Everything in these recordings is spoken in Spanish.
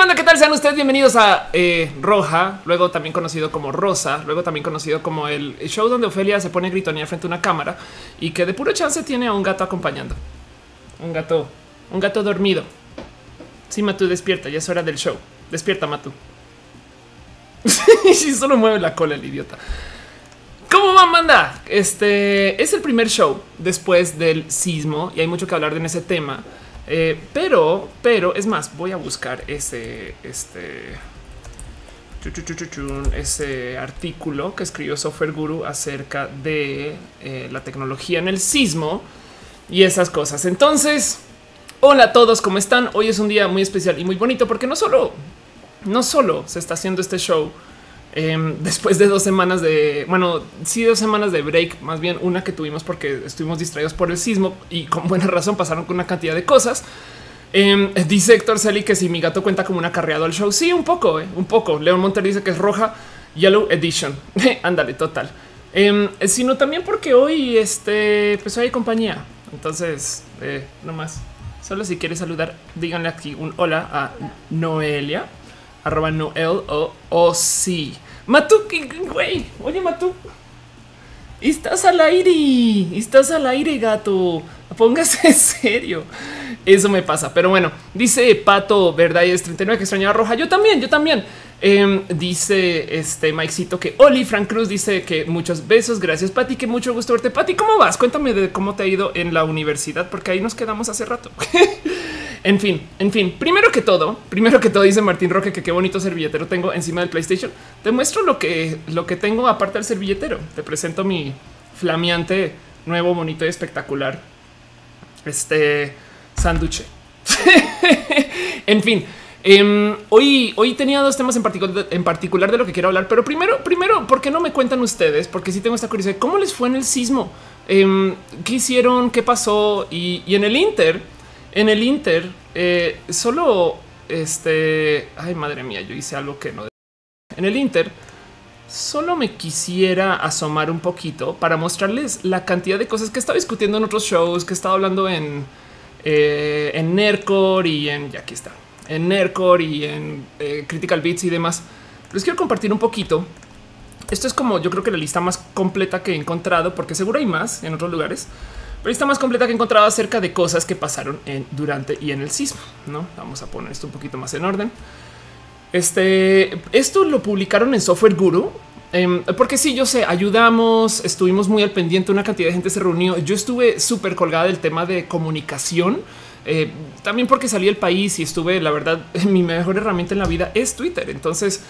banda, ¿qué tal? Sean ustedes bienvenidos a eh, Roja, luego también conocido como Rosa, luego también conocido como el show donde Ofelia se pone a gritonear frente a una cámara y que de puro chance tiene a un gato acompañando. Un gato, un gato dormido. Sí, Matu, despierta, ya es hora del show. Despierta, Matu. y solo mueve la cola el idiota. ¿Cómo va, manda? Este es el primer show después del sismo y hay mucho que hablar en ese tema. Eh, pero, pero es más, voy a buscar ese, este, ese artículo que escribió Software Guru acerca de eh, la tecnología en el sismo y esas cosas. Entonces, hola a todos, ¿cómo están? Hoy es un día muy especial y muy bonito porque no solo, no solo se está haciendo este show Em, después de dos semanas de, bueno, sí, dos semanas de break, más bien una que tuvimos porque estuvimos distraídos por el sismo y con buena razón pasaron con una cantidad de cosas. Em, dice Héctor Celi que si mi gato cuenta como un acarreado al show, sí, un poco, eh, un poco. León Monter dice que es roja, Yellow Edition. Ándale, total. Em, sino también porque hoy, este, pues hay compañía. Entonces, eh, no más. Solo si quieres saludar, díganle aquí un hola a Noelia arroba Noel o, o sí. Matu, güey, oye Matu, estás al aire, estás al aire, gato. Póngase serio. Eso me pasa. Pero bueno, dice Pato, verdad, y es 39 que extrañaba roja. Yo también, yo también. Em, dice este Mikecito que Oli Frank Cruz dice que muchos besos. Gracias, Pati. Que mucho gusto verte. Pati, ¿cómo vas? Cuéntame de cómo te ha ido en la universidad, porque ahí nos quedamos hace rato. En fin, en fin, primero que todo, primero que todo dice Martín Roque que qué bonito servilletero tengo encima del PlayStation. Te muestro lo que, lo que tengo aparte del servilletero. Te presento mi flameante, nuevo, bonito y espectacular este sándwich. en fin, em, hoy, hoy tenía dos temas en particular, en particular de lo que quiero hablar, pero primero, primero, ¿por qué no me cuentan ustedes? Porque sí tengo esta curiosidad. ¿Cómo les fue en el sismo? Em, ¿Qué hicieron? ¿Qué pasó? Y, y en el Inter, en el Inter, eh, solo este. Ay, madre mía, yo hice algo que no. En el Inter, solo me quisiera asomar un poquito para mostrarles la cantidad de cosas que estaba discutiendo en otros shows, que estaba hablando en, eh, en Nercore y en. Ya aquí está. En Nercore y en eh, Critical Beats y demás. Les quiero compartir un poquito. Esto es como yo creo que la lista más completa que he encontrado, porque seguro hay más en otros lugares pero más completa que encontrado acerca de cosas que pasaron en, durante y en el sismo. No vamos a poner esto un poquito más en orden. Este esto lo publicaron en Software Guru, em, porque sí, yo sé, ayudamos, estuvimos muy al pendiente, una cantidad de gente se reunió. Yo estuve súper colgada del tema de comunicación. Eh, también porque salí del país y estuve, la verdad, mi mejor herramienta en la vida es Twitter. Entonces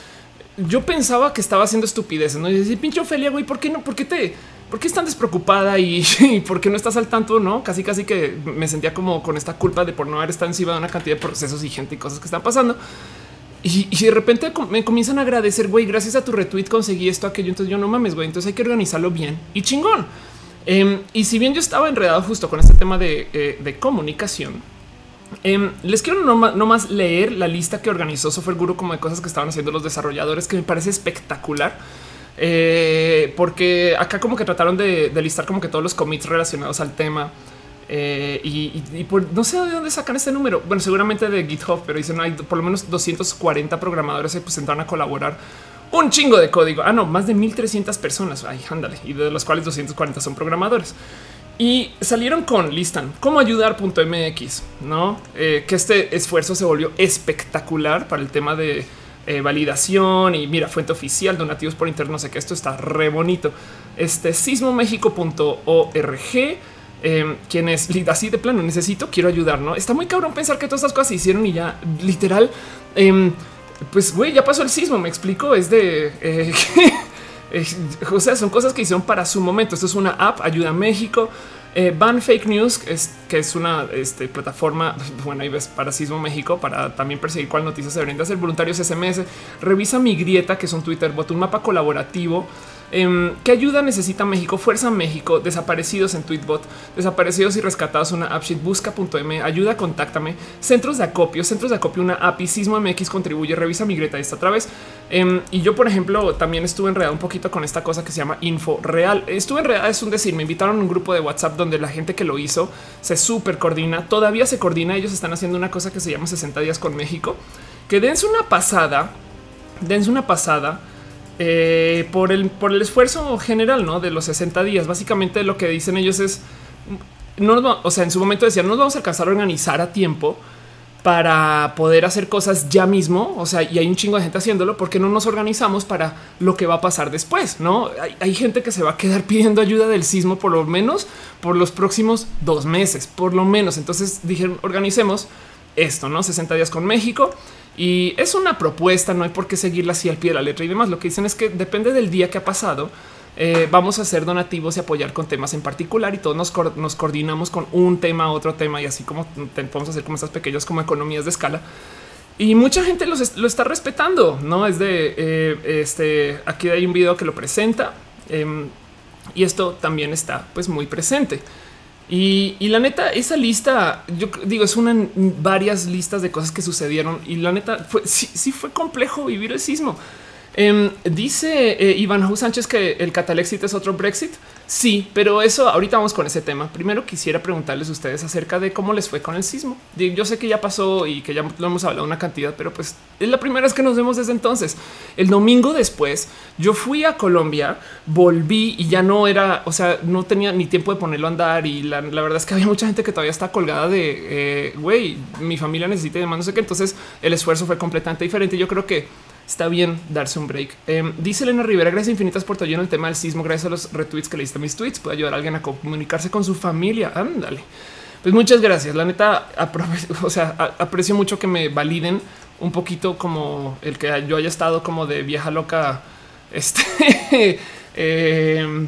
yo pensaba que estaba haciendo estupideces. No y decir, pinche Ophelia, güey, ¿por qué no? ¿Por qué te, ¿por qué están despreocupada y, por qué no estás al tanto? No, casi, casi que me sentía como con esta culpa de por no haber estado encima de una cantidad de procesos y gente y cosas que están pasando. Y, de repente me comienzan a agradecer, güey, gracias a tu retweet conseguí esto, aquello. Entonces yo no mames, güey. Entonces hay que organizarlo bien y chingón. Em, y si bien yo estaba enredado justo con este tema de, eh, comunicación, em, les quiero no más, leer la lista que organizó Software Guru como de cosas que estaban haciendo los desarrolladores, que me parece espectacular. Eh, porque acá como que trataron de, listar como que todos los commits relacionados al tema. Eh, y, no sé de dónde sacan este número. Bueno, seguramente de GitHub, pero dicen hay por lo menos 240 programadores se presentaron a colaborar. Un chingo de código. Ah, no, más de 1300 personas. Ay, ándale. Y de los cuales 240 son programadores. Y salieron con listan cómo ayudar.mx, no? Eh, que este esfuerzo se volvió espectacular para el tema de eh, validación y mira, fuente oficial, donativos por internet, sé qué, esto está re bonito. Este sismomexico.org. Eh, quien es así de plano necesito, quiero ayudar, no está muy cabrón pensar que todas estas cosas se hicieron y ya literal, em, pues güey, ya pasó el sismo. Me explico, es de eh, o sea, son cosas que hicieron para su momento. Esto es una app, ayuda a México. Eh, Ban Fake News, es, que es una este, plataforma, bueno, ahí ves para Sismo México, para también perseguir cuál noticias se de hacer. Voluntarios SMS, revisa mi grieta, que es un Twitter bot, un mapa colaborativo Em, ¿Qué ayuda necesita México? Fuerza México, desaparecidos en Tweetbot, desaparecidos y rescatados una appsheet, busca.m, ayuda, contáctame, centros de acopio, centros de acopio, una API, Sismo MX contribuye, revisa mi Greta esta otra vez. Em, y yo, por ejemplo, también estuve enredado un poquito con esta cosa que se llama Info Real. Estuve enredado, es un decir, me invitaron a un grupo de WhatsApp donde la gente que lo hizo se súper coordina, todavía se coordina, ellos están haciendo una cosa que se llama 60 días con México. Que dense una pasada, dense una pasada eh, por, el, por el esfuerzo general ¿no? de los 60 días. Básicamente lo que dicen ellos es, no, o sea, en su momento decían, no nos vamos a alcanzar a organizar a tiempo para poder hacer cosas ya mismo. O sea, y hay un chingo de gente haciéndolo porque no nos organizamos para lo que va a pasar después. No hay, gente que se va a quedar pidiendo ayuda del sismo por lo menos por los próximos dos meses, por lo menos. Entonces dijeron organicemos esto, no 60 días con México. Y es una propuesta, no hay por qué seguirla así al pie de la letra y demás. Lo que dicen es que depende del día que ha pasado eh, vamos a hacer donativos y apoyar con temas en particular y todos nos, coordinamos con un tema, otro tema y así como podemos hacer como estas pequeñas como economías de escala. Y mucha gente lo está respetando, no es de eh, este. Aquí hay un video que lo presenta em, y esto también está pues muy presente. Y, la neta, esa lista, yo digo, es una varias listas de cosas que sucedieron y la neta fue sí, sí fue complejo vivir el sismo. Em, dice eh, Iván Sánchez que el Catalexit es otro Brexit. Sí, pero eso ahorita vamos con ese tema. Primero quisiera preguntarles a ustedes acerca de cómo les fue con el sismo. Yo sé que ya pasó y que ya lo hemos hablado una cantidad, pero pues es la primera vez que nos vemos desde entonces. El domingo después yo fui a Colombia, volví y ya no era, o sea, no tenía ni tiempo de ponerlo a andar y la, verdad es que había mucha gente que todavía está colgada de, eh, güey, mi familia necesita y demás, no sé qué. Entonces el esfuerzo fue completamente diferente. Yo creo que está bien darse un break. Em, dice Elena Rivera, gracias infinitas por todo el tema del sismo. Gracias a los retweets que le diste a mis tweets. Puede ayudar a alguien a comunicarse con su familia. Ándale. Pues muchas gracias. La neta, o sea, aprecio mucho que me validen un poquito como el que yo haya estado como de vieja loca, este, em,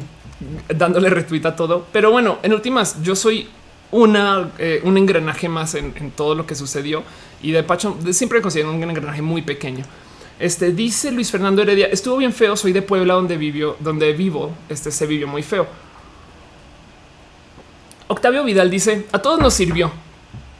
dándole retweet a todo. Pero bueno, en últimas, yo soy una, eh, un engranaje más en, todo lo que sucedió y de Pacho siempre he considerado un engranaje muy pequeño. Este dice Luis Fernando Heredia, estuvo bien feo, soy de Puebla donde vivió, donde vivo, este se vivió muy feo. Octavio Vidal dice, a todos nos sirvió.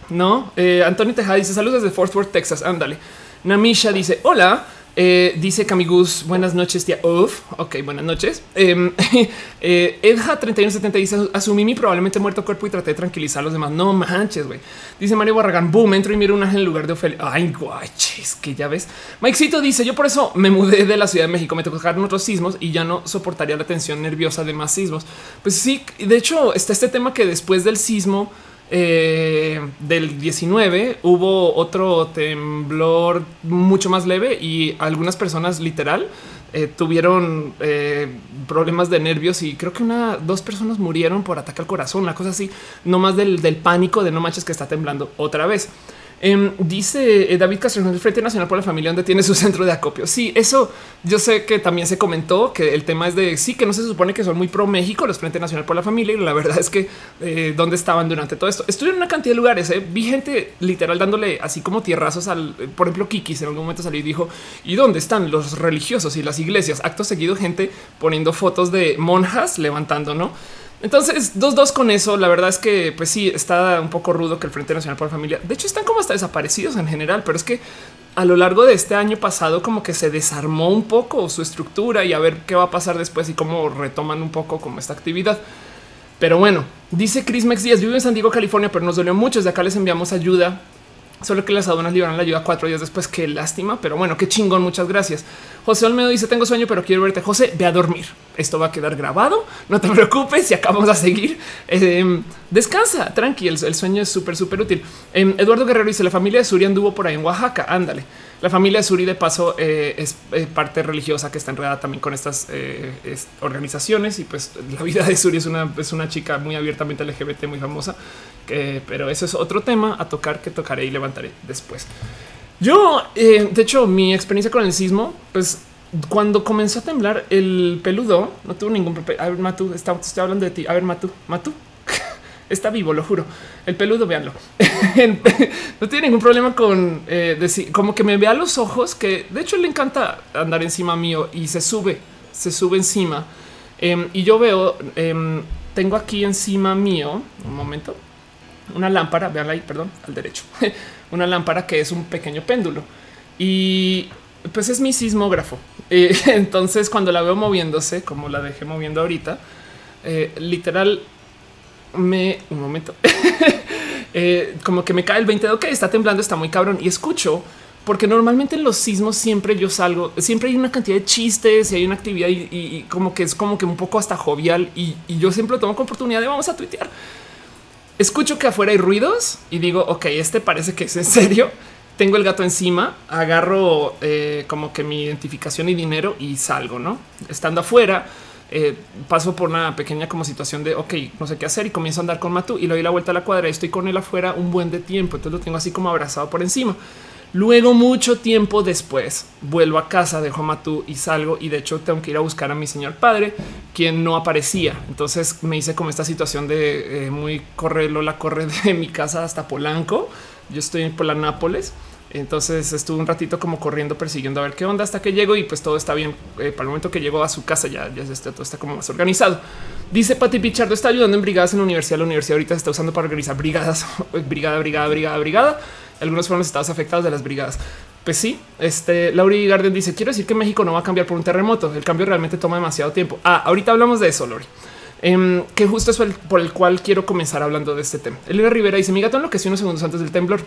No, eh, Antonio Tejada dice saludos desde Fort Worth, Texas. Ándale. Namisha dice hola. Eh, dice Camigus, buenas noches, tía. Uf, ok, buenas noches. Em, eh, Edja 3170 dice: Asumí mi probablemente muerto cuerpo y traté de tranquilizar a los demás. No manches, güey. Dice Mario Barragán, boom, entro y miro un ángel en lugar de Ofelia. Ay, guaches, que ya ves. Mikecito dice: Yo por eso me mudé de la Ciudad de México, me tocaron otros sismos y ya no soportaría la tensión nerviosa de más sismos. Pues sí, de hecho, está este tema que después del sismo eh, del 19 hubo otro temblor mucho más leve y algunas personas literal eh, tuvieron eh, problemas de nervios y creo que una, dos personas murieron por ataque al corazón, una cosa así, no más del, del pánico de no manches que está temblando otra vez. Em, dice eh, David Castro, el Frente Nacional por la Familia, donde tiene su centro de acopio. Sí, eso yo sé que también se comentó que el tema es de sí, que no se supone que son muy pro México, los Frente Nacional por la Familia. Y la verdad es que eh, dónde estaban durante todo esto. Estuve en una cantidad de lugares. Eh. Vi gente literal dándole así como tierrazos al, por ejemplo, Kikis en algún momento salió y dijo: ¿Y dónde están los religiosos y las iglesias? Acto seguido, gente poniendo fotos de monjas levantando, no? Entonces, dos, dos con eso. La verdad es que, pues sí, está un poco rudo que el Frente Nacional por la Familia. De hecho, están como hasta desaparecidos en general, pero es que a lo largo de este año pasado, como que se desarmó un poco su estructura y a ver qué va a pasar después y cómo retoman un poco como esta actividad. Pero bueno, dice Chris Mex Díaz, vivo en San Diego, California, pero nos dolió mucho. Desde acá les enviamos ayuda Solo que las aduanas liberaron la ayuda cuatro días después. Qué lástima, pero bueno, qué chingón. Muchas gracias. José Olmedo dice: Tengo sueño, pero quiero verte. José, ve a dormir. Esto va a quedar grabado. No te preocupes. Si acabamos a seguir, em, descansa, tranqui. El, sueño es súper, súper útil. Em, Eduardo Guerrero dice: La familia de Suri anduvo por ahí en Oaxaca. Ándale. La familia de Suri, de paso, eh, es eh, parte religiosa que está enredada también con estas eh, organizaciones. Y pues la vida de Suri es una, es una chica muy abiertamente LGBT, muy famosa. Que, pero eso es otro tema a tocar que tocaré y levantaré después. Yo, de hecho, mi experiencia con el sismo, pues cuando comenzó a temblar el peludo, no tuvo ningún. A ver, Matu, estoy hablando de ti. A ver, Matu, Matu, está vivo, lo juro. El peludo, véanlo. no tiene ningún problema con eh, decir, como que me vea los ojos, que de hecho le encanta andar encima mío y se sube, se sube encima. Em, y yo veo, em, tengo aquí encima mío, un momento, una lámpara, veanla ahí, perdón, al derecho, una lámpara que es un pequeño péndulo. Y pues es mi sismógrafo. Eh, entonces cuando la veo moviéndose, como la dejé moviendo ahorita, eh, literal me un momento, eh, como que me cae el 20 de ok, está temblando, está muy cabrón y escucho porque normalmente en los sismos siempre yo salgo, siempre hay una cantidad de chistes y hay una actividad y, como que es como que un poco hasta jovial y, yo siempre lo tomo con oportunidad de vamos a tuitear. Escucho que afuera hay ruidos y digo, ok, este parece que es en serio. Tengo el gato encima, agarro eh, como que mi identificación y dinero y salgo, ¿no? Estando afuera, eh, paso por una pequeña como situación de, ok, no sé qué hacer y comienzo a andar con Matu y le doy la vuelta a la cuadra y estoy con él afuera un buen de tiempo. Entonces lo tengo así como abrazado por encima. Luego, mucho tiempo después, vuelvo a casa, dejo a Matú y salgo. Y de hecho, tengo que ir a buscar a mi señor padre, quien no aparecía. Entonces me hice como esta situación de eh, muy correrlo la corre de mi casa hasta Polanco. Yo estoy por la Nápoles. Entonces estuve un ratito como corriendo, persiguiendo a ver qué onda hasta que llego y pues todo está bien. Eh, para el momento que llegó a su casa ya, ya está, todo está como más organizado. Dice Pati Pichardo está ayudando en brigadas en la universidad. La universidad ahorita se está usando para organizar brigadas, brigada, brigada, brigada, brigada algunos fueron los estados afectados de las brigadas. Pues sí, este Lauri Garden dice: Quiero decir que México no va a cambiar por un terremoto. El cambio realmente toma demasiado tiempo. Ah, ahorita hablamos de eso, Lauri. Em, que justo es por el cual quiero comenzar hablando de este tema. Elena Rivera dice: Mi gato enloqueció unos segundos antes del temblor.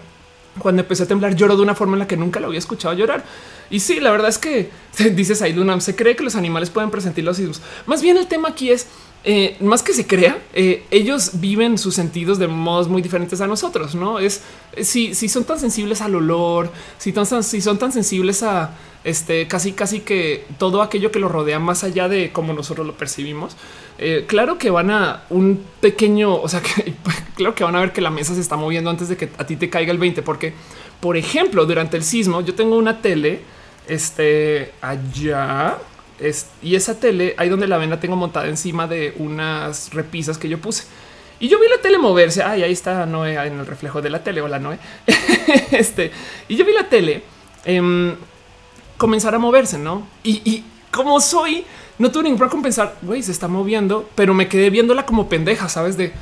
Cuando empecé a temblar, lloró de una forma en la que nunca lo había escuchado llorar. Y sí, la verdad es que dices ahí, se cree que los animales pueden presentir los sismos. Más bien, el tema aquí es eh, más que se crea, eh, ellos viven sus sentidos de modos muy diferentes a nosotros. No es eh, si, si son tan sensibles al olor, si, tan, si son tan sensibles a este casi, casi que todo aquello que los rodea más allá de cómo nosotros lo percibimos. claro que van a un pequeño, o sea, que claro que van a ver que la mesa se está moviendo antes de que a ti te caiga el 20, porque, por ejemplo, durante el sismo, yo tengo una tele este allá y esa tele, ahí donde la ven, la tengo montada encima de unas repisas que yo puse. Y yo vi la tele moverse. Ay, ahí está Noé en el reflejo de la tele. Hola, Noé. este y yo vi la tele em, comenzar a moverse, no? Y, como soy, no tuve ningún problema con pensar, güey, se está moviendo, pero me quedé viéndola como pendeja, sabes? De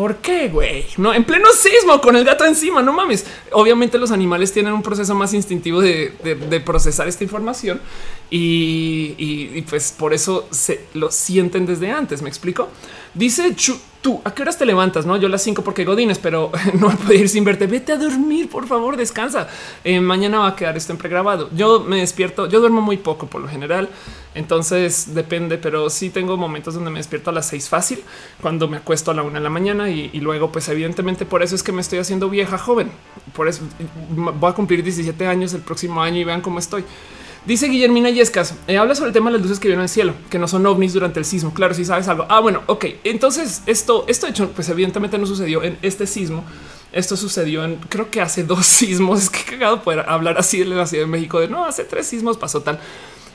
¿Por qué, güey? No, en pleno sismo con el gato encima, no mames. Obviamente los animales tienen un proceso más instintivo de, procesar esta información y, pues por eso se lo sienten desde antes. ¿Me explico? Dice tú, ¿a qué horas te levantas? No, yo las cinco porque Godines, pero no puedo ir sin verte. Vete a dormir, por favor, descansa. Eh, mañana va a quedar esto en pregrabado. Yo me despierto, yo duermo muy poco por lo general. Entonces depende, pero sí tengo momentos donde me despierto a las seis fácil, cuando me acuesto a la una de la mañana y, luego, pues evidentemente por eso es que me estoy haciendo vieja joven. Por eso voy a cumplir 17 años el próximo año y vean cómo estoy. Dice Guillermina Yescas, eh, habla sobre el tema de las luces que vieron en el cielo, que no son ovnis durante el sismo. Claro, si sabes algo. Ah, bueno, ok. Entonces esto, esto hecho, pues evidentemente no sucedió en este sismo. Esto sucedió en creo que hace dos sismos. Es que cagado poder hablar así de la Ciudad de México de no hace tres sismos pasó tal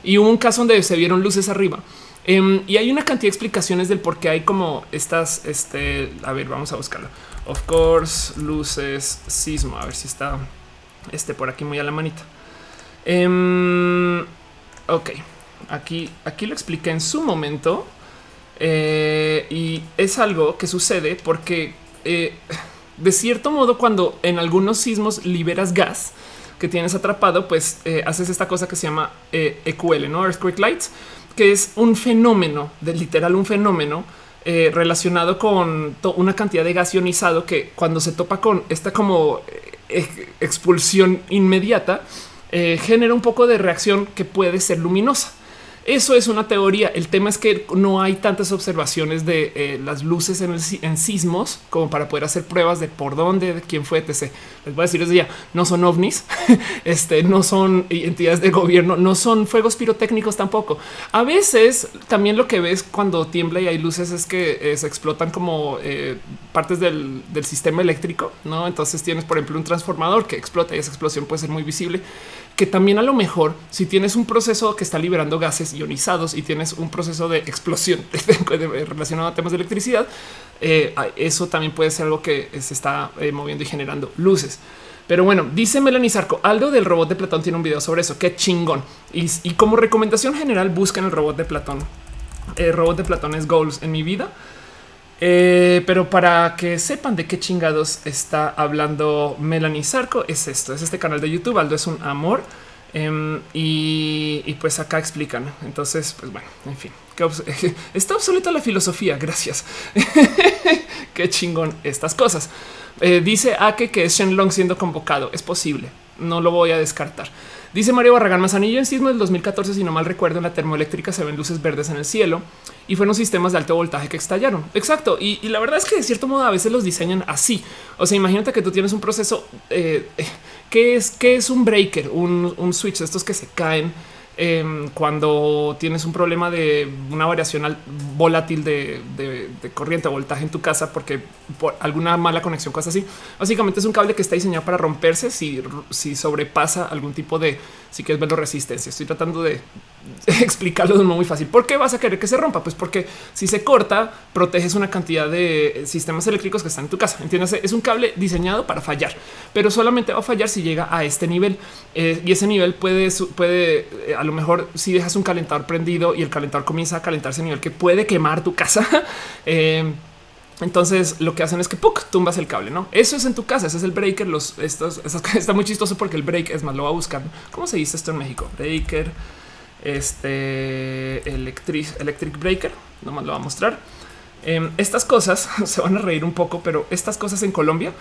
y hubo un caso donde se vieron luces arriba. Em, y hay una cantidad de explicaciones del por qué hay como estas, este, a ver, vamos a buscarlo. Of course, luces, sismo, a ver si está este por aquí muy a la manita. Em, ok, aquí, aquí lo expliqué en su momento eh, y es algo que sucede porque eh, de cierto modo cuando en algunos sismos liberas gas, que tienes atrapado, pues eh, haces esta cosa que se llama EQL, eh, no Earthquake Lights, que es un fenómeno de literal un fenómeno relacionado con una cantidad de gas ionizado que cuando se topa con esta como expulsión inmediata genera un poco de reacción que puede ser luminosa. Eso es una teoría. El tema es que no hay tantas observaciones de eh, las luces en, en, sismos como para poder hacer pruebas de por dónde, de quién fue, etc. Les voy a decir ya, no son ovnis, este, no son entidades de gobierno, no son fuegos pirotécnicos tampoco. A veces también lo que ves cuando tiembla y hay luces es que eh, se explotan como eh, partes del, del sistema eléctrico, ¿no? Entonces tienes, por ejemplo, un transformador que explota y esa explosión puede ser muy visible que también a lo mejor si tienes un proceso que está liberando gases ionizados y tienes un proceso de explosión relacionado a temas de electricidad, eh, eso también puede ser algo que se está eh, moviendo y generando luces. Pero bueno, dice Melanie Sarco, Aldo del robot de Platón tiene un video sobre eso. Qué chingón. Y, como recomendación general, busquen el robot de Platón. El robot de Platón es goals en mi vida. Eh, pero para que sepan de qué chingados está hablando Melanie Sarco, es esto, es este canal de YouTube, Aldo es un amor. Em, y, pues acá explican. Entonces, pues bueno, en fin, está obsoleta la filosofía. Gracias. qué chingón estas cosas. Eh, dice Ake que es Shenlong siendo convocado. Es posible. no lo voy a descartar. Dice Mario Barragán Mazanillo en sismo del 2014, si no mal recuerdo, en la termoeléctrica se ven luces verdes en el cielo y fueron sistemas de alto voltaje que estallaron. Exacto. Y, la verdad es que de cierto modo a veces los diseñan así. O sea, imagínate que tú tienes un proceso eh, que es que es un breaker, un, un switch de estos que se caen Em, cuando tienes un problema de una variación volátil de, corriente o voltaje en tu casa porque por alguna mala conexión, cosas así. Básicamente es un cable que está diseñado para romperse si, si sobrepasa algún tipo de, si quieres verlo, resistencia. Estoy tratando de explicarlo de un modo muy fácil. ¿Por qué vas a querer que se rompa? Pues porque si se corta, proteges una cantidad de sistemas eléctricos que están en tu casa. Entiéndase, es un cable diseñado para fallar, pero solamente va a fallar si llega a este nivel. Eh, y ese nivel puede, puede eh, a lo mejor si dejas un calentador prendido y el calentador comienza a calentarse a nivel que puede quemar tu casa. Eh, entonces lo que hacen es que ¡puc! tumbas el cable, ¿no? Eso es en tu casa, ese es el breaker. Los estos, está muy chistoso porque el break es más, lo va a buscar. ¿Cómo se dice esto en México? Breaker este electric, electric breaker, nomás lo va a mostrar. Em, estas cosas se van a reír un poco, pero estas cosas en Colombia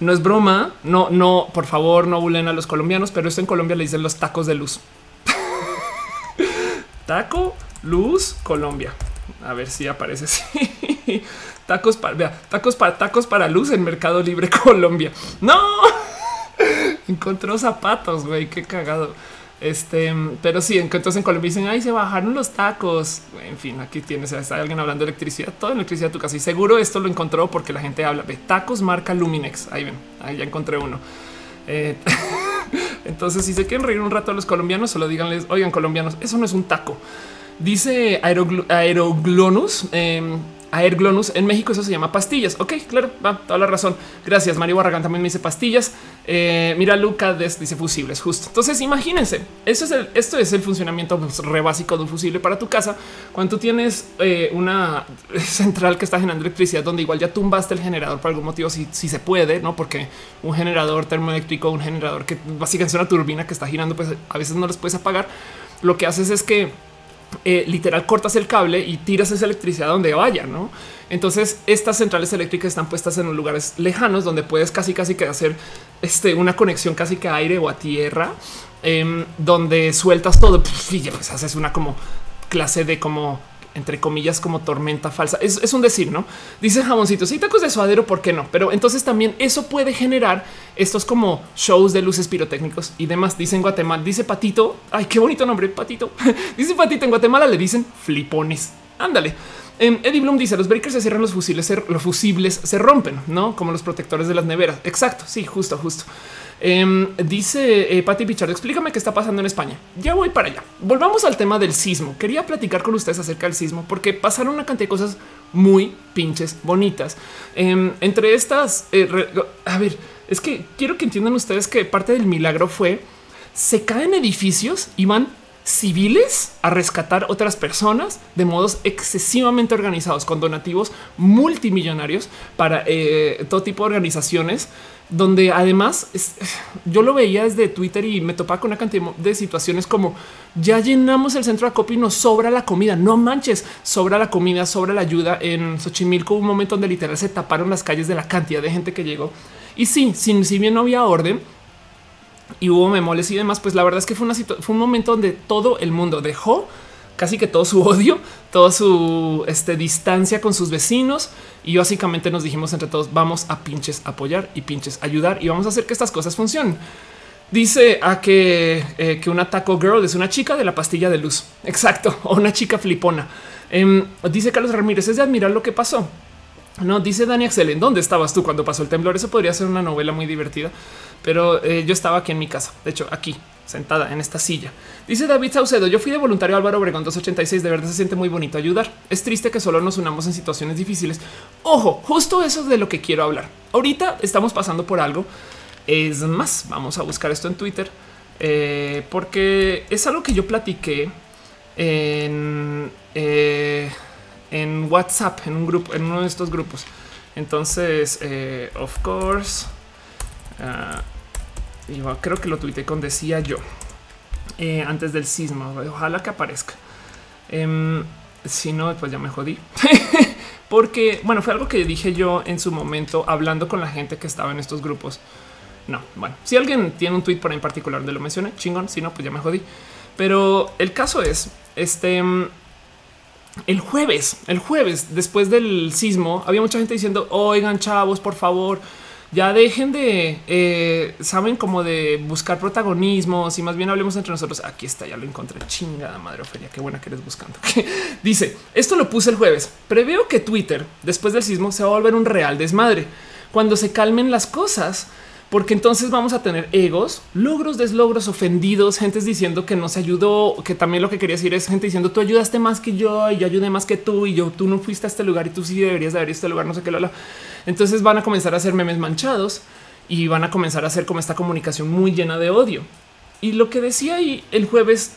no es broma. No, no, por favor, no bulen a los colombianos, pero esto en Colombia le dicen los tacos de luz. Taco, luz, Colombia. A ver si aparece así. tacos para, tacos para tacos para luz en Mercado Libre Colombia. No encontró zapatos, güey, qué cagado. Este, pero sí, entonces en Colombia dicen, ay, se bajaron los tacos. En fin, aquí tienes, está alguien hablando de electricidad, toda electricidad tu casa. Y seguro esto lo encontró porque la gente habla de tacos marca Luminex. Ahí ven, ahí ya encontré uno. Eh, entonces, si se quieren reír un rato a los colombianos, solo díganles, oigan, colombianos, eso no es un taco. Dice Aeroglonus. Em, Aerglonus. En México eso se llama pastillas. Ok, claro, va toda la razón. Gracias. Mario Barragán también me dice pastillas. Eh, mira, Luca dice fusibles, justo. Entonces, imagínense, esto es el funcionamiento pues, re básico de un fusible para tu casa. Cuando tú tienes eh, una central que está generando electricidad, donde igual ya tumbaste el generador por algún motivo, si, si se puede, no porque un generador termoeléctrico, un generador que básicamente es una turbina que está girando, pues a veces no les puedes apagar. Lo que haces es que eh, literal cortas el cable y tiras esa electricidad donde vaya, ¿no? Entonces estas centrales eléctricas están puestas en lugares lejanos donde puedes casi casi que hacer este, una conexión casi que a aire o a tierra, em, donde sueltas todo y ya pues haces una como clase de como entre comillas, como tormenta falsa. Es, un decir, no dice jamoncito. Si tacos de suadero, ¿por qué no? Pero entonces también eso puede generar estos como shows de luces pirotécnicos y demás. Dice en Guatemala, dice Patito. Ay, qué bonito nombre, Patito. dice Patito en Guatemala, le dicen flipones. Ándale. Um, Eddie Bloom dice los breakers se cierran, los fusiles, los fusibles se rompen, no como los protectores de las neveras. Exacto. Sí, justo, justo. Em, dice eh, Patti Pichardo, explícame qué está pasando en España. Ya voy para allá. Volvamos al tema del sismo. Quería platicar con ustedes acerca del sismo porque pasaron una cantidad de cosas muy pinches bonitas. Em, entre estas, eh, a ver, es que quiero que entiendan ustedes que parte del milagro fue se caen edificios y van civiles a rescatar otras personas de modos excesivamente organizados con donativos multimillonarios para eh, todo tipo de organizaciones donde además yo lo veía desde Twitter y me topaba con una cantidad de situaciones como ya llenamos el centro de acopio y nos sobra la comida. No manches, sobra la comida, sobra la ayuda. En Xochimilco un momento donde literal se taparon las calles de la cantidad de gente que llegó. Y sí, si, si bien no había orden y hubo memoles y demás, pues la verdad es que fue, una fue un momento donde todo el mundo dejó casi que todo su odio, toda su este, distancia con sus vecinos y básicamente nos dijimos entre todos vamos a pinches apoyar y pinches ayudar y vamos a hacer que estas cosas funcionen. Dice a que, eh, que una taco girl es una chica de la pastilla de luz. Exacto. O una chica flipona. Em, dice Carlos Ramírez es de admirar lo que pasó. No dice Dani Axel, ¿en dónde estabas tú cuando pasó el temblor? Eso podría ser una novela muy divertida, pero eh, yo estaba aquí en mi casa. De hecho, aquí sentada en esta silla. Dice David Saucedo, yo fui de voluntario Álvaro Obregón 286, de verdad se siente muy bonito ayudar. Es triste que solo nos unamos en situaciones difíciles. Ojo, justo eso es de lo que quiero hablar. Ahorita estamos pasando por algo. Es más, vamos a buscar esto en Twitter, eh, porque es algo que yo platiqué en, eh, en WhatsApp, en un grupo, en uno de estos grupos. Entonces, eh, of course, uh, y creo que lo tuiteé con decía yo eh, antes del sismo. Ojalá que aparezca. Em, si no, pues ya me jodí. Porque, bueno, fue algo que dije yo en su momento hablando con la gente que estaba en estos grupos. No, bueno, si alguien tiene un tweet por ahí en particular donde lo mencione, chingón. Si no, pues ya me jodí. Pero el caso es este. El jueves, el jueves, después del sismo, había mucha gente diciendo: Oigan, chavos, por favor, ya dejen de eh, saben como de buscar protagonismos y más bien hablemos entre nosotros. Aquí está, ya lo encontré. Chingada madre, Ofelia, qué buena que eres buscando. Dice esto lo puse el jueves. Preveo que Twitter después del sismo se va a volver un real desmadre cuando se calmen las cosas porque entonces vamos a tener egos, logros, deslogros, ofendidos, gentes diciendo que no se ayudó, que también lo que quería decir es gente diciendo tú ayudaste más que yo y yo ayudé más que tú y yo tú no fuiste a este lugar y tú sí deberías de haber este lugar, no sé qué, Entonces van a comenzar a hacer memes manchados y van a comenzar a hacer como esta comunicación muy llena de odio. Y lo que decía ahí el jueves,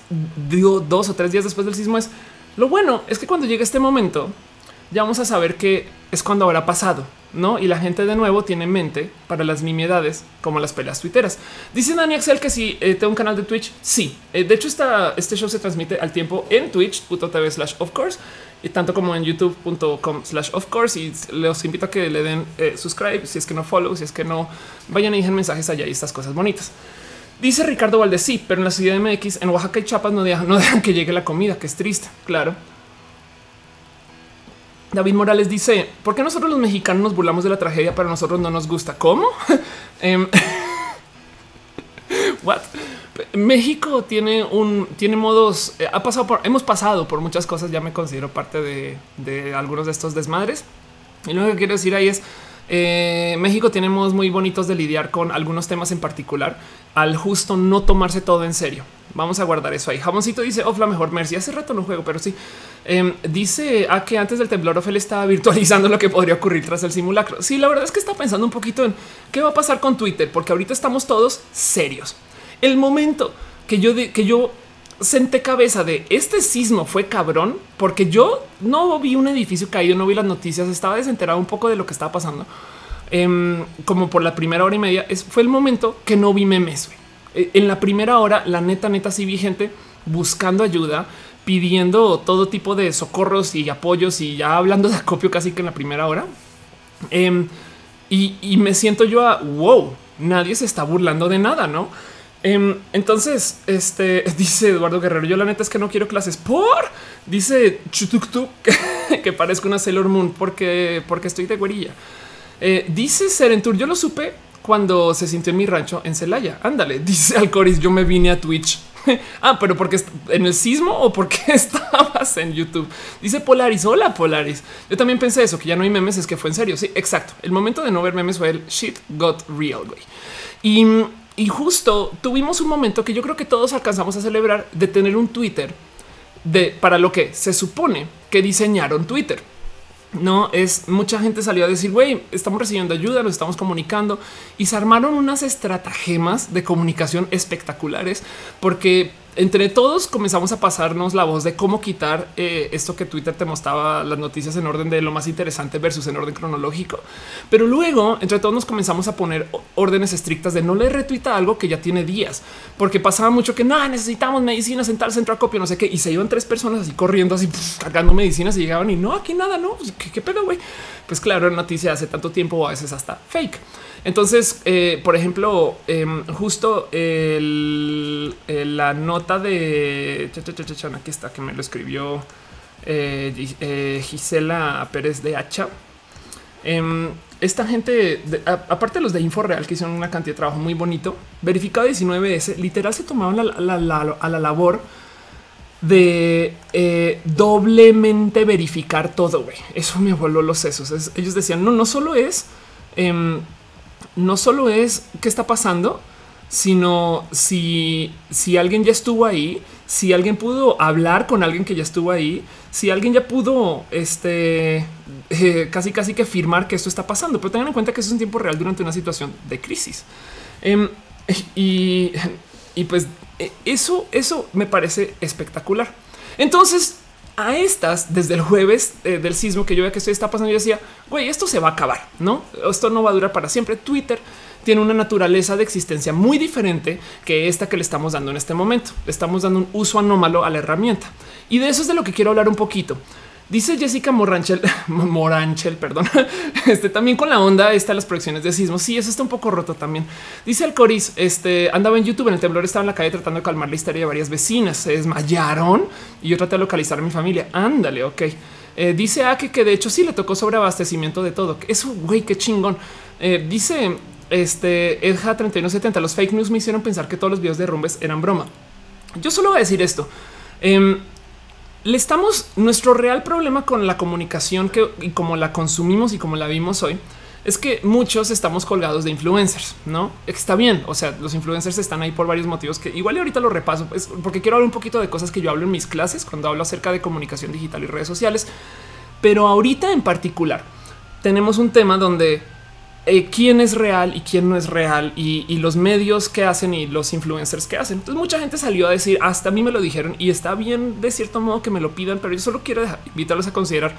digo, dos o tres días después del sismo es lo bueno es que cuando llegue este momento ya vamos a saber que es cuando habrá pasado no? Y la gente de nuevo tiene en mente para las nimiedades como las peleas tuiteras. Dice Dani Axel que si eh, tengo un canal de Twitch. Sí, eh, de hecho, esta, este show se transmite al tiempo en twitch.tv slash of course y tanto como en youtube.com slash of course. Y les invito a que le den eh, subscribe si es que no follow, si es que no vayan y dejen mensajes allá y estas cosas bonitas. Dice Ricardo Valdez, sí, pero en la ciudad de MX, en Oaxaca y Chiapas no dejan, no dejan que llegue la comida, que es triste, claro. David Morales dice, ¿por qué nosotros los mexicanos nos burlamos de la tragedia, pero nosotros no nos gusta? ¿Cómo? Em, what? México tiene un tiene modos, eh, ha pasado por, hemos pasado por muchas cosas. Ya me considero parte de, de algunos de estos desmadres. Y lo que quiero decir ahí es eh, México tiene modos muy bonitos de lidiar con algunos temas en particular al justo no tomarse todo en serio. Vamos a guardar eso ahí. Jamoncito dice of la mejor Mercy. Hace rato no juego, pero sí em, dice a que antes del temblor Ophelia estaba virtualizando lo que podría ocurrir tras el simulacro. Sí, la verdad es que está pensando un poquito en qué va a pasar con Twitter, porque ahorita estamos todos serios. El momento que yo, que yo senté cabeza de este sismo fue cabrón porque yo no vi un edificio caído, no vi las noticias, estaba desenterado un poco de lo que estaba pasando. Em, como por la primera hora y media es, fue el momento que no vi memes. E, en la primera hora, la neta, neta, sí vi gente buscando ayuda, pidiendo todo tipo de socorros y apoyos y ya hablando de acopio casi que en la primera hora. Em, y, y me siento yo a wow, nadie se está burlando de nada, no? Em, entonces, este dice Eduardo Guerrero. Yo la neta es que no quiero clases por dice Chutuktuk que, parezco una Sailor Moon porque, porque estoy de güerilla. Eh, dice Serentur. Yo lo supe cuando se sintió en mi rancho en Celaya. Ándale, dice Alcoris. Yo me vine a Twitch. ah, pero porque en el sismo o porque estabas en YouTube. Dice Polaris. Hola, Polaris. Yo también pensé eso, que ya no hay memes, es que fue en serio. Sí, exacto. El momento de no ver memes fue el shit got real, güey. Y y justo tuvimos un momento que yo creo que todos alcanzamos a celebrar de tener un Twitter de para lo que se supone que diseñaron Twitter. No es mucha gente salió a decir, güey, estamos recibiendo ayuda, nos estamos comunicando y se armaron unas estratagemas de comunicación espectaculares porque entre todos comenzamos a pasarnos la voz de cómo quitar eh, esto que Twitter te mostraba las noticias en orden de lo más interesante versus en orden cronológico. Pero luego entre todos nos comenzamos a poner órdenes estrictas de no le retuita algo que ya tiene días, porque pasaba mucho que no necesitamos medicinas en tal centro acopio, no sé qué, y se iban tres personas así corriendo, así cargando medicinas y llegaban y no, aquí nada, no, pues, ¿qué, qué pedo, güey? Pues claro, noticia hace tanto tiempo a veces hasta fake. Entonces, eh, por ejemplo, em, justo la nota de aquí está que me lo escribió eh, eh, Gisela Pérez de Hacha. Em, esta gente, aparte de los de InfoReal, que hicieron una cantidad de trabajo muy bonito, verificado 19S, literal se tomaban a la labor de doblemente verificar todo. güey. Eso me voló los sesos. ellos decían, no, no solo es em, no solo es qué está pasando, sino si, si alguien ya estuvo ahí, si alguien pudo hablar con alguien que ya estuvo ahí, si alguien ya pudo este, eh, casi casi que afirmar que esto está pasando, pero tengan en cuenta que eso es un tiempo real durante una situación de crisis. Em, y, y pues e, eso, eso me parece espectacular. Entonces, a estas desde el jueves eh, del sismo que yo veía que esto está pasando, yo decía, güey, esto se va a acabar, no? Esto no va a durar para siempre. Twitter tiene una naturaleza de existencia muy diferente que esta que le estamos dando en este momento. Le estamos dando un uso anómalo a la herramienta y de eso es de lo que quiero hablar un poquito. Dice Jessica Moranchel, Moranchel, perdón. Este también con la onda está las proyecciones de sismo. Sí, eso está un poco roto también. Dice el Coris, este andaba en YouTube en el temblor, estaba en la calle tratando de calmar la historia de varias vecinas. Se desmayaron y yo traté de localizar a mi familia. Ándale, ok. Eh, dice Ake que de hecho sí le tocó sobre abastecimiento de todo. Eso, güey, qué chingón. Eh, dice este Edja 3170. Los fake news me hicieron pensar que todos los videos de rumbes eran broma. Yo solo voy a decir esto. Em, le estamos nuestro real problema con la comunicación que y como la consumimos y como la vimos hoy es que muchos estamos colgados de influencers, no está bien. O sea, los influencers están ahí por varios motivos que igual y ahorita lo repaso, pues, porque quiero hablar un poquito de cosas que yo hablo en mis clases cuando hablo acerca de comunicación digital y redes sociales. Pero ahorita en particular tenemos un tema donde eh, quién es real y quién no es real y, los medios que hacen y los influencers que hacen. Entonces mucha gente salió a decir hasta a mí me lo dijeron y está bien de cierto modo que me lo pidan, pero yo solo quiero invitarlos a considerar.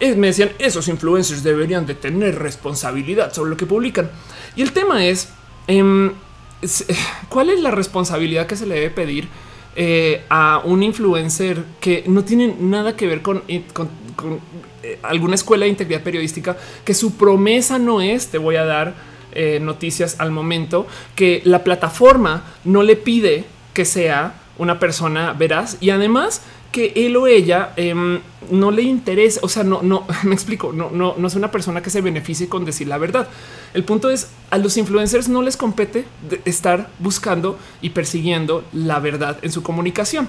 Eh, me decían esos influencers deberían de tener responsabilidad sobre lo que publican. Y el tema es em, cuál es la responsabilidad que se le debe pedir eh, a un influencer que no tiene nada que ver con eh, alguna escuela de integridad periodística que su promesa no es te voy a dar eh, noticias al momento, que la plataforma no le pide que sea una persona veraz y además que él o ella em, no le interesa, o sea, no, no me explico, no, no, no es una persona que se beneficie con decir la verdad. El punto es a los influencers no les compete estar buscando y persiguiendo la verdad en su comunicación.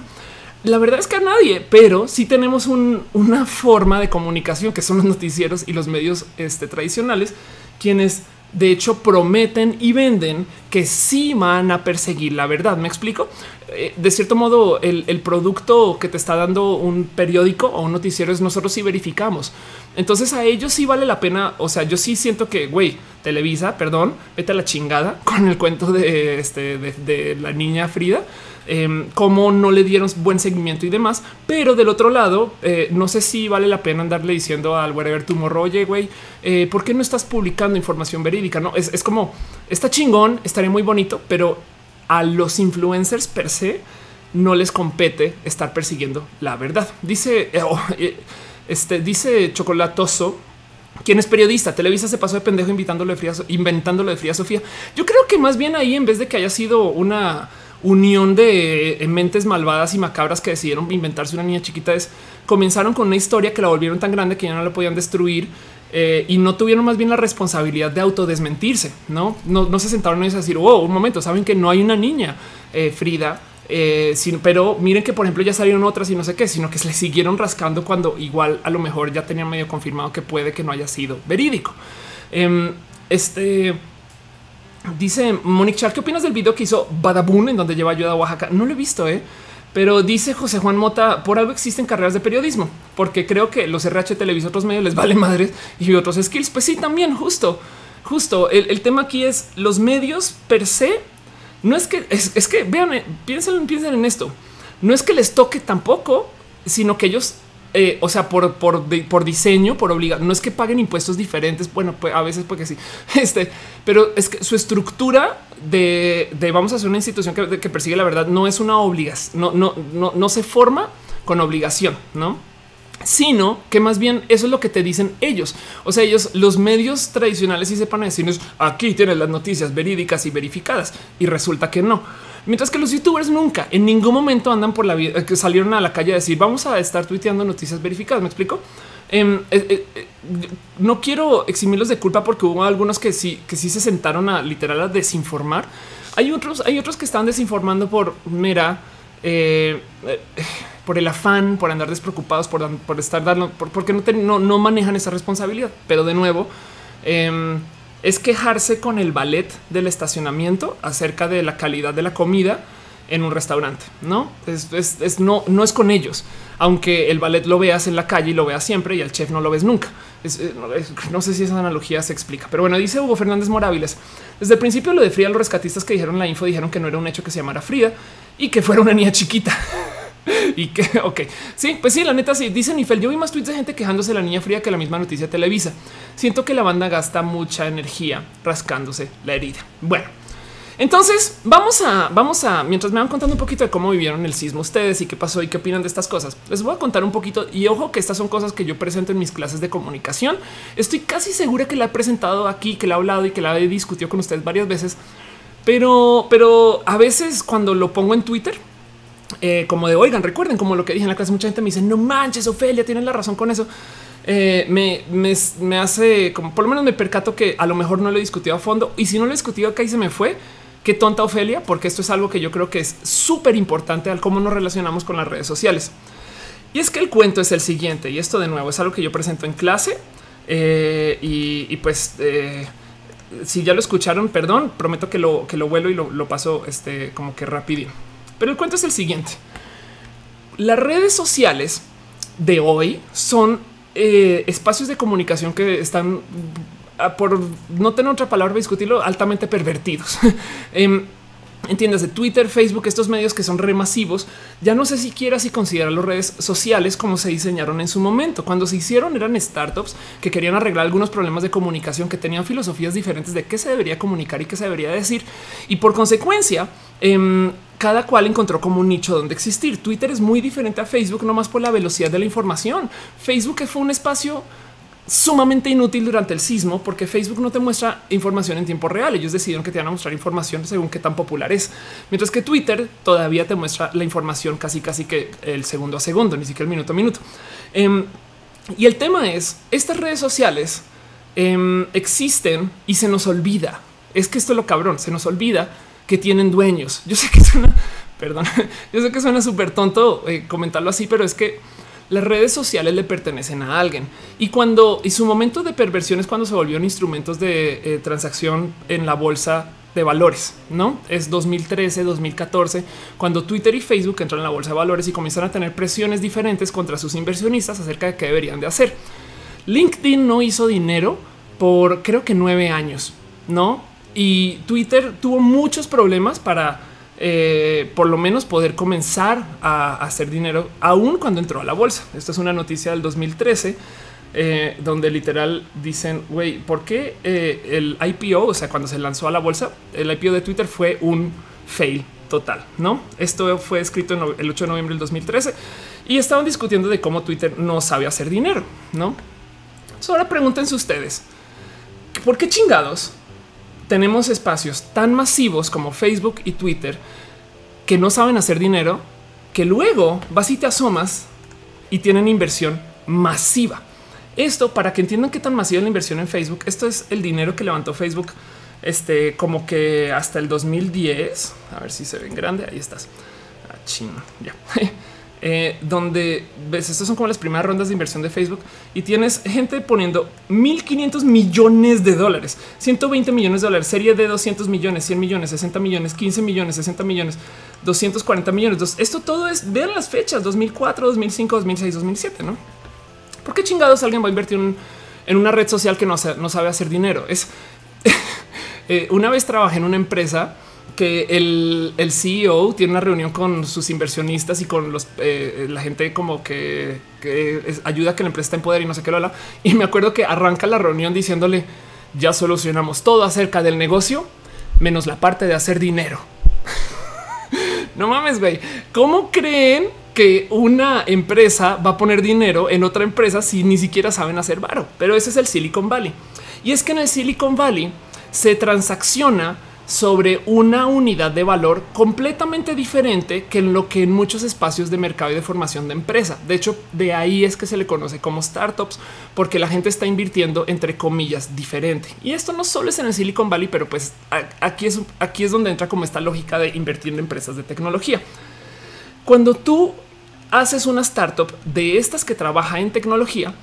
La verdad es que a nadie, pero sí tenemos una forma de comunicación que son los noticieros y los medios este, tradicionales, quienes de hecho prometen y venden que sí van a perseguir la verdad. Me explico. Eh, de cierto modo, el, producto que te está dando un periódico o un noticiero es nosotros sí verificamos. Entonces a ellos sí vale la pena. O sea, yo sí siento que, güey, Televisa, perdón, vete a la chingada con el cuento de, este, de la niña Frida eh, cómo no le dieron buen seguimiento y demás. Pero del otro lado, eh, no sé si vale la pena andarle diciendo al wherever tomorrow, oye, güey, eh, ¿por qué no estás publicando información verídica? No es, como está chingón, estaría muy bonito, pero a los influencers per se no les compete estar persiguiendo la verdad. Dice, eh, oh, este dice chocolatoso quien es periodista, Televisa se pasó de pendejo invitándolo de fría, inventándolo de fría Sofía. Yo creo que más bien ahí, en vez de que haya sido una unión de mentes malvadas y macabras que decidieron inventarse una niña chiquita es comenzaron con una historia que la volvieron tan grande que ya no la podían destruir eh, y no tuvieron más bien la responsabilidad de autodesmentirse. No, no, no se sentaron a decir, oh, un momento, saben que no hay una niña eh, Frida, eh, pero miren que por ejemplo ya salieron otras y no sé qué, sino que se le siguieron rascando cuando igual a lo mejor ya tenían medio confirmado que puede que no haya sido verídico. Em, este Dice Monique Char, ¿qué opinas del video que hizo Badabun en donde lleva ayuda a Oaxaca? No lo he visto, ¿eh? Pero dice José Juan Mota, por algo existen carreras de periodismo, porque creo que los RH Televisa otros medios les vale madres y otros skills. Pues sí, también, justo, justo. El, tema aquí es los medios per se. No es que es, que vean, eh, piensen, piensen en esto. No es que les toque tampoco, sino que ellos eh, o sea, por, por, por diseño, por obligación, no es que paguen impuestos diferentes. Bueno, pues a veces porque sí, este, pero es que su estructura de, vamos a hacer una institución que, que, persigue la verdad no es una obligación, no, no, no, no se forma con obligación, no? sino que más bien eso es lo que te dicen ellos. O sea, ellos, los medios tradicionales y sepan decirnos aquí tienes las noticias verídicas y verificadas y resulta que no. Mientras que los youtubers nunca, en ningún momento andan por la vida, que salieron a la calle a decir vamos a estar tuiteando noticias verificadas. Me explico. Em, eh, eh, eh, no quiero eximirlos de culpa porque hubo algunos que sí, que sí se sentaron a literal a desinformar. Hay otros, hay otros que están desinformando por mera, por el afán, por andar despreocupados, por, por estar dando, porque no, no, manejan esa responsabilidad. Pero de nuevo, eh, es quejarse con el ballet del estacionamiento acerca de la calidad de la comida en un restaurante. No es, no, es con ellos, aunque el ballet lo veas en la calle y lo veas siempre y el chef no lo ves nunca. Eh, no sé si esa analogía se explica, pero bueno, dice Hugo Fernández Moráviles. Desde el principio lo de Frida, los rescatistas que dijeron la info dijeron que no era un hecho que se llamara Frida y que fuera una niña chiquita. y que, ok, sí, pues sí, la neta, sí, dice Nifel, yo vi más tweets de gente quejándose de la niña fría que la misma noticia Televisa. Siento que la banda gasta mucha energía rascándose la herida. Bueno, Entonces vamos a, vamos a, mientras me van contando un poquito de cómo vivieron el sismo ustedes y qué pasó y qué opinan de estas cosas, les voy a contar un poquito y ojo que estas son cosas que yo presento en mis clases de comunicación. Estoy casi segura que la he presentado aquí, que la he hablado y que la he discutido con ustedes varias veces, pero, pero a veces cuando lo pongo en Twitter, eh, como de oigan, recuerden como lo que dije en la clase, mucha gente me dice no manches, Ofelia, tienen la razón con eso. Eh, me, me, hace como por lo menos me percato que a lo mejor no lo he a fondo y si no lo he discutido acá y se me fue, qué tonta Ofelia, porque esto es algo que yo creo que es súper importante al cómo nos relacionamos con las redes sociales. Y es que el cuento es el siguiente y esto de nuevo es algo que yo presento en clase eh, y, pues si ya lo escucharon, perdón, prometo que lo que lo vuelo y lo, lo paso este como que rápido. Pero el cuento es el siguiente. Las redes sociales de hoy son eh, espacios de comunicación que están, ah, por no tener otra palabra, discutirlo, altamente pervertidos. eh, entiendas de Twitter, Facebook, estos medios que son remasivos, ya no sé siquiera si considerar las redes sociales como se diseñaron en su momento. Cuando se hicieron eran startups que querían arreglar algunos problemas de comunicación, que tenían filosofías diferentes de qué se debería comunicar y qué se debería decir. Y por consecuencia, em, cada cual encontró como un nicho donde existir. Twitter es muy diferente a Facebook, no más por la velocidad de la información. Facebook fue un espacio sumamente inútil durante el sismo porque Facebook no te muestra información en tiempo real. Ellos decidieron que te van a mostrar información según qué tan popular es, mientras que Twitter todavía te muestra la información casi casi que el segundo a segundo, ni siquiera el minuto a minuto. Em, y el tema es, estas redes sociales em, existen y se nos olvida. Es que esto es lo cabrón, se nos olvida que tienen dueños. Yo sé que suena, perdón, yo sé que suena súper tonto eh, comentarlo así, pero es que las redes sociales le pertenecen a alguien y cuando y su momento de perversión es cuando se volvieron instrumentos de eh, transacción en la bolsa de valores, no es 2013, 2014, cuando Twitter y Facebook entran en la bolsa de valores y comienzan a tener presiones diferentes contra sus inversionistas acerca de qué deberían de hacer. LinkedIn no hizo dinero por creo que nueve años, no? Y Twitter tuvo muchos problemas para eh, por lo menos poder comenzar a hacer dinero aún cuando entró a la bolsa. Esta es una noticia del 2013. Eh, donde literal dicen, güey, ¿por qué eh, el IPO, o sea, cuando se lanzó a la bolsa, el IPO de Twitter fue un fail total, ¿no? Esto fue escrito el 8 de noviembre del 2013 y estaban discutiendo de cómo Twitter no sabe hacer dinero, ¿no? ahora pregúntense ustedes, ¿por qué chingados tenemos espacios tan masivos como Facebook y Twitter que no saben hacer dinero, que luego vas y te asomas y tienen inversión masiva. Esto para que entiendan qué tan masiva es la inversión en Facebook. Esto es el dinero que levantó Facebook, este como que hasta el 2010. A ver si se ven grande. Ahí estás. Ah, chino. Ya. Eh, donde ves, estas son como las primeras rondas de inversión de Facebook y tienes gente poniendo 1500 millones de dólares, 120 millones de dólares, serie de 200 millones, 100 millones, 60 millones, 15 millones, 60 millones, 240 millones. esto todo es vean las fechas 2004, 2005, 2006, 2007. No, por qué chingados alguien va a invertir en una red social que no, no sabe hacer dinero? Es eh, una vez trabajé en una empresa que el, CEO tiene una reunión con sus inversionistas y con los, eh, la gente como que, ayuda a que la empresa esté en poder y no sé qué lo. Y me acuerdo que arranca la reunión diciéndole ya solucionamos todo acerca del negocio, menos la parte de hacer dinero. no mames, güey. ¿Cómo creen que una empresa va a poner dinero en otra empresa si ni siquiera saben hacer varo? Pero ese es el Silicon Valley. Y es que en el Silicon Valley se transacciona sobre una unidad de valor completamente diferente que en lo que en muchos espacios de mercado y de formación de empresa. De hecho, de ahí es que se le conoce como startups, porque la gente está invirtiendo entre comillas diferente. Y esto no solo es en el Silicon Valley, pero pues aquí es, aquí es donde entra como esta lógica de invertir en empresas de tecnología. Cuando tú haces una startup de estas que trabaja en tecnología,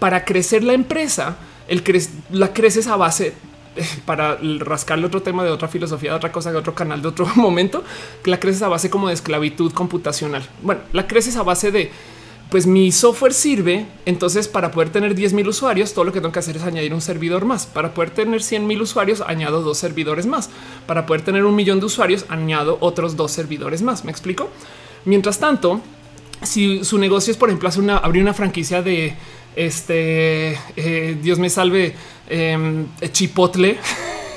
para crecer la empresa, el la creces a base para rascarle otro tema de otra filosofía, de otra cosa, de otro canal, de otro momento, que la creces a base como de esclavitud computacional. Bueno, la creces a base de pues mi software sirve. Entonces, para poder tener 10 mil usuarios, todo lo que tengo que hacer es añadir un servidor más. Para poder tener 100 mil usuarios, añado dos servidores más. Para poder tener un millón de usuarios, añado otros dos servidores más. Me explico. Mientras tanto, si su negocio es, por ejemplo, hacer una, abrir una franquicia de este, eh, Dios me salve, em, chipotle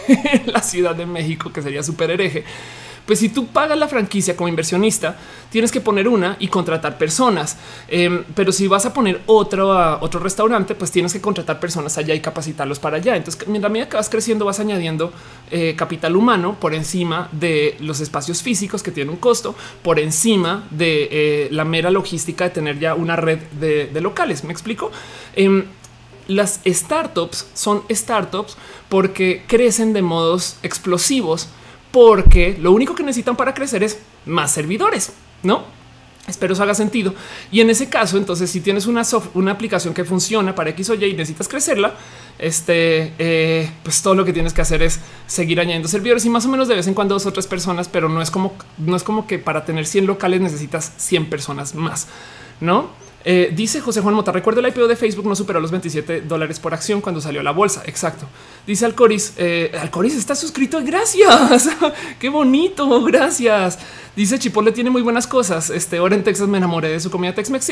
la Ciudad de México, que sería súper hereje. Pues si tú pagas la franquicia como inversionista, tienes que poner una y contratar personas. Em, pero si vas a poner otro, otro restaurante, pues tienes que contratar personas allá y capacitarlos para allá. Entonces, mientras medida que vas creciendo, vas añadiendo eh, capital humano por encima de los espacios físicos que tienen un costo, por encima de eh, la mera logística de tener ya una red de, locales. Me explico. Las startups son startups porque crecen de modos explosivos porque lo único que necesitan para crecer es más servidores, ¿no? Espero eso haga sentido. Y en ese caso, entonces, si tienes una, una aplicación que funciona para X o Y y necesitas crecerla, este, eh, pues todo lo que tienes que hacer es seguir añadiendo servidores y más o menos de vez en cuando dos o tres personas, pero no es como, no es como que para tener 100 locales necesitas 100 personas más, ¿no? Eh, dice José Juan Mota, recuerdo el IPO de Facebook no superó los 27 dólares por acción cuando salió la bolsa. Exacto. Dice Alcoris, eh, Alcoris está suscrito. Gracias. Qué bonito. Gracias. Dice Chipotle tiene muy buenas cosas. Este ahora en Texas me enamoré de su comida Tex-Mex.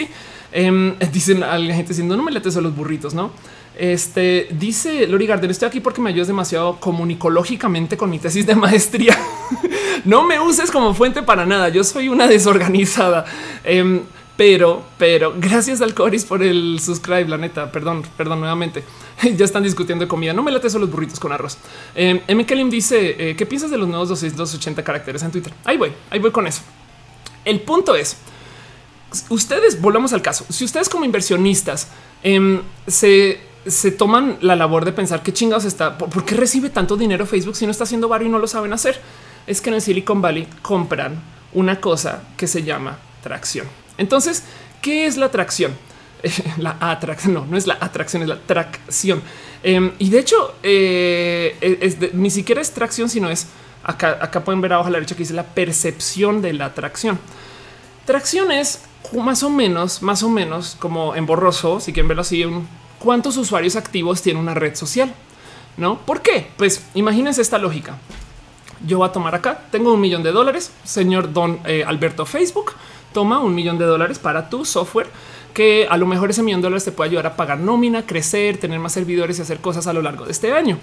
Em, dicen a la gente diciendo no me letes a los burritos, no? Este dice Lori Garden, estoy aquí porque me ayudas demasiado comunicológicamente con mi tesis de maestría. no me uses como fuente para nada. Yo soy una desorganizada. Em, pero, pero gracias al Coris por el subscribe. La neta, perdón, perdón nuevamente. ya están discutiendo de comida. No me late solo los burritos con arroz. Eh, M. Kelim dice eh, qué piensas de los nuevos 280 caracteres en Twitter. Ahí voy, ahí voy con eso. El punto es ustedes volvamos al caso. Si ustedes como inversionistas em, se, se toman la labor de pensar qué chingados está, por, qué recibe tanto dinero Facebook si no está haciendo barrio y no lo saben hacer, es que en el Silicon Valley compran una cosa que se llama tracción. Entonces, ¿qué es la atracción? la atracción, no, no es la atracción, es la tracción. Em, y de hecho, eh, ni siquiera es tracción, sino es acá, acá pueden ver abajo a la derecha que dice la percepción de la atracción. Tracción es más o menos, más o menos como en borroso, si quieren verlo así, cuántos usuarios activos tiene una red social. No, ¿por qué? Pues imagínense esta lógica. Yo voy a tomar acá, tengo un millón de dólares, señor don eh, Alberto Facebook toma un millón de dólares para tu software que a lo mejor ese millón de dólares te puede ayudar a pagar nómina, crecer, tener más servidores y hacer cosas a lo largo de este año.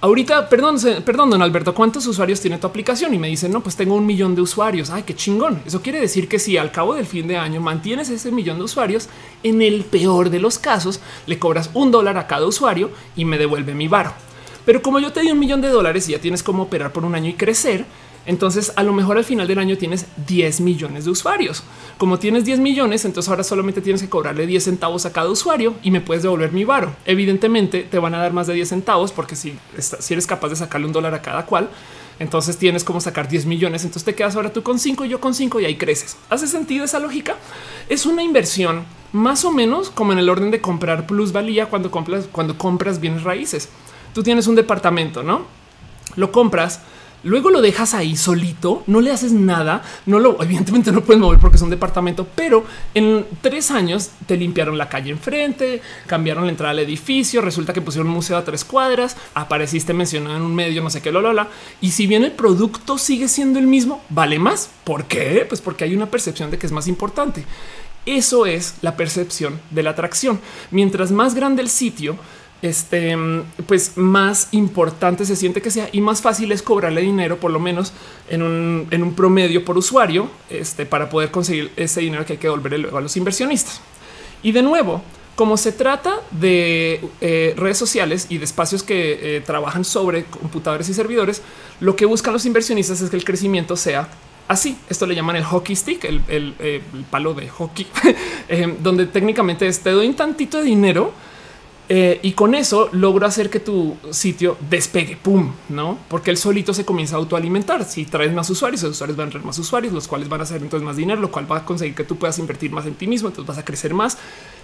Ahorita, perdón, perdón, don Alberto, ¿cuántos usuarios tiene tu aplicación? Y me dicen, no, pues tengo un millón de usuarios. Ay, qué chingón. Eso quiere decir que si al cabo del fin de año mantienes ese millón de usuarios, en el peor de los casos, le cobras un dólar a cada usuario y me devuelve mi varo. Pero como yo te di un millón de dólares y ya tienes como operar por un año y crecer, entonces, a lo mejor al final del año tienes 10 millones de usuarios. Como tienes 10 millones, entonces ahora solamente tienes que cobrarle 10 centavos a cada usuario y me puedes devolver mi varo. Evidentemente te van a dar más de 10 centavos porque si, si eres capaz de sacarle un dólar a cada cual, entonces tienes como sacar 10 millones. Entonces te quedas ahora tú con 5 y yo con 5 y ahí creces. ¿Hace sentido esa lógica? Es una inversión más o menos como en el orden de comprar plusvalía cuando compras, cuando compras bienes raíces. Tú tienes un departamento, ¿no? Lo compras Luego lo dejas ahí solito, no le haces nada, no lo evidentemente no puedes mover porque es un departamento, pero en tres años te limpiaron la calle enfrente, cambiaron la entrada al edificio, resulta que pusieron un museo a tres cuadras, apareciste mencionado en un medio, no sé qué, lo, lo, Y si bien el producto sigue siendo el mismo, vale más. ¿Por qué? Pues porque hay una percepción de que es más importante. Eso es la percepción de la atracción. Mientras más grande el sitio, este, pues más importante se siente que sea y más fácil es cobrarle dinero, por lo menos en un, promedio por usuario, este, para poder conseguir ese dinero que hay que devolverle luego a los inversionistas. Y de nuevo, como se trata de eh, redes sociales y de espacios que eh, trabajan sobre computadores y servidores, lo que buscan los inversionistas es que el crecimiento sea así. Esto le llaman el hockey stick, el, eh, palo de hockey, donde técnicamente te doy un tantito de dinero eh, y con eso logro hacer que tu sitio despegue, pum, no? Porque el solito se comienza a autoalimentar. Si traes más usuarios, los usuarios van a traer más usuarios, los cuales van a hacer entonces más dinero, lo cual va a conseguir que tú puedas invertir más en ti mismo. Entonces vas a crecer más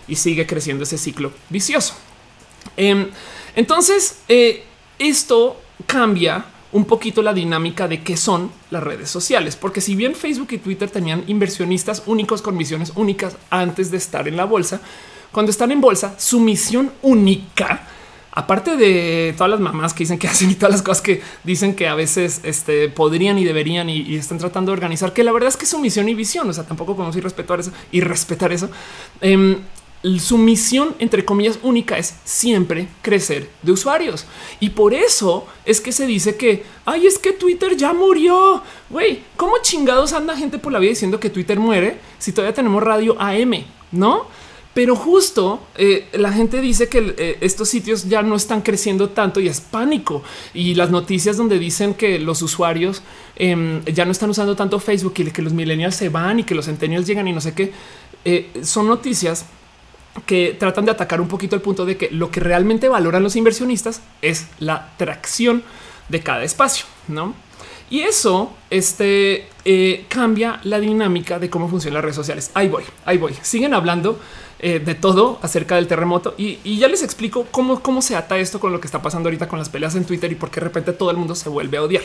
y sigue creciendo ese ciclo vicioso. Em, entonces, eh, esto cambia un poquito la dinámica de qué son las redes sociales, porque si bien Facebook y Twitter tenían inversionistas únicos con misiones únicas antes de estar en la bolsa, cuando están en bolsa, su misión única, aparte de todas las mamás que dicen que hacen y todas las cosas que dicen que a veces este, podrían y deberían y, están tratando de organizar, que la verdad es que su misión y visión, o sea, tampoco podemos ir respetar eso y respetar eso. Em, su misión, entre comillas, única es siempre crecer de usuarios. Y por eso es que se dice que, ay, es que Twitter ya murió. Güey, ¿cómo chingados anda gente por la vida diciendo que Twitter muere si todavía tenemos radio AM? No? Pero justo eh, la gente dice que eh, estos sitios ya no están creciendo tanto y es pánico. Y las noticias donde dicen que los usuarios em, ya no están usando tanto Facebook y que los millennials se van y que los centennials llegan y no sé qué, eh, son noticias que tratan de atacar un poquito el punto de que lo que realmente valoran los inversionistas es la tracción de cada espacio, ¿no? Y eso este, cambia la dinámica de cómo funcionan las redes sociales. Ahí voy, ahí voy. Siguen hablando eh, de todo acerca del terremoto y, ya les explico cómo, cómo se ata esto con lo que está pasando ahorita con las peleas en Twitter y por qué de repente todo el mundo se vuelve a odiar.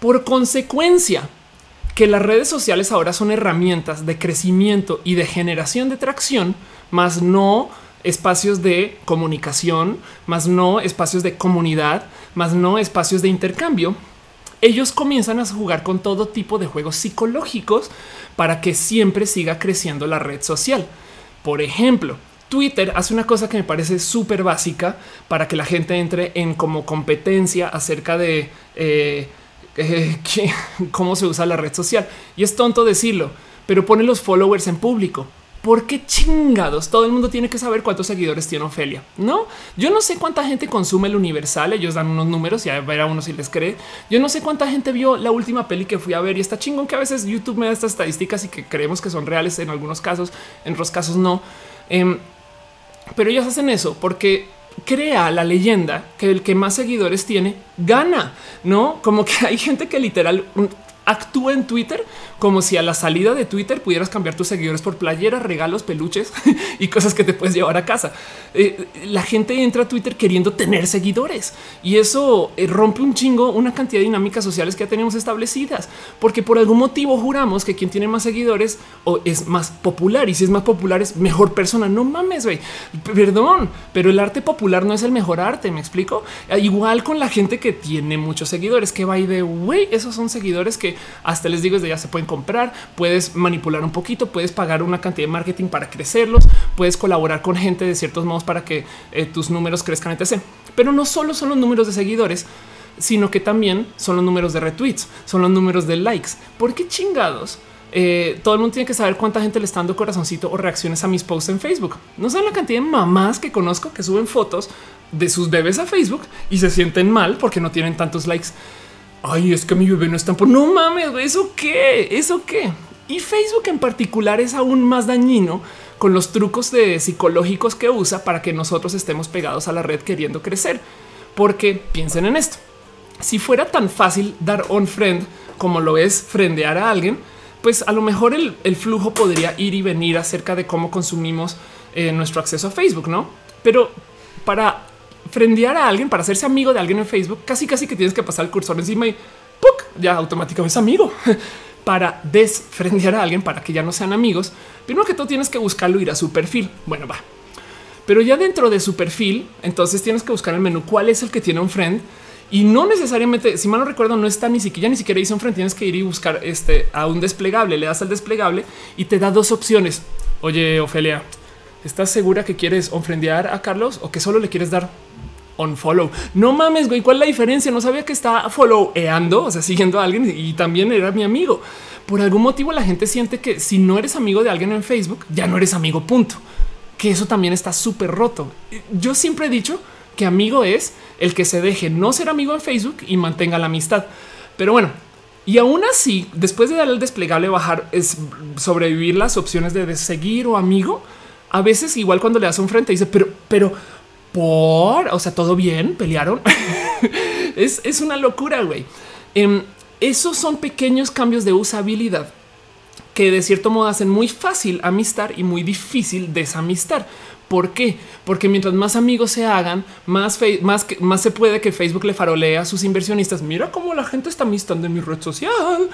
Por consecuencia, que las redes sociales ahora son herramientas de crecimiento y de generación de tracción, más no espacios de comunicación, más no espacios de comunidad, más no espacios de intercambio. Ellos comienzan a jugar con todo tipo de juegos psicológicos para que siempre siga creciendo la red social. Por ejemplo, Twitter hace una cosa que me parece súper básica para que la gente entre en como competencia acerca de eh, eh, cómo se usa la red social. Y es tonto decirlo, pero pone los followers en público. ¿Por qué chingados? Todo el mundo tiene que saber cuántos seguidores tiene Ofelia. No, yo no sé cuánta gente consume el Universal. Ellos dan unos números y a ver a uno si les cree. Yo no sé cuánta gente vio la última peli que fui a ver y está chingón que a veces YouTube me da estas estadísticas y que creemos que son reales en algunos casos, en otros casos no. Em, pero ellos hacen eso porque crea la leyenda que el que más seguidores tiene gana, no como que hay gente que literal actúa en Twitter como si a la salida de Twitter pudieras cambiar tus seguidores por playeras, regalos, peluches y cosas que te puedes llevar a casa. Eh, la gente entra a Twitter queriendo tener seguidores y eso eh, rompe un chingo una cantidad de dinámicas sociales que ya tenemos establecidas, porque por algún motivo juramos que quien tiene más seguidores o es más popular y si es más popular es mejor persona. No mames, güey. Perdón, pero el arte popular no es el mejor arte. Me explico. Igual con la gente que tiene muchos seguidores que va y de güey, esos son seguidores que hasta les digo desde ya se pueden comprar, puedes manipular un poquito, puedes pagar una cantidad de marketing para crecerlos, puedes colaborar con gente de ciertos modos para que eh, tus números crezcan, etc. Pero no solo son los números de seguidores, sino que también son los números de retweets, son los números de likes. ¿Por qué chingados? Eh, todo el mundo tiene que saber cuánta gente le está dando corazoncito o reacciones a mis posts en Facebook. No saben la cantidad de mamás que conozco que suben fotos de sus bebés a Facebook y se sienten mal porque no tienen tantos likes ay, es que mi bebé no está por no mames, eso qué, eso qué. Y Facebook en particular es aún más dañino con los trucos psicológicos que usa para que nosotros estemos pegados a la red queriendo crecer. Porque piensen en esto. Si fuera tan fácil dar on friend como lo es frendear a alguien, pues a lo mejor el, flujo podría ir y venir acerca de cómo consumimos eh, nuestro acceso a Facebook, no? Pero para frendear a alguien para hacerse amigo de alguien en Facebook, casi casi que tienes que pasar el cursor encima y ¡puc! ya automáticamente es amigo. para desfrendear a alguien para que ya no sean amigos, primero que todo tienes que buscarlo, ir a su perfil. Bueno, va. Pero ya dentro de su perfil, entonces tienes que buscar el menú cuál es el que tiene un friend y no necesariamente, si mal no recuerdo, no está ni siquiera ni siquiera dice un friend. Tienes que ir y buscar este a un desplegable. Le das al desplegable y te da dos opciones. Oye, Ofelia, ¿estás segura que quieres ofrendear a Carlos o que solo le quieres dar on follow. No mames, güey, ¿cuál es la diferencia? No sabía que estaba followando, o sea, siguiendo a alguien y también era mi amigo. Por algún motivo la gente siente que si no eres amigo de alguien en Facebook, ya no eres amigo, punto. Que eso también está súper roto. Yo siempre he dicho que amigo es el que se deje no ser amigo en Facebook y mantenga la amistad. Pero bueno, y aún así, después de darle el desplegable, bajar es sobrevivir las opciones de, seguir o amigo. A veces, igual cuando le das un frente, dice, pero, pero, por, o sea, todo bien, pelearon. es, una locura, güey. Em, esos son pequeños cambios de usabilidad que de cierto modo hacen muy fácil amistar y muy difícil desamistar. ¿Por qué? Porque mientras más amigos se hagan, más, más, más se puede que Facebook le farolea a sus inversionistas. Mira cómo la gente está amistando en mi red social.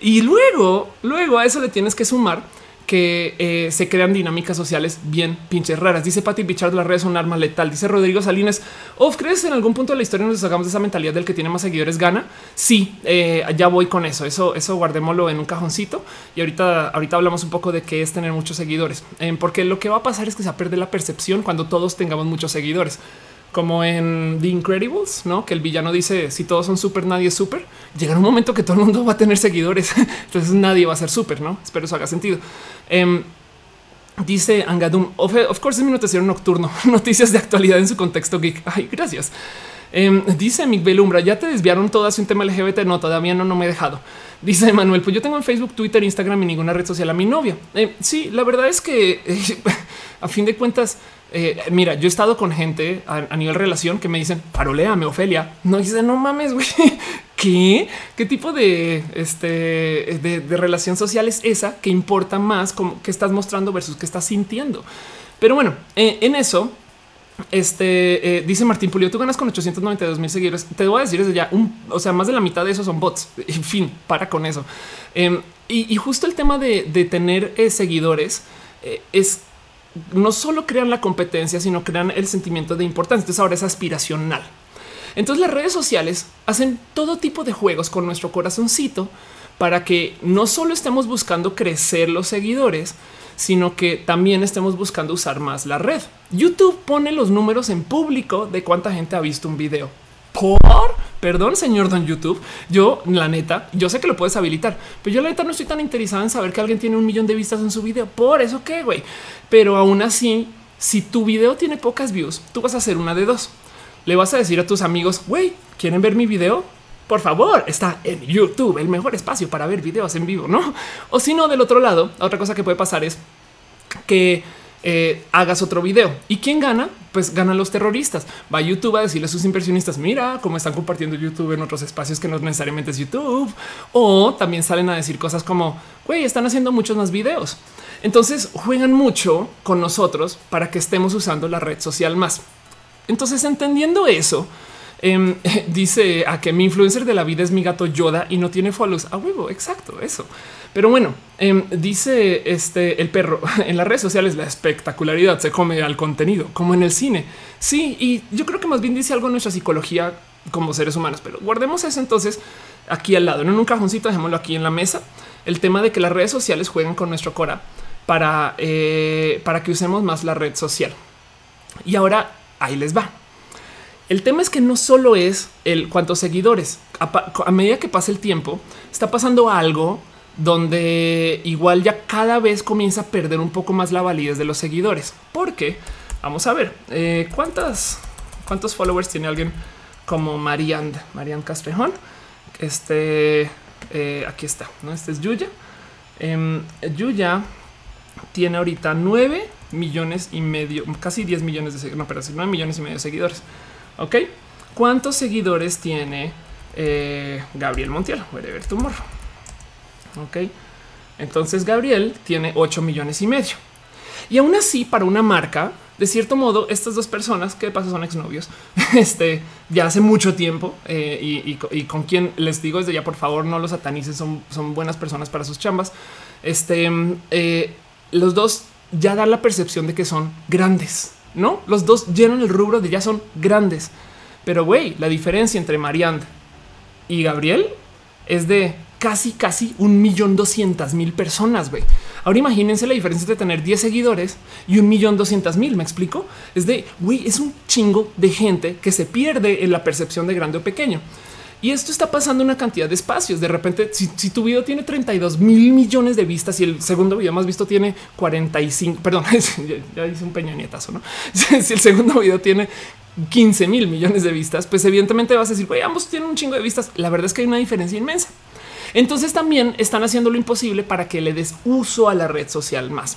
Y luego, luego a eso le tienes que sumar que eh, se crean dinámicas sociales bien pinches raras. Dice Patty Bichard, las redes son un arma letal. Dice Rodrigo Salinas, of ¿crees en algún punto de la historia nos hagamos de esa mentalidad del que tiene más seguidores gana? Sí, eh, ya voy con eso. Eso, eso guardémoslo en un cajoncito y ahorita, ahorita hablamos un poco de qué es tener muchos seguidores, eh, porque lo que va a pasar es que se va a perder la percepción cuando todos tengamos muchos seguidores como en The Incredibles, no? Que el villano dice si todos son súper, nadie es súper. Llegará un momento que todo el mundo va a tener seguidores, entonces nadie va a ser súper, no? Espero eso haga sentido. Em, dice Angadum, of, course es mi noticiero nocturno, noticias de actualidad en su contexto geek. Ay, gracias. Em, dice Mick Belumbra, ya te desviaron todas un tema LGBT. No, todavía no, no me he dejado. Dice Manuel, pues yo tengo en Facebook, Twitter, Instagram y ninguna red social a mi novia. Em, sí, la verdad es que a fin de cuentas, eh, mira, yo he estado con gente a, nivel relación que me dicen, paroleame, Ofelia. No dice, no mames, güey. ¿Qué? ¿Qué tipo de, este, de, relación social es esa que importa más como que estás mostrando versus que estás sintiendo? Pero bueno, eh, en eso, este eh, dice Martín Pulio, tú ganas con 892 mil seguidores. Te voy a decir desde ya, un, o sea, más de la mitad de esos son bots. En fin, para con eso. Em, y, justo el tema de, tener seguidores es no solo crean la competencia, sino crean el sentimiento de importancia. Entonces ahora es aspiracional. Entonces las redes sociales hacen todo tipo de juegos con nuestro corazoncito para que no solo estemos buscando crecer los seguidores, sino que también estemos buscando usar más la red. YouTube pone los números en público de cuánta gente ha visto un video por perdón, señor Don YouTube. Yo, la neta, yo sé que lo puedes habilitar, pero yo la neta no estoy tan interesada en saber que alguien tiene un millón de vistas en su video. Por eso que, güey. Pero aún así, si tu video tiene pocas views, tú vas a hacer una de dos. Le vas a decir a tus amigos, güey, ¿quieren ver mi video? Por favor, está en YouTube, el mejor espacio para ver videos en vivo, ¿no? O si no, del otro lado, otra cosa que puede pasar es que eh, hagas otro video. ¿Y quién gana? Pues ganan los terroristas. Va a YouTube a decirle a sus inversionistas, mira cómo están compartiendo YouTube en otros espacios que no necesariamente es YouTube. O también salen a decir cosas como, güey, están haciendo muchos más videos. Entonces juegan mucho con nosotros para que estemos usando la red social más. Entonces, entendiendo eso, em, dice a que mi influencer de la vida es mi gato Yoda y no tiene follows. A huevo, exacto, eso. Pero bueno, em, dice este el perro en las redes sociales, la espectacularidad se come al contenido, como en el cine. Sí, y yo creo que más bien dice algo en nuestra psicología como seres humanos, pero guardemos eso entonces aquí al lado, en un cajoncito, dejémoslo aquí en la mesa. El tema de que las redes sociales juegan con nuestro cora para, eh, para que usemos más la red social. Y ahora ahí les va. El tema es que no solo es el cuántos seguidores. a medida que pasa el tiempo, está pasando algo donde igual ya cada vez comienza a perder un poco más la validez de los seguidores. Porque vamos a ver eh, cuántas, cuántos followers tiene alguien como Marian, Marian Castrejón. Este eh, aquí está, no? Este es Yuya. Em, Yuya tiene ahorita 9 millones y medio, casi 10 millones de seguidores, no, pero 9 millones y medio de seguidores. Ok, cuántos seguidores tiene eh, Gabriel Montiel? Voy a ver tu morro. Ok. Entonces Gabriel tiene 8 millones y medio. Y aún así, para una marca, de cierto modo, estas dos personas que de paso son exnovios, este ya hace mucho tiempo eh, y, con quien les digo desde ya, por favor, no los satanicen, son, son buenas personas para sus chambas. Este eh, los dos ya dan la percepción de que son grandes, no? Los dos llenan el rubro de ya son grandes. Pero güey, la diferencia entre Marianne y Gabriel es de casi, casi un millón doscientas mil personas. Güey. Ahora imagínense la diferencia de tener 10 seguidores y un millón doscientas mil. Me explico. Es de güey, es un chingo de gente que se pierde en la percepción de grande o pequeño. Y esto está pasando una cantidad de espacios. De repente, si, tu video tiene 32 mil millones de vistas y el segundo video más visto tiene 45, perdón, ya, hice un peña nietazo, no? si el segundo video tiene 15 mil millones de vistas, pues evidentemente vas a decir, güey, ambos tienen un chingo de vistas. La verdad es que hay una diferencia inmensa. Entonces también están haciendo lo imposible para que le des uso a la red social más.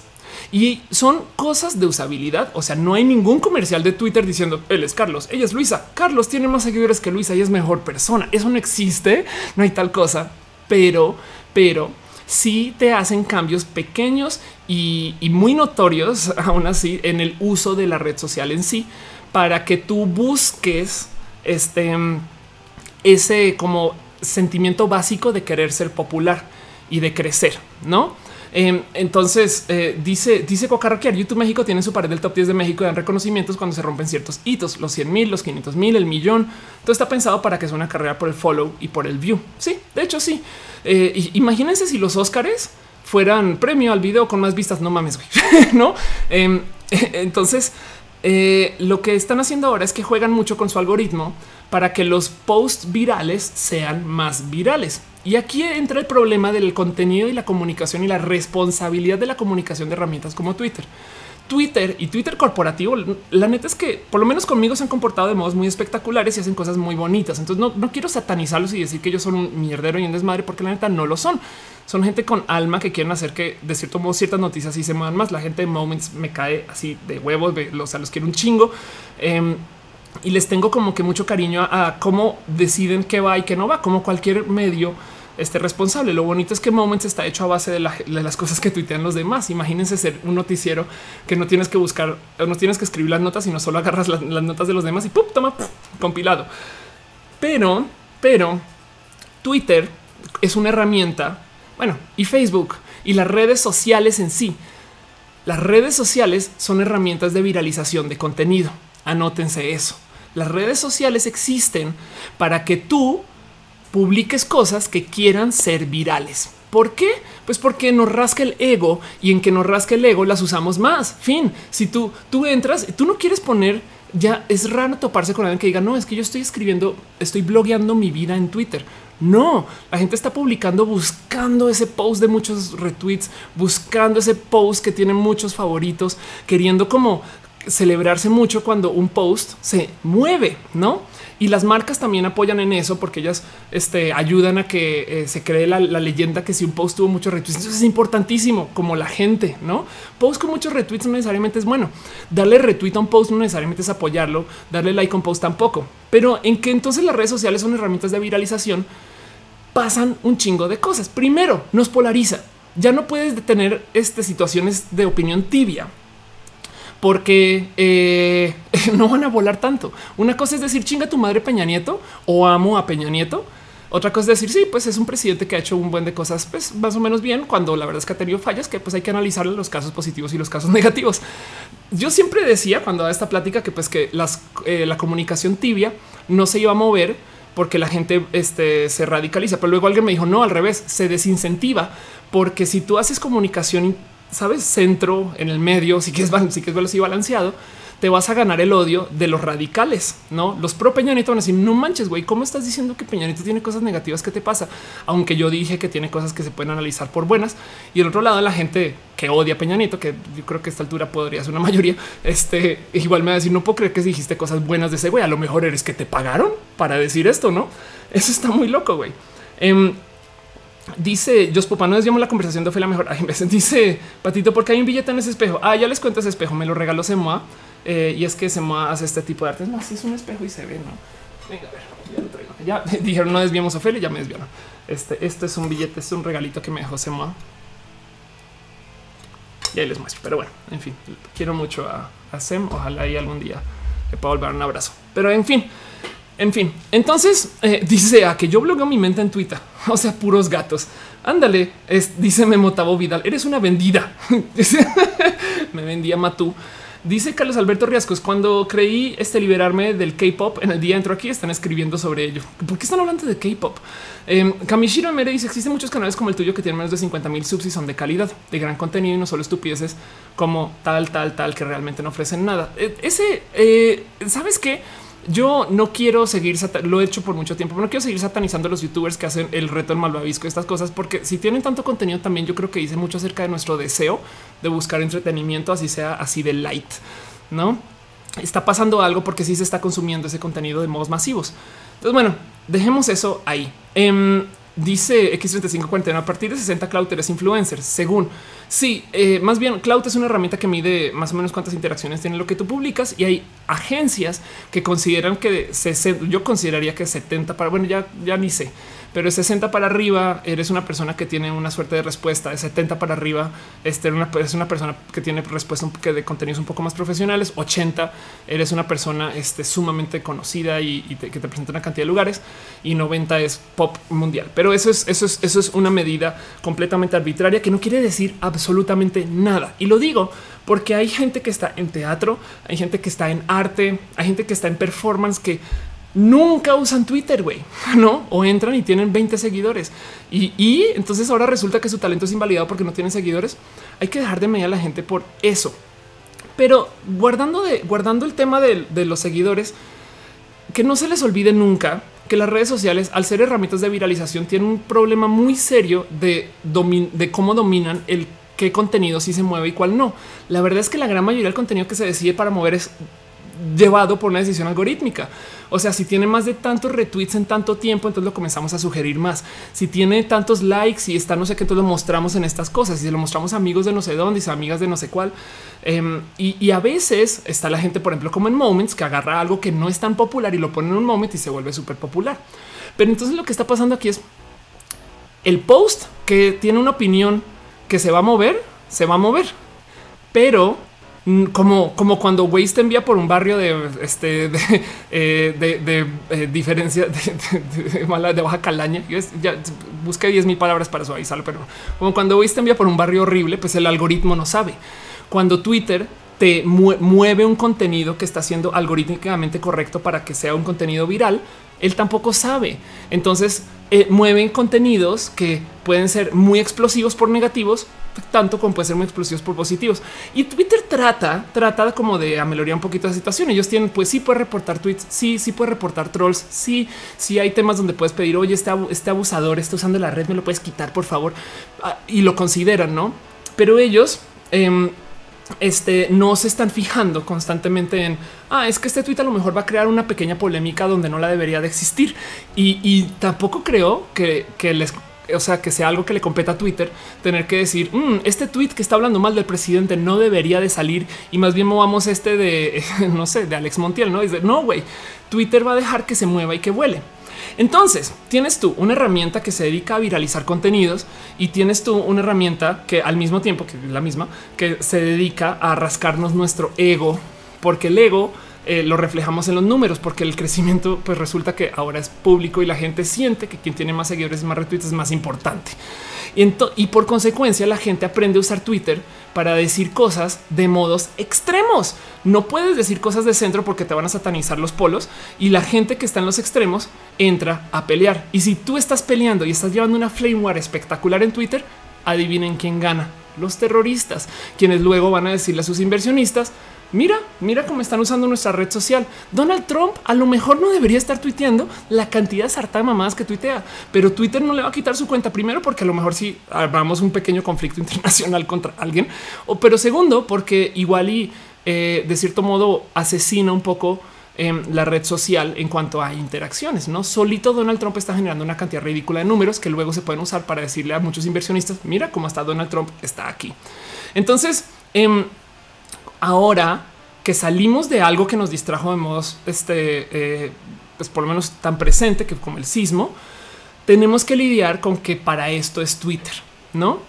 Y son cosas de usabilidad. O sea, no hay ningún comercial de Twitter diciendo él es Carlos, ella es Luisa. Carlos tiene más seguidores que Luisa y es mejor persona. Eso no existe. No hay tal cosa, pero, pero sí te hacen cambios pequeños y, muy notorios, aún así, en el uso de la red social en sí, para que tú busques este ese como sentimiento básico de querer ser popular y de crecer, ¿no? Em, entonces eh, dice, dice Cocarraquear, YouTube México tiene su pared del top 10 de México y dan reconocimientos cuando se rompen ciertos hitos, los 100 mil, los 500 mil, el millón. Todo está pensado para que sea una carrera por el follow y por el view. Sí, de hecho, sí. Eh, imagínense si los Óscares fueran premio al video con más vistas. No mames, no? Em, entonces, eh, lo que están haciendo ahora es que juegan mucho con su algoritmo para que los posts virales sean más virales. Y aquí entra el problema del contenido y la comunicación y la responsabilidad de la comunicación de herramientas como Twitter. Twitter y Twitter corporativo, la neta es que por lo menos conmigo se han comportado de modos muy espectaculares y hacen cosas muy bonitas. Entonces no, no quiero satanizarlos y decir que ellos son un mierdero y un desmadre, porque la neta no lo son. Son gente con alma que quieren hacer que de cierto modo ciertas noticias sí se muevan más. La gente de Moments me cae así de huevos, los, a quiero un chingo. Em, y les tengo como que mucho cariño a, cómo deciden qué va y qué no va, como cualquier medio esté responsable. Lo bonito es que Moments está hecho a base de, las cosas que tuitean los demás. Imagínense ser un noticiero que no tienes que buscar, no tienes que escribir las notas, sino solo agarras las, notas de los demás y ¡pum! toma compilado. Pero, pero Twitter es una herramienta, bueno, y Facebook y las redes sociales en sí. Las redes sociales son herramientas de viralización de contenido. Anótense eso. Las redes sociales existen para que tú publiques cosas que quieran ser virales. ¿Por qué? Pues porque nos rasca el ego y en que nos rasca el ego las usamos más. Fin. Si tú, tú entras, tú no quieres poner ya es raro toparse con alguien que diga no, es que yo estoy escribiendo, estoy blogueando mi vida en Twitter. No, la gente está publicando buscando ese post de muchos retweets, buscando ese post que tiene muchos favoritos, queriendo como celebrarse mucho cuando un post se mueve, no? Y las marcas también apoyan en eso porque ellas este, ayudan a que eh, se cree la, leyenda que si un post tuvo muchos retweets, eso es importantísimo, como la gente, no? Post con muchos retweets no necesariamente es bueno. Darle retweet a un post no necesariamente es apoyarlo, darle like a un post tampoco. Pero en que entonces las redes sociales son herramientas de viralización, pasan un chingo de cosas. Primero, nos polariza. Ya no puedes tener este, situaciones de opinión tibia porque eh, no van a volar tanto. Una cosa es decir chinga tu madre Peña Nieto o amo a Peña Nieto. Otra cosa es decir, sí, pues es un presidente que ha hecho un buen de cosas, pues más o menos bien, cuando la verdad es que ha tenido fallas, que pues hay que analizar los casos positivos y los casos negativos. Yo siempre decía cuando da esta plática que pues que eh, la comunicación tibia no se iba a mover porque la gente este, se radicaliza, pero luego alguien me dijo, no, al revés, se desincentiva, porque si tú haces comunicación sabes, centro en el medio, si quieres, si quieres verlo así balanceado, te vas a ganar el odio de los radicales, no los pro Peñanito van a decir no manches, güey, cómo estás diciendo que Peñanito tiene cosas negativas? ¿Qué te pasa? Aunque yo dije que tiene cosas que se pueden analizar por buenas y el otro lado, la gente que odia a Peñanito, que yo creo que a esta altura podría ser una mayoría, este igual me va a decir no puedo creer que dijiste cosas buenas de ese güey. A lo mejor eres que te pagaron para decir esto, no? Eso está muy loco, güey. Em, Dice Jos Popa, no desviamos la conversación de Ophelia mejor. dice Patito, porque hay un billete en ese espejo. Ah, ya les cuento ese espejo. Me lo regaló Semoa. Eh, y es que Semoa hace este tipo de arte. No, es un espejo y se ve, no? Venga, a ver, ya lo traigo. Ya dijeron no desviamos Ophelia, ya me desviaron. Este, esto es un billete, es un regalito que me dejó Semoa. Y ahí les muestro. Pero bueno, en fin, quiero mucho a, a Sem. Ojalá y algún día le pueda volver un abrazo. Pero en fin, en fin, entonces eh, dice a que yo blogueo mi mente en Twitter, o sea, puros gatos. Ándale, es, dice Memotavo Vidal, eres una vendida. Me vendía Matú. Dice Carlos Alberto Riascos, cuando creí este liberarme del K-pop en el día entro aquí, están escribiendo sobre ello. ¿Por qué están hablando de K-pop? Eh, Kamishiro Mere dice existen muchos canales como el tuyo que tienen menos de 50 mil subs y son de calidad, de gran contenido y no solo estupideces como tal, tal, tal, que realmente no ofrecen nada. Eh, ese, eh, ¿sabes qué? Yo no quiero seguir, lo he hecho por mucho tiempo, pero no quiero seguir satanizando a los youtubers que hacen el reto del malvavisco, estas cosas, porque si tienen tanto contenido también yo creo que dice mucho acerca de nuestro deseo de buscar entretenimiento, así sea así de light, ¿no? Está pasando algo porque sí se está consumiendo ese contenido de modos masivos. Entonces, bueno, dejemos eso ahí. Em, Dice X3541 a partir de 60 Cloud eres influencer. Según sí, eh, más bien Cloud es una herramienta que mide más o menos cuántas interacciones tiene lo que tú publicas y hay agencias que consideran que yo consideraría que 70 para bueno, ya, ya ni sé, pero de 60 para arriba eres una persona que tiene una suerte de respuesta, de 70 para arriba este, una, es una persona que tiene respuesta de contenidos un poco más profesionales, 80 eres una persona este, sumamente conocida y, que te presenta una cantidad de lugares y 90 es pop mundial. Pero eso es, eso es, eso es una medida completamente arbitraria que no quiere decir absolutamente nada. Y lo digo porque hay gente que está en teatro, hay gente que está en arte, hay gente que está en performance que nunca usan Twitter, güey, no? O entran y tienen 20 seguidores y, entonces ahora resulta que su talento es invalidado porque no tienen seguidores. Hay que dejar de medir a la gente por eso. Pero guardando de guardando el tema de, de los seguidores, que no se les olvide nunca que las redes sociales, al ser herramientas de viralización, tienen un problema muy serio de, de cómo dominan el qué contenido sí se mueve y cuál no. La verdad es que la gran mayoría del contenido que se decide para mover es llevado por una decisión algorítmica. O sea, si tiene más de tantos retweets en tanto tiempo, entonces lo comenzamos a sugerir más. Si tiene tantos likes y está no sé qué, entonces lo mostramos en estas cosas. Y se lo mostramos a amigos de no sé dónde y amigas de no sé cuál. Em, y, a veces está la gente, por ejemplo, como en Moments, que agarra algo que no es tan popular y lo pone en un moment y se vuelve súper popular. Pero entonces lo que está pasando aquí es el post que tiene una opinión que se va a mover, se va a mover. Pero como, como cuando Waze te envía por un barrio de este de, eh, eh, diferencia de, de baja calaña. Yo busqué 10 mil palabras para suavizarlo, pero como cuando Waze te envía por un barrio horrible, pues el algoritmo no sabe. Cuando Twitter te mueve un contenido que está siendo algorítmicamente correcto para que sea un contenido viral, él tampoco sabe. Entonces eh, mueven contenidos que pueden ser muy explosivos por negativos, tanto como pueden ser muy explosivos por positivos. Y Twitter trata, trata como de amelorar un poquito la situación. Ellos tienen, pues sí puede reportar tweets, sí, sí puede reportar trolls, sí, sí hay temas donde puedes pedir, oye, este, este abusador está usando la red, me lo puedes quitar, por favor. Ah, y lo consideran, ¿no? Pero ellos... Em, este, no se están fijando constantemente en ah, es que este tweet a lo mejor va a crear una pequeña polémica donde no la debería de existir. Y, tampoco creo que, les o sea, que sea algo que le competa a Twitter, tener que decir mm, este tweet que está hablando mal del presidente no debería de salir y más bien movamos este de no sé, de Alex Montiel. No es no, güey, Twitter va a dejar que se mueva y que vuele. Entonces tienes tú una herramienta que se dedica a viralizar contenidos y tienes tú una herramienta que al mismo tiempo que es la misma que se dedica a rascarnos nuestro ego, porque el ego eh, lo reflejamos en los números, porque el crecimiento pues resulta que ahora es público y la gente siente que quien tiene más seguidores y más retweets es más importante. Y, por consecuencia la gente aprende a usar Twitter para decir cosas de modos extremos. No puedes decir cosas de centro porque te van a satanizar los polos y la gente que está en los extremos entra a pelear. Y si tú estás peleando y estás llevando una flame war espectacular en Twitter, adivinen quién gana. Los terroristas, quienes luego van a decirle a sus inversionistas, Mira, mira cómo están usando nuestra red social. Donald Trump a lo mejor no debería estar tuiteando la cantidad de sarta de mamadas que tuitea, pero Twitter no le va a quitar su cuenta primero porque a lo mejor si sí, armamos un pequeño conflicto internacional contra alguien, o pero segundo porque igual y eh, de cierto modo asesina un poco em, la red social en cuanto a interacciones. No solito Donald Trump está generando una cantidad ridícula de números que luego se pueden usar para decirle a muchos inversionistas: Mira cómo está Donald Trump, está aquí. Entonces, em, ahora que salimos de algo que nos distrajo de modos, este, eh, pues por lo menos tan presente que como el sismo, tenemos que lidiar con que para esto es Twitter, ¿no?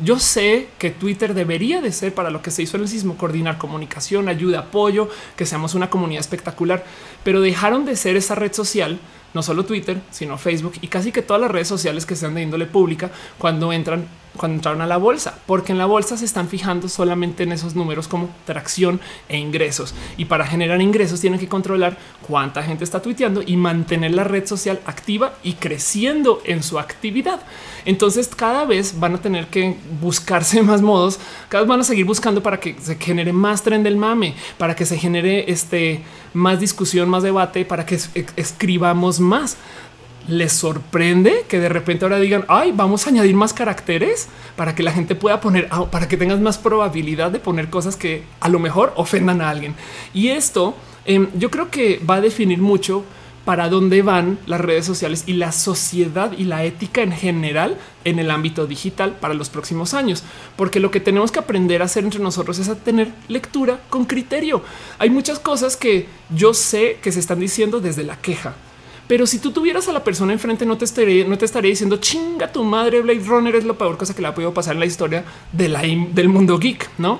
Yo sé que Twitter debería de ser para lo que se hizo en el sismo, coordinar comunicación, ayuda, apoyo, que seamos una comunidad espectacular, pero dejaron de ser esa red social no solo Twitter, sino Facebook y casi que todas las redes sociales que sean de índole pública cuando entran cuando entraron a la bolsa, porque en la bolsa se están fijando solamente en esos números como tracción e ingresos. Y para generar ingresos tienen que controlar cuánta gente está tuiteando y mantener la red social activa y creciendo en su actividad. Entonces cada vez van a tener que buscarse más modos, cada vez van a seguir buscando para que se genere más tren del mame, para que se genere este más discusión, más debate, para que escribamos más. Les sorprende que de repente ahora digan, ay, vamos a añadir más caracteres para que la gente pueda poner, ah, para que tengas más probabilidad de poner cosas que a lo mejor ofendan a alguien. Y esto em, yo creo que va a definir mucho para dónde van las redes sociales y la sociedad y la ética en general en el ámbito digital para los próximos años, porque lo que tenemos que aprender a hacer entre nosotros es a tener lectura con criterio. Hay muchas cosas que yo sé que se están diciendo desde la queja, Pero si tú tuvieras a la persona enfrente, no te estaría, no te estaría diciendo chinga tu madre. Blade Runner es la peor cosa que le ha podido pasar en la historia del mundo geek, no?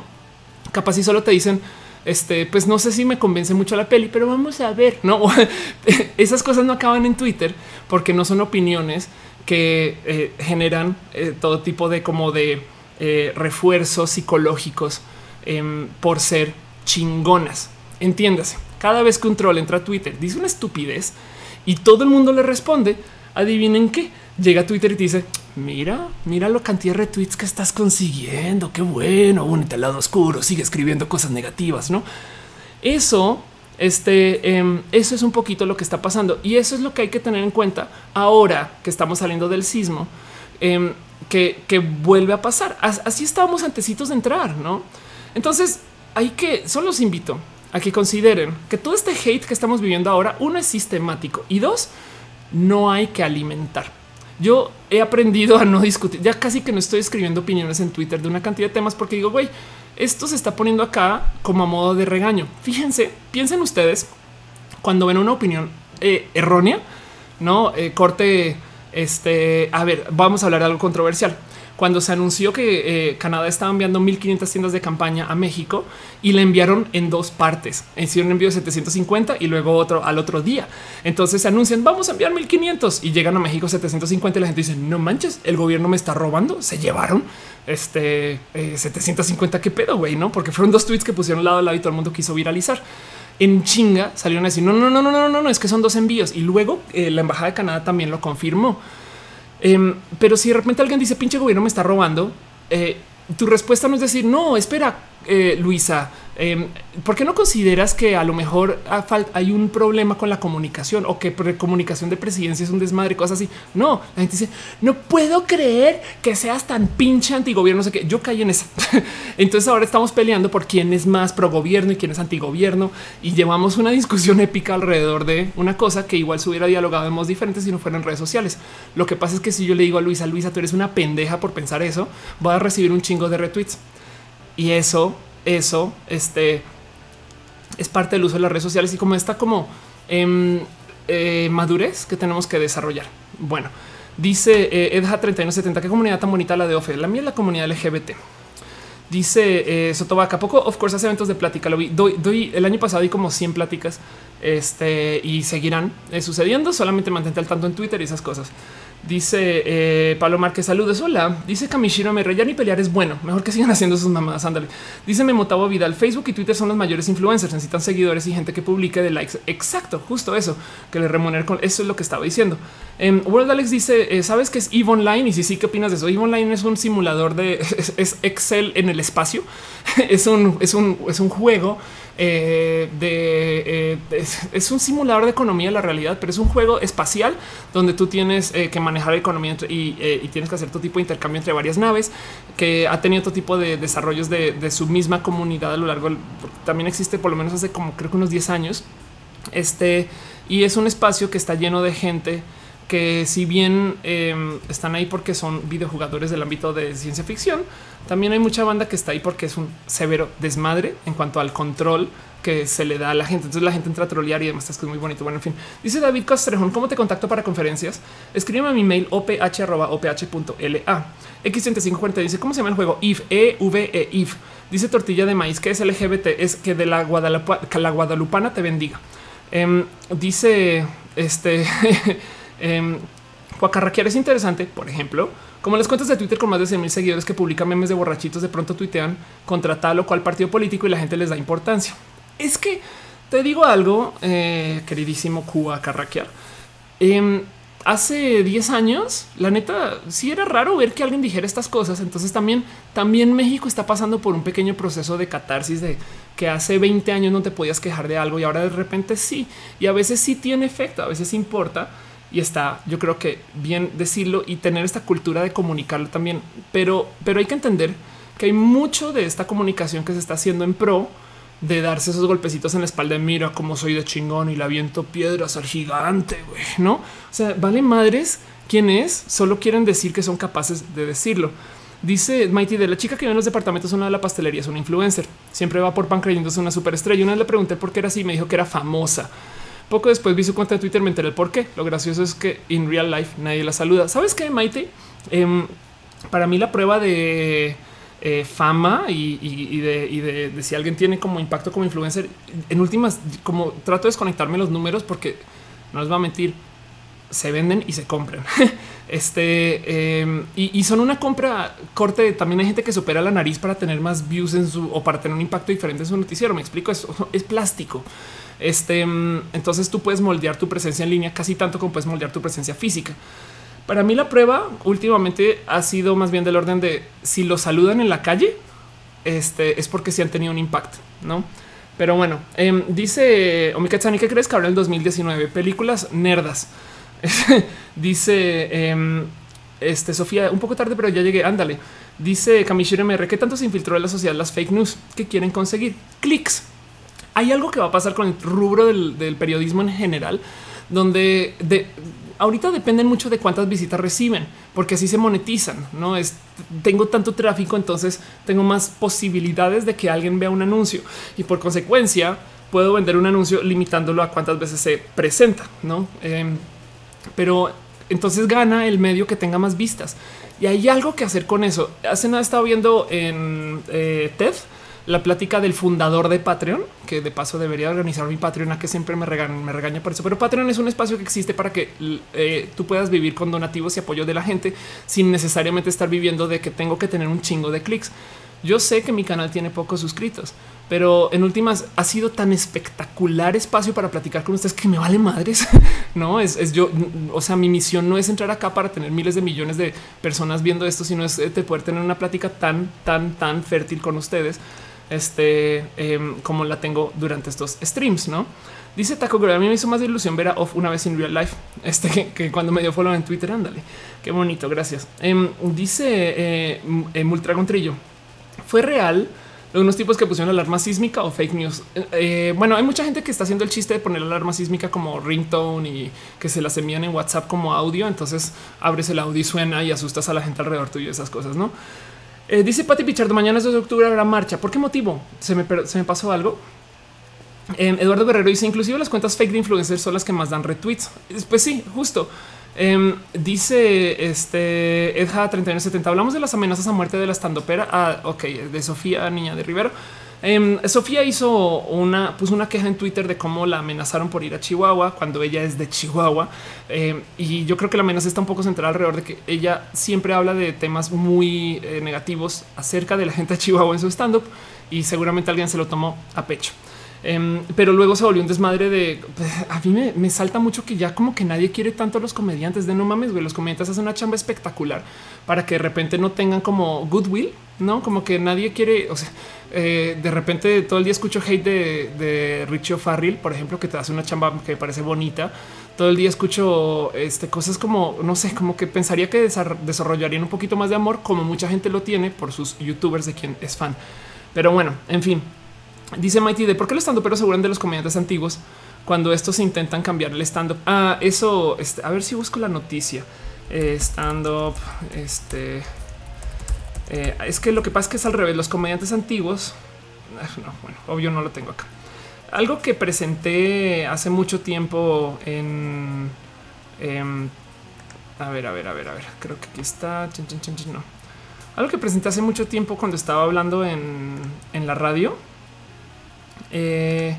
Capaz si solo te dicen, este, pues no sé si me convence mucho la peli, pero vamos a ver, no? Esas cosas no acaban en Twitter porque no son opiniones que eh, generan eh, todo tipo de como de eh, refuerzos psicológicos em, por ser chingonas. Entiéndase, cada vez que un troll entra a Twitter, dice una estupidez y todo el mundo le responde, adivinen qué, llega a Twitter y dice, mira, mira la cantidad de retweets que estás consiguiendo, qué bueno, únete al lado oscuro, sigue escribiendo cosas negativas, ¿no? Eso, este, em, eso es un poquito lo que está pasando y eso es lo que hay que tener en cuenta ahora que estamos saliendo del sismo, em, que, que, vuelve a pasar. Así estábamos antecitos de entrar, ¿no? Entonces, hay que, solo los invito a que consideren que todo este hate que estamos viviendo ahora, uno es sistemático y dos, no hay que alimentar. Yo he aprendido a no discutir, ya casi que no estoy escribiendo opiniones en Twitter de una cantidad de temas porque digo, güey, esto se está poniendo acá como a modo de regaño. Fíjense, piensen ustedes cuando ven una opinión eh, errónea, no eh, corte. Este, a ver, vamos a hablar de algo controversial cuando se anunció que eh, Canadá estaba enviando 1500 tiendas de campaña a México y le enviaron en dos partes. Hicieron envío de 750 y luego otro al otro día. Entonces se anuncian vamos a enviar 1500 y llegan a México 750 y la gente dice no manches, el gobierno me está robando. Se llevaron este 750. Eh, Qué pedo, güey, no? Porque fueron dos tweets que pusieron lado a lado y todo el mundo quiso viralizar en chinga salieron a decir no, no, no, no, no, no, no, es que son dos envíos. Y luego eh, la embajada de Canadá también lo confirmó. Em, pero si de repente alguien dice pinche gobierno me está robando, eh, tu respuesta no es decir no, espera, eh, Luisa, Em, ¿Por qué no consideras que a lo mejor hay un problema con la comunicación o que comunicación de presidencia es un desmadre, cosas así? No, la gente dice, no puedo creer que seas tan pinche antigobierno, no sé qué. Yo caí en esa. Entonces ahora estamos peleando por quién es más pro gobierno y quién es antigobierno y llevamos una discusión épica alrededor de una cosa que igual se hubiera dialogado de modos diferentes si no fueran redes sociales. Lo que pasa es que si yo le digo a Luisa, Luisa, tú eres una pendeja por pensar eso, voy a recibir un chingo de retweets. Y eso eso este, es parte del uso de las redes sociales y como está como en eh, madurez que tenemos que desarrollar. Bueno, dice eh, Edja 3170, qué comunidad tan bonita la de OFE. La mía es la comunidad LGBT. Dice eh, Sotobaca, poco, of course, hace eventos de plática. Lo vi. Doy, el año pasado y como 100 pláticas este, y seguirán eh, sucediendo. Solamente mantente al tanto en Twitter y esas cosas. Dice eh, Pablo Márquez, saludos. Hola. Dice Kamishiro me ya ni pelear es bueno. Mejor que sigan haciendo sus mamadas. Ándale. Dice Memotavo Vidal. Facebook y Twitter son los mayores influencers. Necesitan seguidores y gente que publique de likes. Exacto, justo eso que le remuneren con eso es lo que estaba diciendo. En World Alex dice: eh, Sabes que es Eve Online y si sí, ¿qué opinas de eso? Eve Online es un simulador de es, Excel en el espacio. es un, es un, es un juego eh, eh, es, un simulador de economía la realidad, pero es un juego espacial donde tú tienes eh, que manejar la economía y, tienes que hacer todo tipo de intercambio entre varias naves que ha tenido todo tipo de desarrollos de, su misma comunidad a lo largo. También existe por lo menos hace como creo que unos 10 años. Este y es un espacio que está lleno de gente que si bien em, están ahí porque son videojugadores del ámbito de ciencia ficción, también hay mucha banda que está ahí porque es un severo desmadre en cuanto al control que se le da a la gente. Entonces la gente entra a trolear y además es muy bonito. Bueno, en fin, dice David Castrejón, ¿cómo te contacto para conferencias? Escríbeme a mi mail oph.oph.la. X3540 dice, ¿cómo se llama el juego? IF, E-V-E, IF. Dice tortilla de maíz, que es LGBT, es que de la, la guadalupana te bendiga. Em, dice este... Eh, es interesante, por ejemplo, como las cuentas de Twitter con más de 100 mil seguidores que publican memes de borrachitos de pronto tuitean contra tal o cual partido político y la gente les da importancia. Es que te digo algo, eh, queridísimo Cuba Carraquear. Em, hace 10 años, la neta, sí era raro ver que alguien dijera estas cosas. Entonces también, también México está pasando por un pequeño proceso de catarsis de que hace 20 años no te podías quejar de algo y ahora de repente sí. Y a veces sí tiene efecto, a veces importa y está, yo creo que bien decirlo y tener esta cultura de comunicarlo también, pero, pero hay que entender que hay mucho de esta comunicación que se está haciendo en pro de darse esos golpecitos en la espalda de mira cómo soy de chingón y la viento piedras al gigante, ¿no? O sea, vale madres quién es, solo quieren decir que son capaces de decirlo. Dice Mighty de la chica que vive en los departamentos, una de la pastelería, es una influencer. Siempre va por pan creyéndose una superestrella. Una vez le pregunté por qué era así, me dijo que era famosa Poco después vi su cuenta de Twitter, me enteré el por qué. Lo gracioso es que en real life nadie la saluda. ¿Sabes qué, Maite? Em, para mí la prueba de eh, fama y, de, si alguien tiene como impacto como influencer, en últimas, como trato de desconectarme los números porque no les va a mentir, se venden y se compran. este em, y, son una compra corte. También hay gente que supera la nariz para tener más views en su o para tener un impacto diferente en su noticiero. Me explico, eso es plástico. Este em, entonces tú puedes moldear tu presencia en línea casi tanto como puedes moldear tu presencia física. Para mí la prueba últimamente ha sido más bien del orden de si lo saludan en la calle, este es porque sí han tenido un impacto, no? Pero bueno, eh, dice Omikatsani, ¿qué crees que habrá en el 2019? Películas nerdas. dice em, este Sofía, un poco tarde, pero ya llegué. Ándale. Dice Kamishiro MR, ¿qué tanto se infiltró en la sociedad las fake news que quieren conseguir? Clics. Hay algo que va a pasar con el rubro del, periodismo en general, donde de, ahorita dependen mucho de cuántas visitas reciben, porque así se monetizan. No es tengo tanto tráfico, entonces tengo más posibilidades de que alguien vea un anuncio y por consecuencia puedo vender un anuncio limitándolo a cuántas veces se presenta. No, em, pero entonces gana el medio que tenga más vistas. Y hay algo que hacer con eso. Hace nada estado viendo en eh, TED la plática del fundador de Patreon, que de paso debería organizar mi Patreon, a que siempre me regaña, me regaña por eso. Pero Patreon es un espacio que existe para que eh, tú puedas vivir con donativos y apoyo de la gente sin necesariamente estar viviendo de que tengo que tener un chingo de clics. Yo sé que mi canal tiene pocos suscritos, pero en últimas ha sido tan espectacular espacio para platicar con ustedes que me vale madres. no es, yo. O sea, mi misión no es entrar acá para tener miles de millones de personas viendo esto, sino es de poder tener una plática tan, tan, tan fértil con ustedes. Este em, como la tengo durante estos streams, no? Dice Taco Girl, a mí me hizo más ilusión ver a Off una vez en real life. Este que, cuando me dio follow en Twitter, ándale. Qué bonito, gracias. Em, dice eh, Multragon Trillo fue real unos tipos que pusieron alarma sísmica o fake news. Eh, eh, bueno, hay mucha gente que está haciendo el chiste de poner alarma sísmica como ringtone y que se las envían en WhatsApp como audio. Entonces abres el audio y suena y asustas a la gente alrededor tuyo, esas cosas, no? Eh, dice Pati Pichardo, mañana es 2 de octubre habrá marcha. ¿Por qué motivo? ¿Se me, se me pasó algo? Eduardo Guerrero dice, inclusive las cuentas fake de influencers son las que más dan retweets. Pues sí, justo. Em, dice este Edja 3170. Hablamos de las amenazas a muerte de la estandopera. Ah, ok, de Sofía Niña de Rivero. Em, Sofía hizo una, puso una queja en Twitter de cómo la amenazaron por ir a Chihuahua cuando ella es de Chihuahua. Em, y yo creo que la amenaza está un poco centrada alrededor de que ella siempre habla de temas muy eh, negativos acerca de la gente de Chihuahua en su stand up y seguramente alguien se lo tomó a pecho. Em, pero luego se volvió un desmadre de pues, a mí me, salta mucho que ya como que nadie quiere tanto a los comediantes de no mames, güey. Los comediantes hacen una chamba espectacular para que de repente no tengan como goodwill, no como que nadie quiere. O sea, eh, de repente todo el día escucho hate de, de Richie Farrell, por ejemplo, que te hace una chamba que me parece bonita. Todo el día escucho este, cosas como no sé, como que pensaría que desarrollarían un poquito más de amor, como mucha gente lo tiene por sus youtubers de quien es fan. Pero bueno, en fin, Dice Mighty de por qué los pero aseguran de los comediantes antiguos cuando estos intentan cambiar el stand up. Ah, eso este, a ver si busco la noticia. Eh, stand up. Este eh, es que lo que pasa es que es al revés. Los comediantes antiguos. Ah, no, bueno, obvio no lo tengo acá. Algo que presenté hace mucho tiempo en. Em, a ver, a ver, a ver, a ver. Creo que aquí está. no. Algo que presenté hace mucho tiempo cuando estaba hablando en, en la radio eh,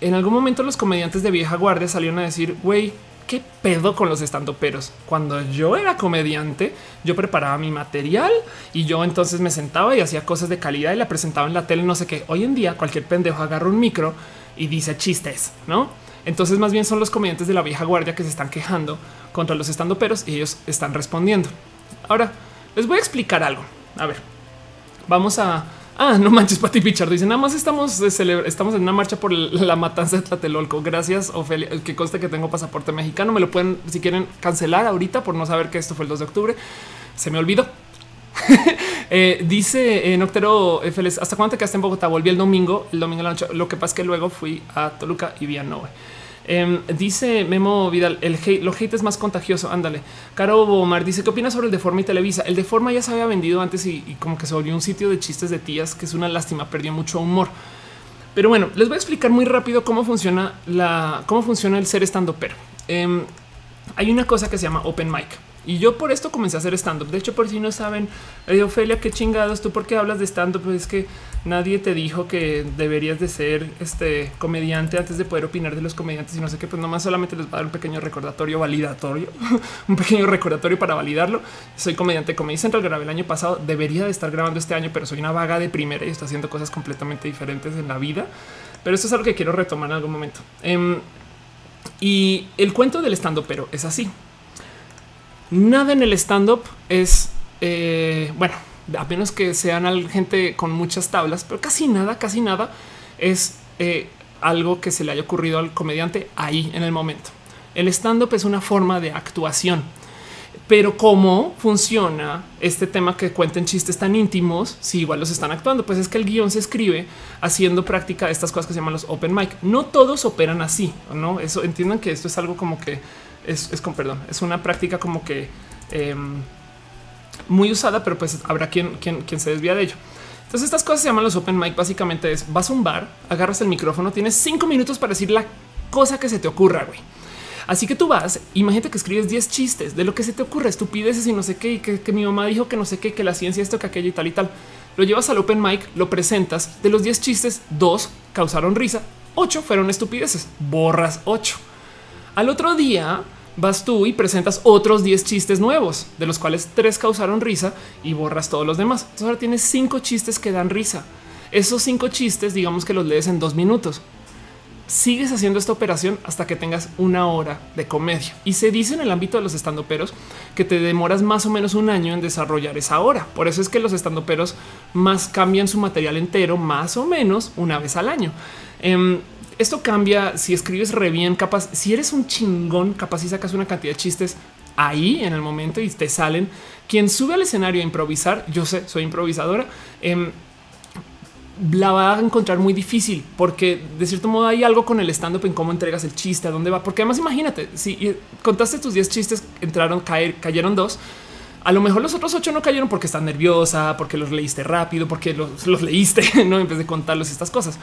en algún momento los comediantes de vieja guardia salieron a decir, güey, ¿qué pedo con los estandoperos? Cuando yo era comediante, yo preparaba mi material y yo entonces me sentaba y hacía cosas de calidad y la presentaba en la tele, no sé qué. Hoy en día cualquier pendejo agarra un micro y dice chistes, ¿no? Entonces más bien son los comediantes de la vieja guardia que se están quejando contra los estandoperos y ellos están respondiendo. Ahora, les voy a explicar algo. A ver, vamos a Ah, no manches, Pati Pichardo dice nada más estamos en una marcha por la matanza de Tlatelolco. Gracias, Ofelia. Que conste que tengo pasaporte mexicano. Me lo pueden, si quieren, cancelar ahorita por no saber que esto fue el 2 de octubre. Se me olvidó. eh, dice en Octero FLS, ¿hasta cuándo te quedaste en Bogotá? Volví el domingo, el domingo la noche. Lo que pasa es que luego fui a Toluca y vi a Noé. Em, dice Memo Vidal, el hate, es más contagioso. Ándale. Caro Omar dice: ¿Qué opinas sobre el Deforma y Televisa? El Deforma ya se había vendido antes y, como que se volvió un sitio de chistes de tías, que es una lástima, perdió mucho humor. Pero bueno, les voy a explicar muy rápido cómo funciona la, cómo funciona el ser estando pero. Em, hay una cosa que se llama open mic. Y yo por esto comencé a hacer stand-up. De hecho, por si no saben, eh, Ofelia, qué chingados, tú por qué hablas de stand-up? Pues es que nadie te dijo que deberías de ser este comediante antes de poder opinar de los comediantes y no sé qué, pues nomás solamente les va a dar un pequeño recordatorio validatorio, un pequeño recordatorio para validarlo. Soy comediante Comedy Central, grabé el año pasado, debería de estar grabando este año, pero soy una vaga de primera y estoy haciendo cosas completamente diferentes en la vida. Pero esto es algo que quiero retomar en algún momento. Em, y el cuento del stand-up, pero es así. Nada en el stand-up es, eh, bueno, a menos que sean gente con muchas tablas, pero casi nada, casi nada es eh, algo que se le haya ocurrido al comediante ahí en el momento. El stand-up es una forma de actuación. Pero cómo funciona este tema que cuenten chistes tan íntimos si igual los están actuando, pues es que el guion se escribe haciendo práctica de estas cosas que se llaman los open mic. No todos operan así, no? Eso entiendan que esto es algo como que es, con perdón, es una práctica como que em, muy usada, pero pues habrá quien, quien, quien se desvía de ello. Entonces estas cosas se llaman los open mic. Básicamente es vas a un bar, agarras el micrófono, tienes cinco minutos para decir la cosa que se te ocurra, güey. Así que tú vas, imagínate que escribes 10 chistes de lo que se te ocurre, estupideces y no sé qué, y que, que, mi mamá dijo que no sé qué, que la ciencia esto, que aquello y tal y tal. Lo llevas al open mic, lo presentas. De los 10 chistes, dos causaron risa, ocho fueron estupideces, borras ocho. Al otro día vas tú y presentas otros 10 chistes nuevos, de los cuales tres causaron risa y borras todos los demás. Entonces ahora tienes cinco chistes que dan risa. Esos cinco chistes, digamos que los lees en dos minutos. Sigues haciendo esta operación hasta que tengas una hora de comedia. Y se dice en el ámbito de los estandoperos que te demoras más o menos un año en desarrollar esa hora. Por eso es que los estandoperos más cambian su material entero más o menos una vez al año. Em, esto cambia si escribes re bien, capaz, si eres un chingón, capaz y sacas una cantidad de chistes ahí en el momento y te salen. Quien sube al escenario a improvisar, yo sé, soy improvisadora, em, la va a encontrar muy difícil porque de cierto modo hay algo con el stand up en cómo entregas el chiste, a dónde va. Porque además, imagínate, si contaste tus 10 chistes, entraron, caer, cayeron dos. A lo mejor los otros ocho no cayeron porque están nerviosa, porque los leíste rápido, porque los, los leíste, no en vez de contarlos estas cosas.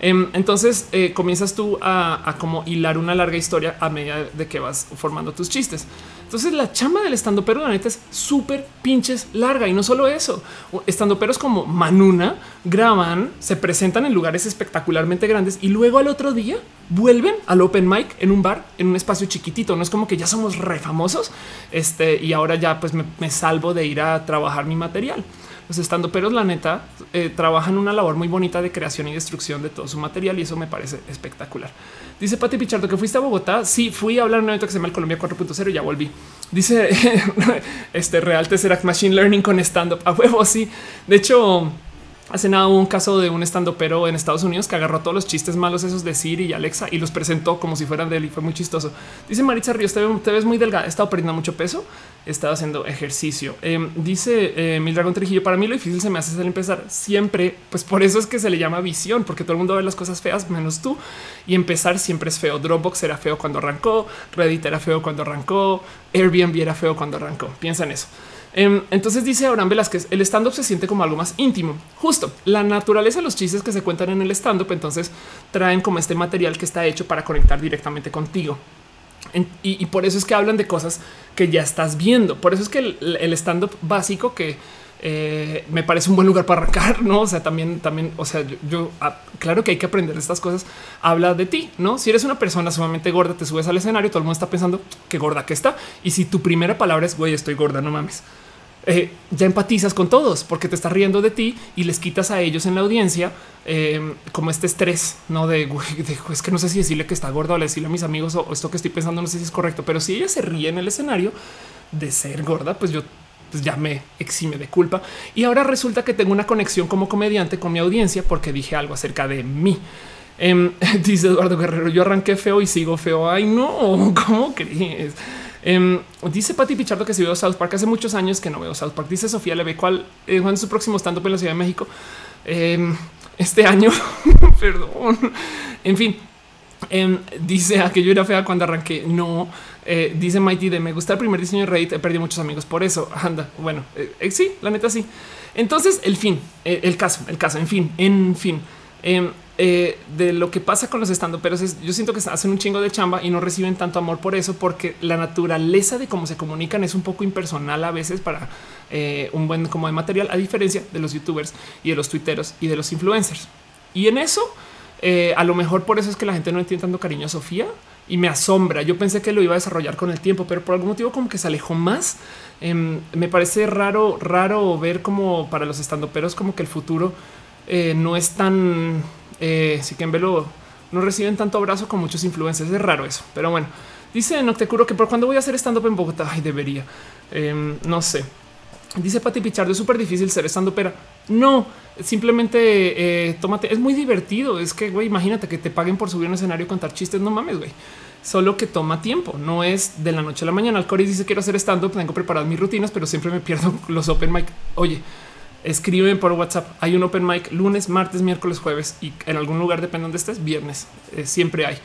Em, entonces eh, comienzas tú a, como hilar una larga historia a medida de que vas formando tus chistes. Entonces la chamba del estando pero la neta es súper pinches larga y no solo eso. Estando peros como Manuna graban, se presentan en lugares espectacularmente grandes y luego al otro día vuelven al open mic en un bar, en un espacio chiquitito. No es como que ya somos re famosos este, y ahora ya pues me salvo de ir a trabajar mi material los estando pero la neta eh, trabajan una labor muy bonita de creación y destrucción de todo su material y eso me parece espectacular. Dice Pati Pichardo que fuiste a Bogotá. Sí, fui a hablar en un evento que se llama el Colombia 4.0 y ya volví. Dice este Real Tesseract Machine Learning con stand up a huevo. Sí, de hecho, Hace nada hubo un caso de un estando pero en Estados Unidos que agarró todos los chistes malos esos de Siri y Alexa y los presentó como si fueran de él y fue muy chistoso. Dice Maritza Ríos, te, ves muy delgada, he estado perdiendo mucho peso, he estado haciendo ejercicio. Em, dice eh, Mil Dragón Trujillo, para mí lo difícil se me hace el empezar siempre, pues por eso es que se le llama visión, porque todo el mundo ve las cosas feas menos tú y empezar siempre es feo. Dropbox era feo cuando arrancó, Reddit era feo cuando arrancó, Airbnb era feo cuando arrancó. Piensa en eso. Em, entonces dice Abraham Velázquez, el stand-up se siente como algo más íntimo. Justo la naturaleza de los chistes que se cuentan en el stand-up, entonces traen como este material que está hecho para conectar directamente contigo. y, por eso es que hablan de cosas que ya estás viendo. Por eso es que el, stand-up básico que eh, me parece un buen lugar para arrancar, no? O sea, también, también, o sea, yo, ah, claro que hay que aprender estas cosas. Habla de ti, no? Si eres una persona sumamente gorda, te subes al escenario, todo el mundo está pensando qué gorda que está. Y si tu primera palabra es güey, estoy gorda, no mames eh, ya empatizas con todos porque te estás riendo de ti y les quitas a ellos en la audiencia eh, como este estrés, no de, es que no sé si decirle que está gorda o decirle a mis amigos o esto que estoy pensando, no sé si es correcto, pero si ella se ríe en el escenario de ser gorda, pues yo pues ya me exime de culpa. Y ahora resulta que tengo una conexión como comediante con mi audiencia porque dije algo acerca de mí. Em, dice Eduardo Guerrero, yo arranqué feo y sigo feo. Ay, no, ¿cómo crees? Em, dice Pati Pichardo que se vio South Park hace muchos años que no veo South Park. Dice Sofía Leve cuál es eh, su próximo stand up en la Ciudad de México em, este año. Perdón. En fin, em, dice a que yo era fea cuando arranqué. No, eh, dice Mighty de me gusta el primer diseño de Reddit. He perdido muchos amigos por eso. Anda, bueno, eh, sí, la neta sí. Entonces, el fin, el caso, el caso, en fin, en fin. Eh, de lo que pasa con los estando, pero yo siento que hacen un chingo de chamba y no reciben tanto amor por eso, porque la naturaleza de cómo se comunican es un poco impersonal a veces para eh, un buen como de material, a diferencia de los youtubers y de los twitteros y de los influencers. Y en eso, eh, a lo mejor por eso es que la gente no entiende tanto cariño a Sofía y me asombra. Yo pensé que lo iba a desarrollar con el tiempo, pero por algún motivo como que se alejó más. Em, me parece raro, raro ver como para los estandoperos como que el futuro no es tan eh, que en velo no reciben tanto abrazo con muchos influencers. Es raro eso, pero bueno, dice Noctecuro que por cuando voy a hacer stand up en Bogotá, ay, debería. Em, no sé. Dice Pati Pichardo, es súper difícil ser stand upera. No, simplemente eh, tómate. Es muy divertido. Es que, güey, imagínate que te paguen por subir un escenario y contar chistes. No mames, güey. Solo que toma tiempo. No es de la noche a la mañana. Alcoris dice quiero hacer stand up, tengo preparadas mis rutinas, pero siempre me pierdo los open mic. Oye, escriben por WhatsApp. Hay un open mic lunes, martes, miércoles, jueves y en algún lugar, depende de donde estés, viernes. Eh, siempre hay.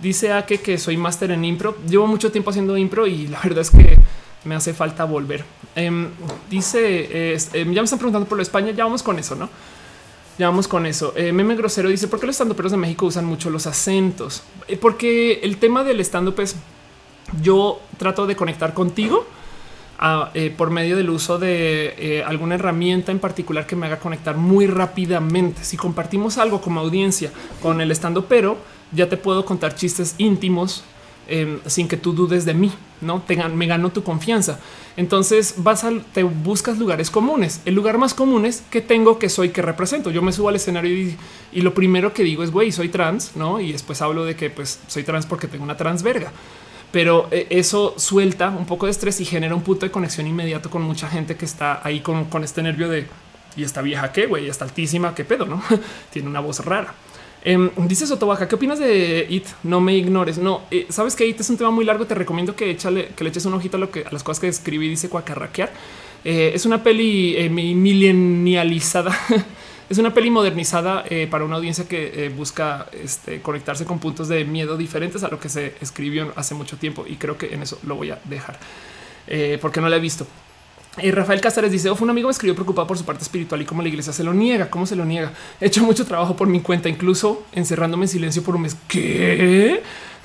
Dice Ake que soy máster en impro. Llevo mucho tiempo haciendo impro y la verdad es que me hace falta volver. Em, dice, em, ya me están preguntando por lo de España. Ya vamos con eso, no? Ya vamos con eso. Eh, Meme grosero dice por qué los estandoperos de México usan mucho los acentos, eh, porque el tema del stand up es yo trato de conectar contigo eh, por medio del uso de eh, alguna herramienta en particular que me haga conectar muy rápidamente. Si compartimos algo como audiencia con el estando, pero ya te puedo contar chistes íntimos em, sin que tú dudes de mí, no te me gano tu confianza. Entonces vas a te buscas lugares comunes. El lugar más común es que tengo, que soy, que represento. Yo me subo al escenario y, y lo primero que digo es güey, soy trans, no? Y después hablo de que pues soy trans porque tengo una trans verga pero eh, eso suelta un poco de estrés y genera un punto de conexión inmediato con mucha gente que está ahí con, este nervio de y esta vieja que güey está altísima, qué pedo, no tiene una voz rara. Eh, dice Sotobaja, ¿qué opinas de IT? No me ignores. No, eh, sabes que IT es un tema muy largo. Te recomiendo que, échale, que le eches un ojito a, lo que, a las cosas que escribí. Dice Cuacarraquear. Eh, es una peli milenializada Es una peli modernizada eh, para una audiencia que eh, busca este, conectarse con puntos de miedo diferentes a lo que se escribió hace mucho tiempo y creo que en eso lo voy a dejar eh, porque no la he visto. Rafael Cáceres dice: un amigo me escribió preocupado por su parte espiritual y cómo la iglesia se lo niega. ¿Cómo se lo niega? He hecho mucho trabajo por mi cuenta, incluso encerrándome en silencio por un mes. ¿Qué?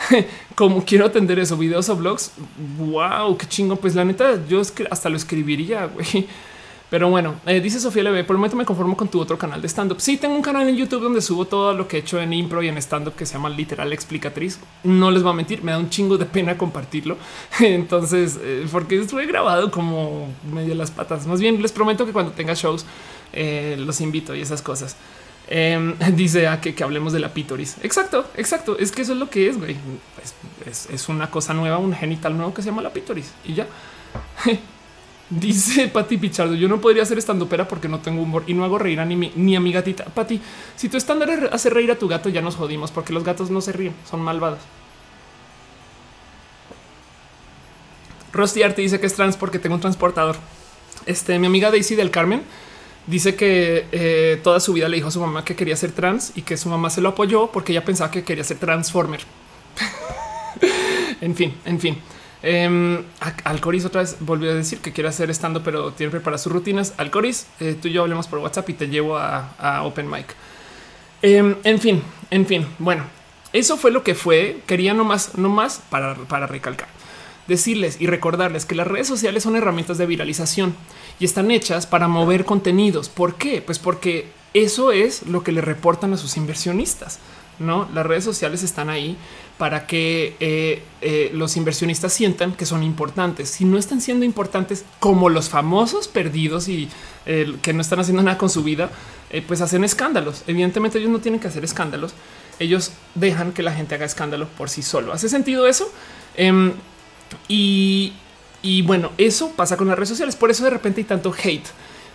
Como quiero atender eso, videos o blogs. Wow, qué chingo. Pues la neta, yo hasta lo escribiría. güey. Pero bueno, eh, dice Sofía Leve, por el momento me conformo con tu otro canal de stand-up. Sí, tengo un canal en YouTube donde subo todo lo que he hecho en impro y en stand-up que se llama Literal Explicatriz. No les voy a mentir, me da un chingo de pena compartirlo. Entonces, eh, porque estuve grabado como medio las patas. Más bien, les prometo que cuando tenga shows eh, los invito y esas cosas. Em, dice a que, que, hablemos de la pítoris. Exacto, exacto. Es que eso es lo que es, güey. Es, es una cosa nueva, un genital nuevo que se llama la pítoris y ya. Dice Pati Pichardo, yo no podría hacer estando pera porque no tengo humor y no hago reír a ni, mi, ni a mi gatita. Pati, si tu estándar es hacer reír a tu gato, ya nos jodimos porque los gatos no se ríen, son malvados. Rusty Arte dice que es trans porque tengo un transportador. Este, mi amiga Daisy del Carmen dice que eh, toda su vida le dijo a su mamá que quería ser trans y que su mamá se lo apoyó porque ella pensaba que quería ser transformer. en fin, en fin. Eh, Alcoris otra vez volvió a decir que quiere hacer estando, pero tiene preparadas sus rutinas. Alcoris, eh, tú y yo hablemos por WhatsApp y te llevo a, Open Mic. Em, en fin, en fin. Bueno, eso fue lo que fue. Quería nomás, nomás para, para recalcar, decirles y recordarles que las redes sociales son herramientas de viralización y están hechas para mover contenidos. ¿Por qué? Pues porque eso es lo que le reportan a sus inversionistas. No, las redes sociales están ahí para que eh, eh, los inversionistas sientan que son importantes. Si no están siendo importantes como los famosos perdidos y que no están haciendo nada con su vida, eh, pues hacen escándalos. Evidentemente ellos no tienen que hacer escándalos. Ellos dejan que la gente haga escándalo por sí solo. ¿Hace sentido eso? Em, y, y bueno, eso pasa con las redes sociales. Por eso de repente hay tanto hate.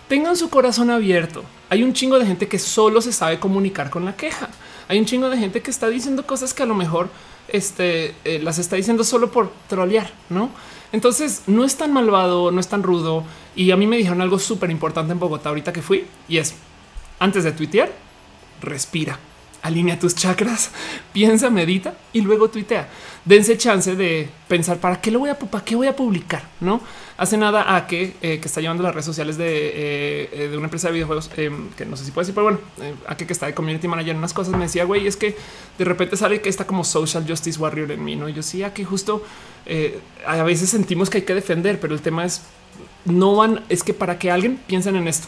Tengan su corazón abierto. Hay un chingo de gente que solo se sabe comunicar con la queja. Hay un chingo de gente que está diciendo cosas que a lo mejor este, eh, las está diciendo solo por trolear, ¿no? Entonces no es tan malvado, no es tan rudo. Y a mí me dijeron algo súper importante en Bogotá ahorita que fui y es antes de tuitear, respira. Alinea tus chakras, piensa, medita y luego tuitea. Dense chance de pensar para qué lo voy a, qué voy a publicar, no hace nada a que, eh, que está llevando las redes sociales de, eh, eh, de una empresa de videojuegos que no sé si puede decir, pero bueno, a que, que está de community manager unas cosas me decía, güey, es que de repente sale que está como social justice warrior en mí, no? Yo sí, que justo a veces sentimos que hay que defender, pero el tema es no van, es que para que alguien piensen en esto,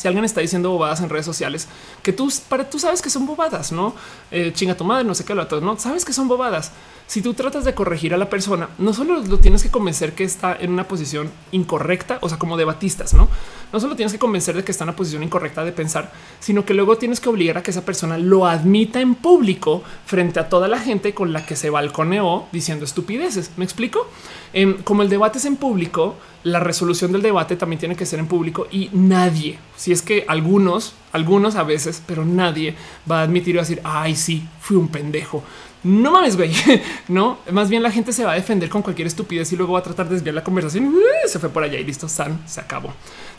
si alguien está diciendo bobadas en redes sociales que tú para tú sabes que son bobadas, no eh, chinga tu madre, no sé qué lo no sabes que son bobadas. Si tú tratas de corregir a la persona, no solo lo tienes que convencer que está en una posición incorrecta, o sea, como debatistas, no? No solo tienes que convencer de que está en una posición incorrecta de pensar, sino que luego tienes que obligar a que esa persona lo admita en público frente a toda la gente con la que se balconeó diciendo estupideces. ¿Me explico? Em, como el debate es en público, la resolución del debate también tiene que ser en público y nadie, si es que algunos, algunos a veces, pero nadie va a admitir o decir, ay, sí, fui un pendejo. No mames, güey. No, más bien la gente se va a defender con cualquier estupidez y luego va a tratar de desviar la conversación. Se fue por allá y listo, San se acabó.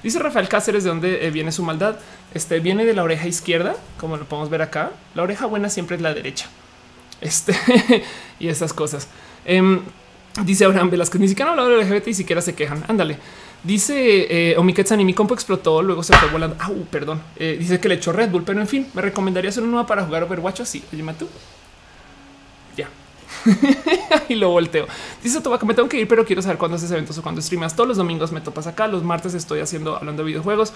Dice Rafael Cáceres de dónde eh, viene su maldad. Este viene de la oreja izquierda, como lo podemos ver acá. La oreja buena siempre es la derecha. Este y esas cosas. Em, Dice Abraham Velázquez, ni siquiera hablado de LGBT y siquiera se quejan. Ándale. Dice eh, y mi compo explotó, luego se fue volando. Ah, perdón. Eh, dice que le echó Red Bull, pero en fin, me recomendaría hacer una nueva para jugar Overwatch así. Oye, tú. Ya. y lo volteo. Dice que me tengo que ir, pero quiero saber cuándo haces eventos o cuándo streamas. Todos los domingos me topas acá. Los martes estoy haciendo hablando de videojuegos.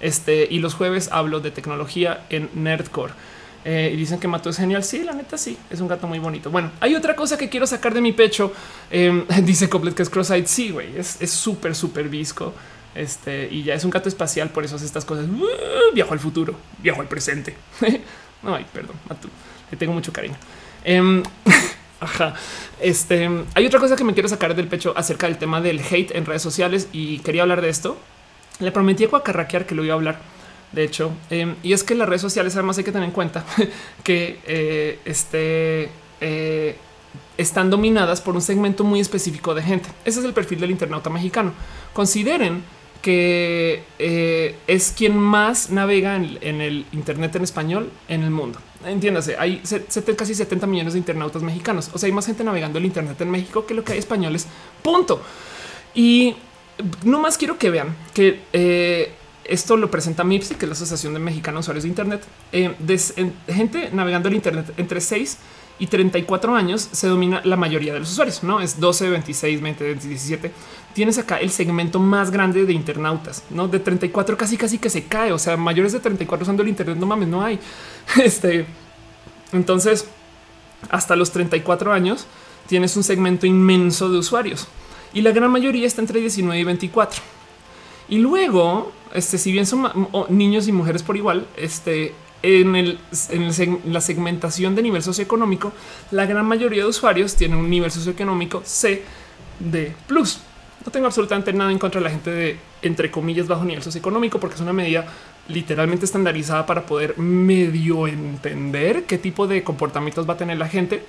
Este y los jueves hablo de tecnología en Nerdcore. Eh, y dicen que Mato es genial. Sí, la neta, sí, es un gato muy bonito. Bueno, hay otra cosa que quiero sacar de mi pecho. Em, dice Coplet que es cross-eyed. Sí, güey, es súper, súper visco. Este y ya es un gato espacial. Por eso hace estas cosas. Uh, viajo al futuro, viajo al presente. ay, perdón, Mato, le tengo mucho cariño. Em, ajá. Este hay otra cosa que me quiero sacar del pecho acerca del tema del hate en redes sociales y quería hablar de esto. Le prometí a Cuacarraquear que lo iba a hablar de hecho. Em, y es que las redes sociales además hay que tener en cuenta que eh, este, eh, están dominadas por un segmento muy específico de gente. Ese es el perfil del internauta mexicano. Consideren que eh, es quien más navega en, el Internet en español en el mundo. Entiéndase, hay casi 70 millones de internautas mexicanos. O sea, hay más gente navegando el Internet en México que lo que hay españoles. Punto. Y no más quiero que vean que esto lo presenta MIPSI, que es la Asociación de Mexicanos Usuarios de Internet. Eh, gente navegando el Internet entre 6 y 34 años se domina la mayoría de los usuarios, no es 12, 26, 20, 17. Tienes acá el segmento más grande de internautas, no de 34, casi, casi que se cae. O sea, mayores de 34 usando el Internet. No mames, no hay. Este entonces, hasta los 34 años tienes un segmento inmenso de usuarios y la gran mayoría está entre 19 y 24. Y luego, este, si bien son niños y mujeres por igual, este, en, el, en, la segmentación de nivel socioeconómico, la gran mayoría de usuarios tienen un nivel socioeconómico C de plus. No tengo absolutamente nada en contra de la gente de entre comillas bajo nivel socioeconómico, porque es una medida literalmente estandarizada para poder medio entender qué tipo de comportamientos va a tener la gente.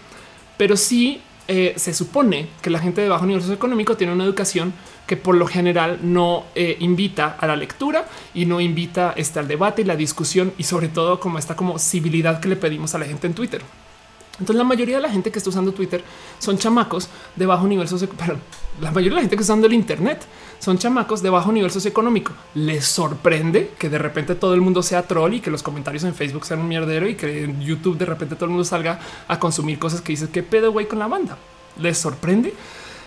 Pero sí eh, se supone que la gente de bajo nivel socioeconómico tiene una educación que por lo general no eh, invita a la lectura y no invita este, al debate y la discusión y sobre todo como esta como civilidad que le pedimos a la gente en Twitter. Entonces la mayoría de la gente que está usando Twitter son chamacos de bajo nivel socioeconómico. La mayoría de la gente que está usando el Internet son chamacos de bajo nivel socioeconómico. Les sorprende que de repente todo el mundo sea troll y que los comentarios en Facebook sean un mierdero y que en YouTube de repente todo el mundo salga a consumir cosas que dices que pedo güey con la banda. Les sorprende.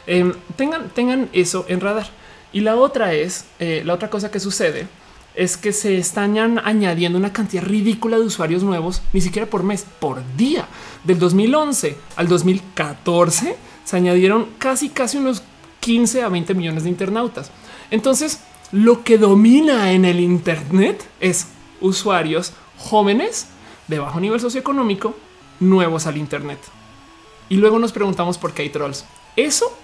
Em, tengan, tengan eso en radar. Y la otra es eh, la otra cosa que sucede es que se están añadiendo una cantidad ridícula de usuarios nuevos, ni siquiera por mes, por día. Del 2011 al 2014 se añadieron casi, casi unos 15 a 20 millones de internautas. Entonces, lo que domina en el Internet es usuarios jóvenes de bajo nivel socioeconómico nuevos al Internet. Y luego nos preguntamos por qué hay trolls. Eso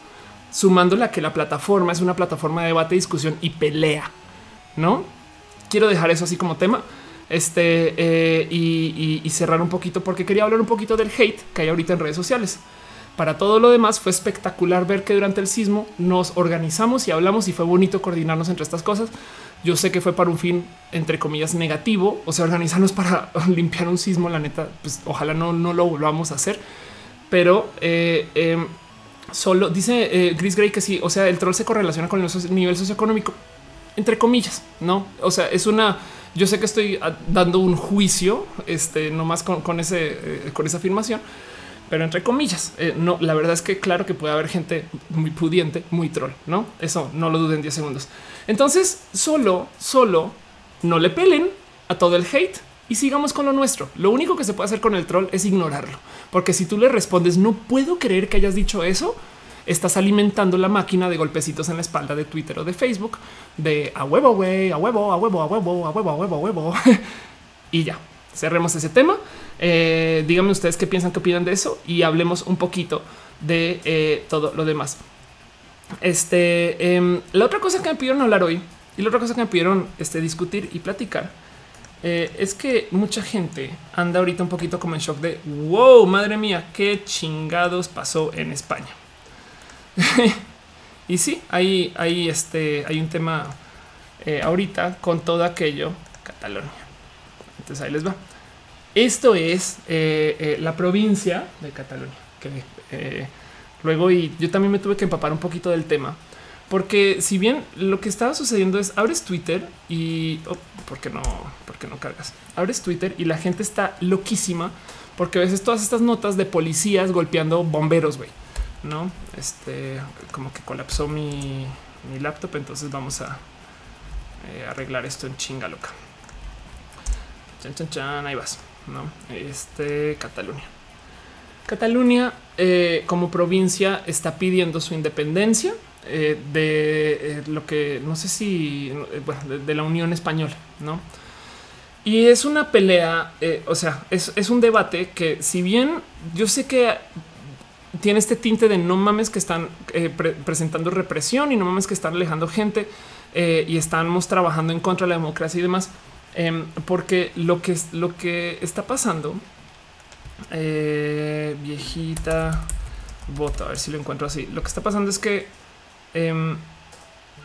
sumándole a que la plataforma es una plataforma de debate, discusión y pelea, ¿no? quiero dejar eso así como tema este eh, y, cerrar un poquito porque quería hablar un poquito del hate que hay ahorita en redes sociales. Para todo lo demás fue espectacular ver que durante el sismo nos organizamos y hablamos y fue bonito coordinarnos entre estas cosas. Yo sé que fue para un fin, entre comillas, negativo, o sea, organizarnos para limpiar un sismo, la neta, pues ojalá no, no lo volvamos a hacer, pero eh, em, solo dice eh, Chris Gray que sí, o sea, el troll se correlaciona con el nivel socioeconómico, entre comillas, no? O sea, es una, yo sé que estoy ah, dando un juicio, este, nomás con, con ese, eh, con esa afirmación, pero entre comillas, eh, no, la verdad es que claro que puede haber gente muy pudiente, muy troll, no? Eso no lo duden 10 segundos. Entonces, solo, solo no le pelen a todo el hate y sigamos con lo nuestro. Lo único que se puede hacer con el troll es ignorarlo, porque si tú le respondes, no puedo creer que hayas dicho eso, estás alimentando la máquina de golpecitos en la espalda de Twitter o de Facebook de a huevo, güey, a huevo, a huevo, a huevo, a huevo, a huevo, a huevo. y ya cerremos ese tema. Eh, díganme ustedes qué piensan, qué opinan de eso y hablemos un poquito de eh, todo lo demás. Este, em, la otra cosa que me pidieron hablar hoy y la otra cosa que me pidieron este, discutir y platicar eh, es que mucha gente anda ahorita un poquito como en shock de wow, madre mía, qué chingados pasó en España. y sí, hay, hay, este, hay un tema ahorita con todo aquello, Cataluña. Entonces ahí les va. Esto es eh, eh, la provincia de Cataluña, que eh, luego y yo también me tuve que empapar un poquito del tema, porque si bien lo que estaba sucediendo es abres Twitter y oh, ¿por qué no? ¿Por qué no cargas? Abres Twitter y la gente está loquísima porque a veces todas estas notas de policías golpeando bomberos, güey, no? Este como que colapsó mi, mi laptop, entonces vamos a arreglar esto en chinga loca. Chan, chan, chan, ahí vas. No, este Cataluña. Cataluña eh, como provincia está pidiendo su independencia eh, de eh, lo que no sé si bueno, de, la Unión Española, no? Y es una pelea, o sea, es, un debate que, si bien yo sé que tiene este tinte de no mames que están presentando represión y no mames que están alejando gente y estamos trabajando en contra de la democracia y demás Em, porque lo que, lo que está pasando, eh, viejita voto, a ver si lo encuentro así. Lo que está pasando es que em,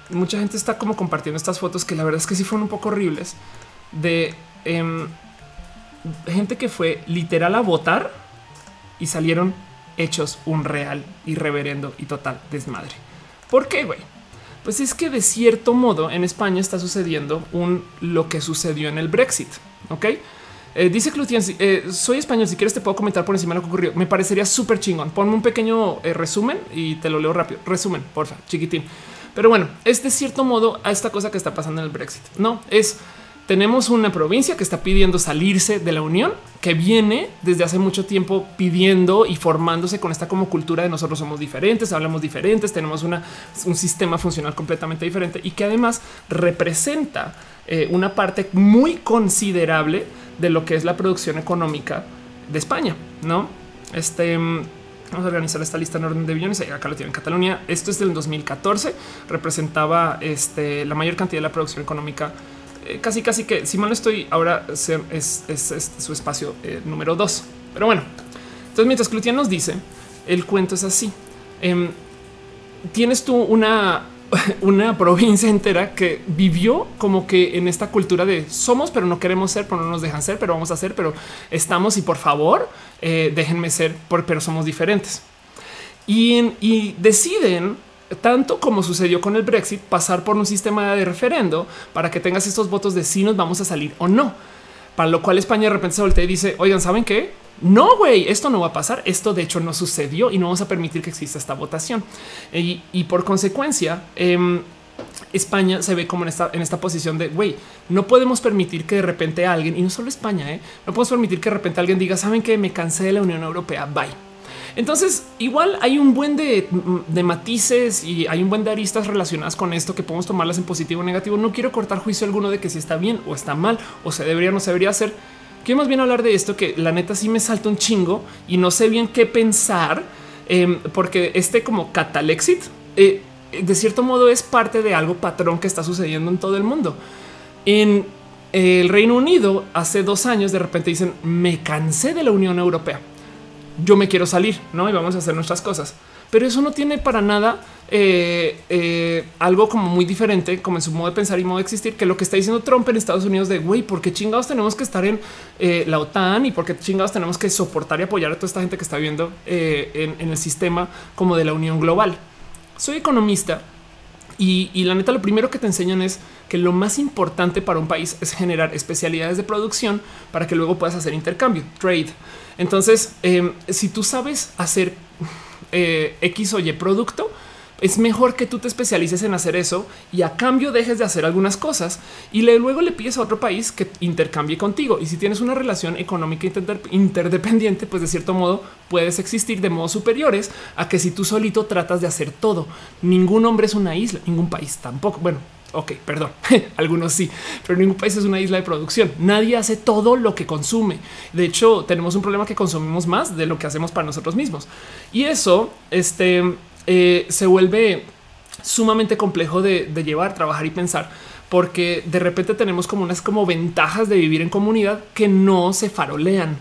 mucha gente está como compartiendo estas fotos que la verdad es que sí fueron un poco horribles de em, gente que fue literal a votar y salieron hechos un real, irreverendo y total desmadre. ¿Por qué, güey? Pues es que de cierto modo en España está sucediendo un lo que sucedió en el Brexit. Ok. Eh, dice Clutian, eh, soy español. Si quieres, te puedo comentar por encima lo que ocurrió. Me parecería súper chingón. Ponme un pequeño eh, resumen y te lo leo rápido. Resumen, porfa, chiquitín. Pero bueno, es de cierto modo a esta cosa que está pasando en el Brexit. No es tenemos una provincia que está pidiendo salirse de la Unión, que viene desde hace mucho tiempo pidiendo y formándose con esta como cultura de nosotros somos diferentes, hablamos diferentes, tenemos una, un sistema funcional completamente diferente y que además representa una parte muy considerable de lo que es la producción económica de España, ¿no? Este... Mm, vamos a organizar esta lista en orden de billones. Acá lo tienen Cataluña. Esto es del 2014. Representaba este, la mayor cantidad de la producción económica eh, casi, casi que si mal no estoy ahora es, su espacio eh, número dos. Pero bueno, entonces mientras Clutian nos dice el cuento es así. Em, tienes tú una, una provincia entera que vivió como que en esta cultura de somos, pero no queremos ser, pero no nos dejan ser, pero vamos a ser, pero estamos y por favor eh, déjenme ser, pero somos diferentes. Y, y deciden tanto como sucedió con el Brexit, pasar por un sistema de referendo para que tengas estos votos de si nos vamos a salir o no. Para lo cual España de repente se voltea y dice, oigan, ¿saben qué? No, güey, esto no va a pasar. Esto de hecho no sucedió y no vamos a permitir que exista esta votación. Y, por consecuencia, em, España se ve como en esta, en esta posición de güey, no podemos permitir que de repente alguien, y no solo España, ¿eh? no podemos permitir que de repente alguien diga, saben que me cansé de la Unión Europea, bye entonces, igual hay un buen de, matices y hay un buen de aristas relacionadas con esto que podemos tomarlas en positivo o negativo. No quiero cortar juicio alguno de que si está bien o está mal o se debería o no se debería hacer. Quiero más bien hablar de esto que la neta sí me salta un chingo y no sé bien qué pensar em, porque este como catalexit eh, de cierto modo es parte de algo patrón que está sucediendo en todo el mundo. En el Reino Unido hace dos años de repente dicen me cansé de la Unión Europea yo me quiero salir, no? Y vamos a hacer nuestras cosas. pero eso no tiene para nada eh, eh, algo como muy diferente, como en su modo de pensar y modo de existir, que lo que está diciendo Trump en Estados Unidos de güey, ¿por qué chingados tenemos que estar en eh, la OTAN y por qué chingados tenemos que soportar y apoyar a toda esta gente que está viviendo en, en, el sistema como de la Unión Global? Soy economista y, la neta, lo primero que te enseñan es que lo más importante para un país es generar especialidades de producción para que luego puedas hacer intercambio, trade. Entonces, em, si tú sabes hacer X o Y producto, es mejor que tú te especialices en hacer eso y a cambio dejes de hacer algunas cosas y luego le pides a otro país que intercambie contigo. Y si tienes una relación económica interdependiente, pues de cierto modo puedes existir de modos superiores a que si tú solito tratas de hacer todo. Ningún hombre es una isla, ningún país tampoco. Bueno, Ok, perdón, algunos sí, pero ningún país es una isla de producción. Nadie hace todo lo que consume. De hecho, tenemos un problema que consumimos más de lo que hacemos para nosotros mismos. Y eso, este, eh, se vuelve sumamente complejo de, de, llevar, trabajar y pensar, porque de repente tenemos como unas como ventajas de vivir en comunidad que no se farolean,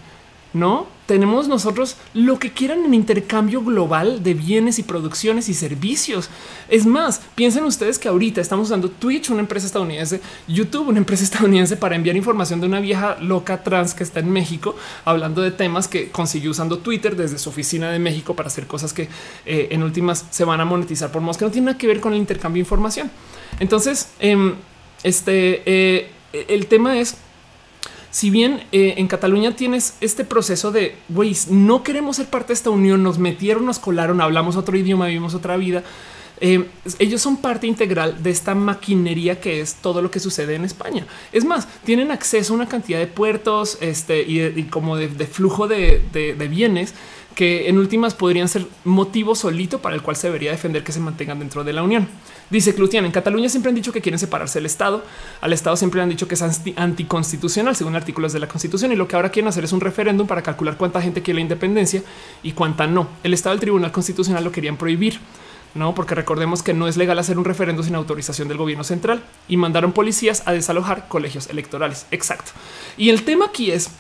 no tenemos nosotros lo que quieran en intercambio global de bienes y producciones y servicios. Es más, piensen ustedes que ahorita estamos usando Twitch, una empresa estadounidense, YouTube, una empresa estadounidense para enviar información de una vieja loca trans que está en México, hablando de temas que consiguió usando Twitter desde su oficina de México para hacer cosas que eh, en últimas se van a monetizar por más que no tiene nada que ver con el intercambio de información. Entonces, em, este eh, el tema es si bien eh, en Cataluña tienes este proceso de güey, no queremos ser parte de esta unión, nos metieron, nos colaron, hablamos otro idioma, vivimos otra vida. Eh, ellos son parte integral de esta maquinería que es todo lo que sucede en España. Es más, tienen acceso a una cantidad de puertos este, y, como de, flujo de, de bienes que en últimas podrían ser motivo solito para el cual se debería defender que se mantengan dentro de la Unión. Dice Clutian, en Cataluña siempre han dicho que quieren separarse del Estado. Al Estado siempre han dicho que es anticonstitucional según artículos de la Constitución y lo que ahora quieren hacer es un referéndum para calcular cuánta gente quiere la independencia y cuánta no. El Estado del Tribunal Constitucional lo querían prohibir. No, porque recordemos que no es legal hacer un referéndum sin autorización del gobierno central y mandaron policías a desalojar colegios electorales. Exacto. Y el tema aquí es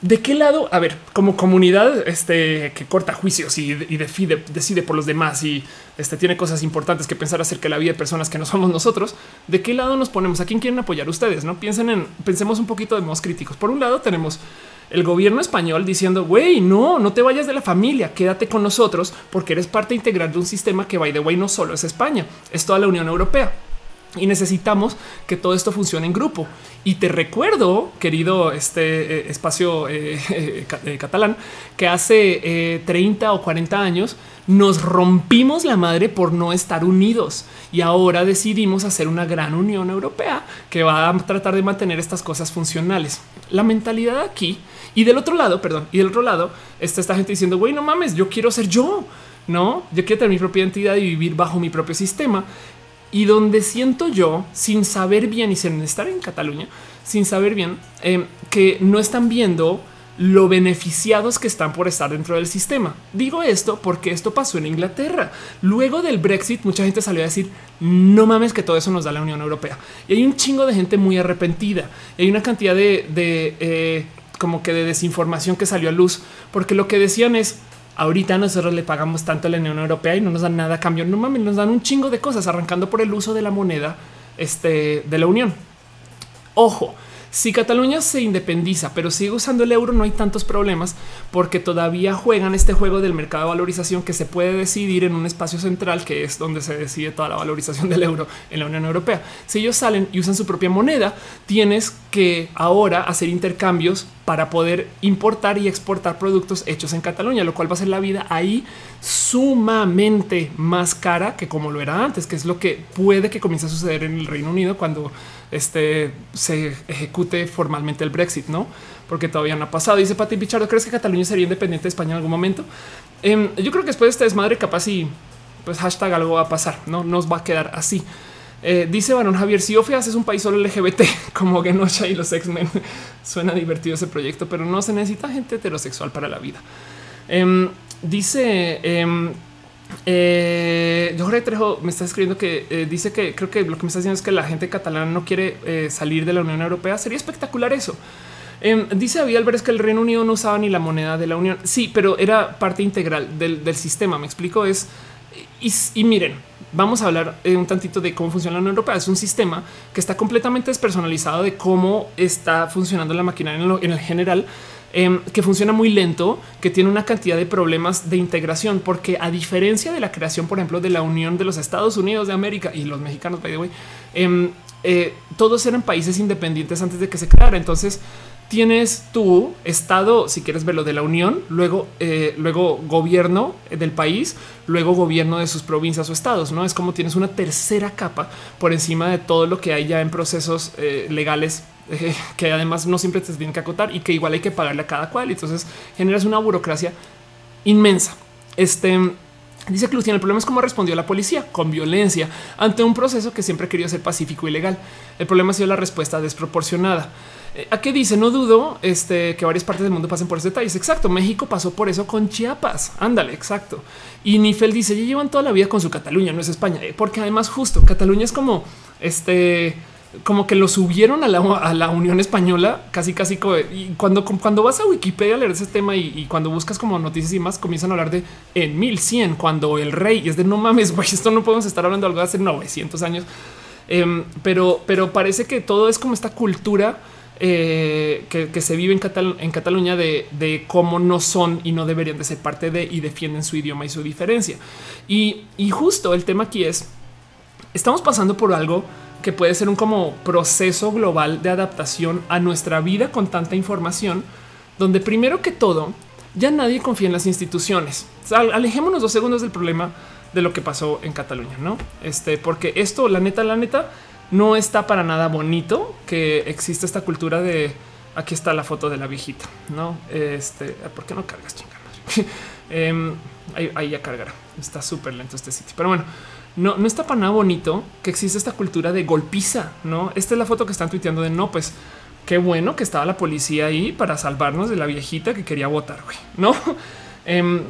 ¿De qué lado? A ver, como comunidad este, que corta juicios y, decide por los demás y este, tiene cosas importantes que pensar acerca de la vida de personas que no somos nosotros, ¿de qué lado nos ponemos? ¿A quién quieren apoyar ustedes? No piensen en, pensemos un poquito de modos críticos. Por un lado tenemos el gobierno español diciendo, güey, no, no te vayas de la familia, quédate con nosotros porque eres parte integral de un sistema que, by the way, no solo es España, es toda la Unión Europea y necesitamos que todo esto funcione en grupo. Y te recuerdo, querido este eh, espacio eh, eh, catalán, que hace 30 o 40 años nos rompimos la madre por no estar unidos y ahora decidimos hacer una gran Unión Europea que va a tratar de mantener estas cosas funcionales. La mentalidad aquí y del otro lado, perdón, y del otro lado está esta gente diciendo, güey, no mames, yo quiero ser yo. No, yo quiero tener mi propia identidad y vivir bajo mi propio sistema y donde siento yo, sin saber bien y sin estar en Cataluña, sin saber bien em, que no están viendo lo beneficiados que están por estar dentro del sistema. Digo esto porque esto pasó en Inglaterra. Luego del Brexit, mucha gente salió a decir no mames que todo eso nos da la Unión Europea. Y hay un chingo de gente muy arrepentida. Hay una cantidad de, eh, como que de desinformación que salió a luz porque lo que decían es Ahorita nosotros le pagamos tanto a la Unión Europea y no nos dan nada a cambio. No mames, nos dan un chingo de cosas, arrancando por el uso de la moneda este, de la Unión. Ojo, si Cataluña se independiza, pero sigue usando el euro, no hay tantos problemas porque todavía juegan este juego del mercado de valorización que se puede decidir en un espacio central, que es donde se decide toda la valorización del euro en la Unión Europea. Si ellos salen y usan su propia moneda, tienes que ahora hacer intercambios para poder importar y exportar productos hechos en Cataluña, lo cual va a ser la vida ahí sumamente más cara que como lo era antes, que es lo que puede que comience a suceder en el Reino Unido cuando este, se ejecute formalmente el Brexit, no? Porque todavía no ha pasado. Dice Pati Pichardo, ¿crees que Cataluña sería independiente de España en algún momento? Em, yo creo que después de este desmadre, capaz y pues hashtag algo va a pasar, no nos va a quedar así. Eh, dice Barón Javier, si OFE es un país solo LGBT como Genosha y los X-Men, suena divertido ese proyecto, pero no se necesita gente heterosexual para la vida. Em, dice em, eh, Jorge Trejo me está escribiendo que eh, dice que creo que lo que me está diciendo es que la gente catalana no quiere eh, salir de la Unión Europea. Sería espectacular eso. Em, dice David Álvarez que el Reino Unido no usaba ni la moneda de la Unión. Sí, pero era parte integral del, sistema. Me explico. Es y, miren, vamos a hablar un tantito de cómo funciona la Unión Europea. Es un sistema que está completamente despersonalizado de cómo está funcionando la maquinaria en, el general. Em, que funciona muy lento, que tiene una cantidad de problemas de integración, porque a diferencia de la creación, por ejemplo, de la Unión de los Estados Unidos de América y los mexicanos, by the way, em, eh, todos eran países independientes antes de que se creara. Entonces, tienes tu estado, si quieres verlo de la Unión, luego, eh, luego gobierno del país, luego gobierno de sus provincias o estados. No es como tienes una tercera capa por encima de todo lo que hay ya en procesos eh, legales eh, que además no siempre te tienen que acotar y que igual hay que pagarle a cada cual. Entonces generas una burocracia inmensa. Este Dice Luciana, el problema es cómo respondió la policía con violencia ante un proceso que siempre quería ser pacífico y legal. El problema ha sido la respuesta desproporcionada. Eh, ¿A qué dice? No dudo este, que varias partes del mundo pasen por esos detalles. Exacto. México pasó por eso con Chiapas. Ándale, exacto. Y Nifel dice, ya llevan toda la vida con su Cataluña, no es España. Eh, porque además justo Cataluña es como este como que lo subieron a la, Unión Española, casi, casi. Y cuando, cuando vas a Wikipedia a leer ese tema y, cuando buscas como noticias y más, comienzan a hablar de en 1100, cuando el rey es de no mames, güey, esto no podemos estar hablando de algo de hace 900 años. Em, pero, pero parece que todo es como esta cultura eh, que, se vive en, en Cataluña de, cómo no son y no deberían de ser parte de y defienden su idioma y su diferencia. Y, y justo el tema aquí es, estamos pasando por algo que puede ser un como proceso global de adaptación a nuestra vida con tanta información, donde primero que todo ya nadie confía en las instituciones. alejémonos dos segundos del problema de lo que pasó en Cataluña, no? Este, porque esto, la neta, la neta, no está para nada bonito que exista esta cultura de aquí está la foto de la viejita, no? Este, ¿por qué no cargas chingada? Em, ahí, ya cargará. Está súper lento este sitio, pero bueno, no, no está para nada bonito que exista esta cultura de golpiza, no? Esta es la foto que están tuiteando de no, pues qué bueno que estaba la policía ahí para salvarnos de la viejita que quería votar, no? Em,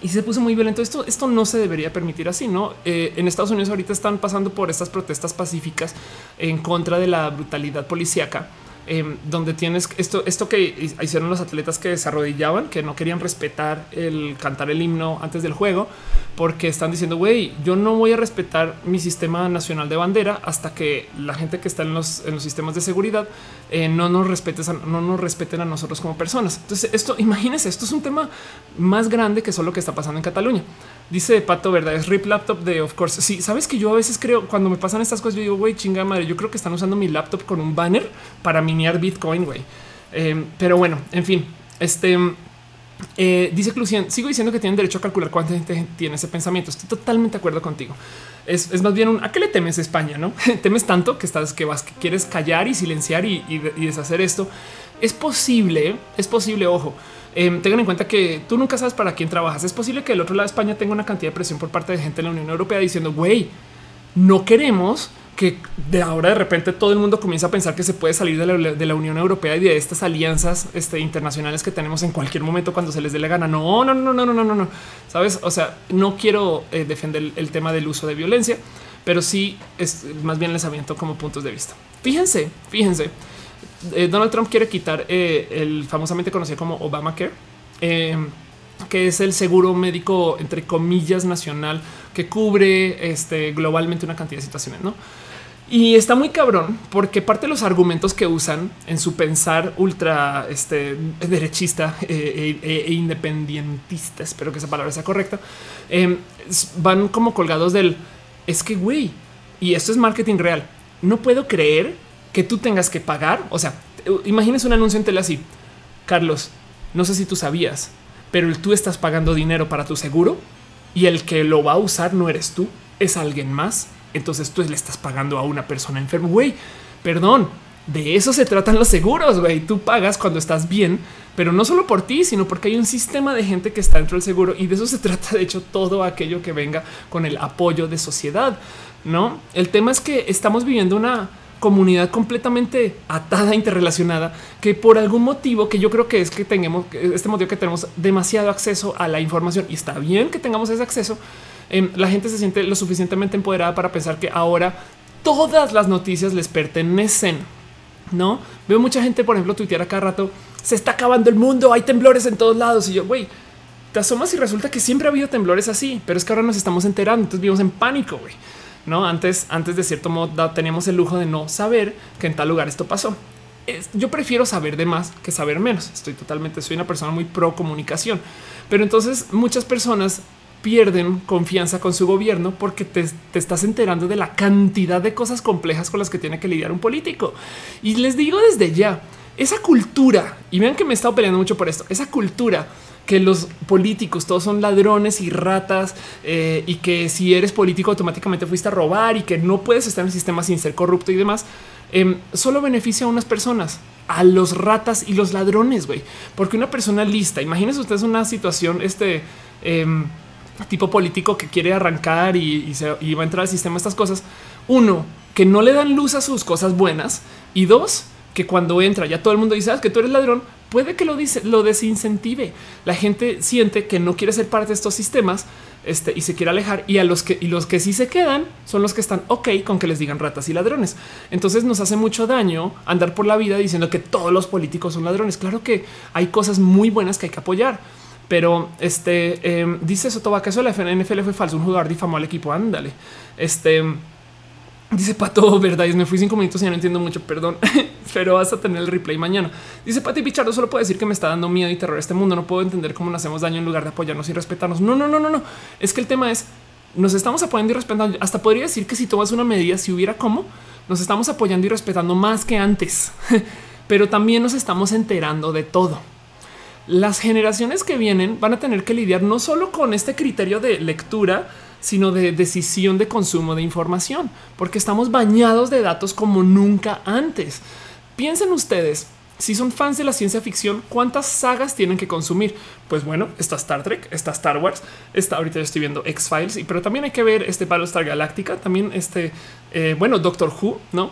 y se puso muy violento. Esto, esto no se debería permitir así, no? Eh, en Estados Unidos ahorita están pasando por estas protestas pacíficas en contra de la brutalidad policíaca Em, donde tienes esto, esto que hicieron los atletas que se arrodillaban, que no querían respetar el cantar el himno antes del juego, porque están diciendo, güey, yo no voy a respetar mi sistema nacional de bandera hasta que la gente que está en los, en los sistemas de seguridad eh, no nos respetes, no nos respeten a nosotros como personas. Entonces, esto, imagínense, esto es un tema más grande que solo lo que está pasando en Cataluña. Dice Pato, verdad, es RIP laptop de of course. Sí, sabes que yo a veces creo cuando me pasan estas cosas, yo digo, güey, chinga madre, yo creo que están usando mi laptop con un banner para miniar Bitcoin, güey. Em, pero bueno, en fin, este eh, dice Lucien, sigo diciendo que tienen derecho a calcular cuánta gente tiene ese pensamiento. Estoy totalmente de acuerdo contigo. Es, más bien un a qué le temes España, no temes tanto que estás que vas, que quieres callar y silenciar y, y deshacer esto. Es posible, es posible, ojo eh, tengan en cuenta que tú nunca sabes para quién trabajas. Es posible que el otro lado de España tenga una cantidad de presión por parte de gente de la Unión Europea diciendo, güey, no queremos que de ahora de repente todo el mundo comienza a pensar que se puede salir de la, Unión Europea y de estas alianzas este, internacionales que tenemos en cualquier momento cuando se les dé la gana. No, no, no, no, no, no, no, no. Sabes? O sea, no quiero eh, defender el tema del uso de violencia, pero sí es más bien les aviento como puntos de vista. Fíjense, fíjense. Eh, Donald Trump quiere quitar eh, el famosamente conocido como Obamacare, eh, que es el seguro médico, entre comillas, nacional que cubre este, globalmente una cantidad de situaciones, ¿no? Y está muy cabrón porque parte de los argumentos que usan en su pensar ultra este, derechista e, e, independientista, espero que esa palabra sea correcta, van como colgados del es que güey, y esto es marketing real. No puedo creer que tú tengas que pagar. O sea, imagínese un anuncio en tele así. Carlos, no sé si tú sabías, pero tú estás pagando dinero para tu seguro y el que lo va a usar no eres tú, es alguien más. Entonces tú le estás pagando a una persona enferma. Güey, perdón, de eso se tratan los seguros. Güey, tú pagas cuando estás bien, pero no solo por ti, sino porque hay un sistema de gente que está dentro del seguro y de eso se trata. De hecho, todo aquello que venga con el apoyo de sociedad. No, el tema es que estamos viviendo una comunidad completamente atada, interrelacionada, que por algún motivo que yo creo que es que tengamos este motivo que tenemos demasiado acceso a la información y está bien que tengamos ese acceso. Em, la gente se siente lo suficientemente empoderada para pensar que ahora todas las noticias les pertenecen. No veo mucha gente, por ejemplo, tuitear a cada rato se está acabando el mundo, hay temblores en todos lados. Y yo, güey, te asomas y resulta que siempre ha habido temblores así, pero es que ahora nos estamos enterando. Entonces vivimos en pánico. güey. No, antes, antes de cierto modo teníamos el lujo de no saber que en tal lugar esto pasó. yo prefiero saber de más que saber menos. Estoy totalmente, soy una persona muy pro comunicación, pero entonces muchas personas pierden confianza con su gobierno porque te, estás enterando de la cantidad de cosas complejas con las que tiene que lidiar un político. Y les digo desde ya, esa cultura, y vean que me he estado peleando mucho por esto, esa cultura que los políticos todos son ladrones y ratas eh, y que si eres político automáticamente fuiste a robar y que no puedes estar en el sistema sin ser corrupto y demás, em, solo beneficia a unas personas, a los ratas y los ladrones, güey. Porque una persona lista, imagínense ustedes una situación, este... Em, tipo político que quiere arrancar y, se, va a entrar al sistema estas cosas. Uno, que no le dan luz a sus cosas buenas y dos, que cuando entra ya todo el mundo dice ah, que tú eres ladrón, puede que lo dice, lo desincentive. La gente siente que no quiere ser parte de estos sistemas este, y se quiere alejar y a los que y los que sí se quedan son los que están ok con que les digan ratas y ladrones. Entonces nos hace mucho daño andar por la vida diciendo que todos los políticos son ladrones. Claro que hay cosas muy buenas que hay que apoyar pero este em, dice Sotoba que eso la NFL fue falso. Un jugador difamó al equipo. Ándale. Este dice Pato, verdad. Me fui cinco minutos y ya no entiendo mucho. Perdón, pero vas a tener el replay mañana. Dice Pati Pichardo. Solo puedo decir que me está dando miedo y terror este mundo. No puedo entender cómo nos hacemos daño en lugar de apoyarnos y respetarnos. No, no, no, no, no. Es que el tema es nos estamos apoyando y respetando. Hasta podría decir que si tomas una medida, si hubiera cómo, nos estamos apoyando y respetando más que antes, pero también nos estamos enterando de todo las generaciones que vienen van a tener que lidiar no solo con este criterio de lectura, sino de decisión de consumo de información, porque estamos bañados de datos como nunca antes. Piensen ustedes, si son fans de la ciencia ficción, ¿cuántas sagas tienen que consumir? Pues bueno, está Star Trek, está Star Wars, está ahorita yo estoy viendo X Files, pero también hay que ver este Battlestar Galáctica, también este, eh, bueno, Doctor Who, no?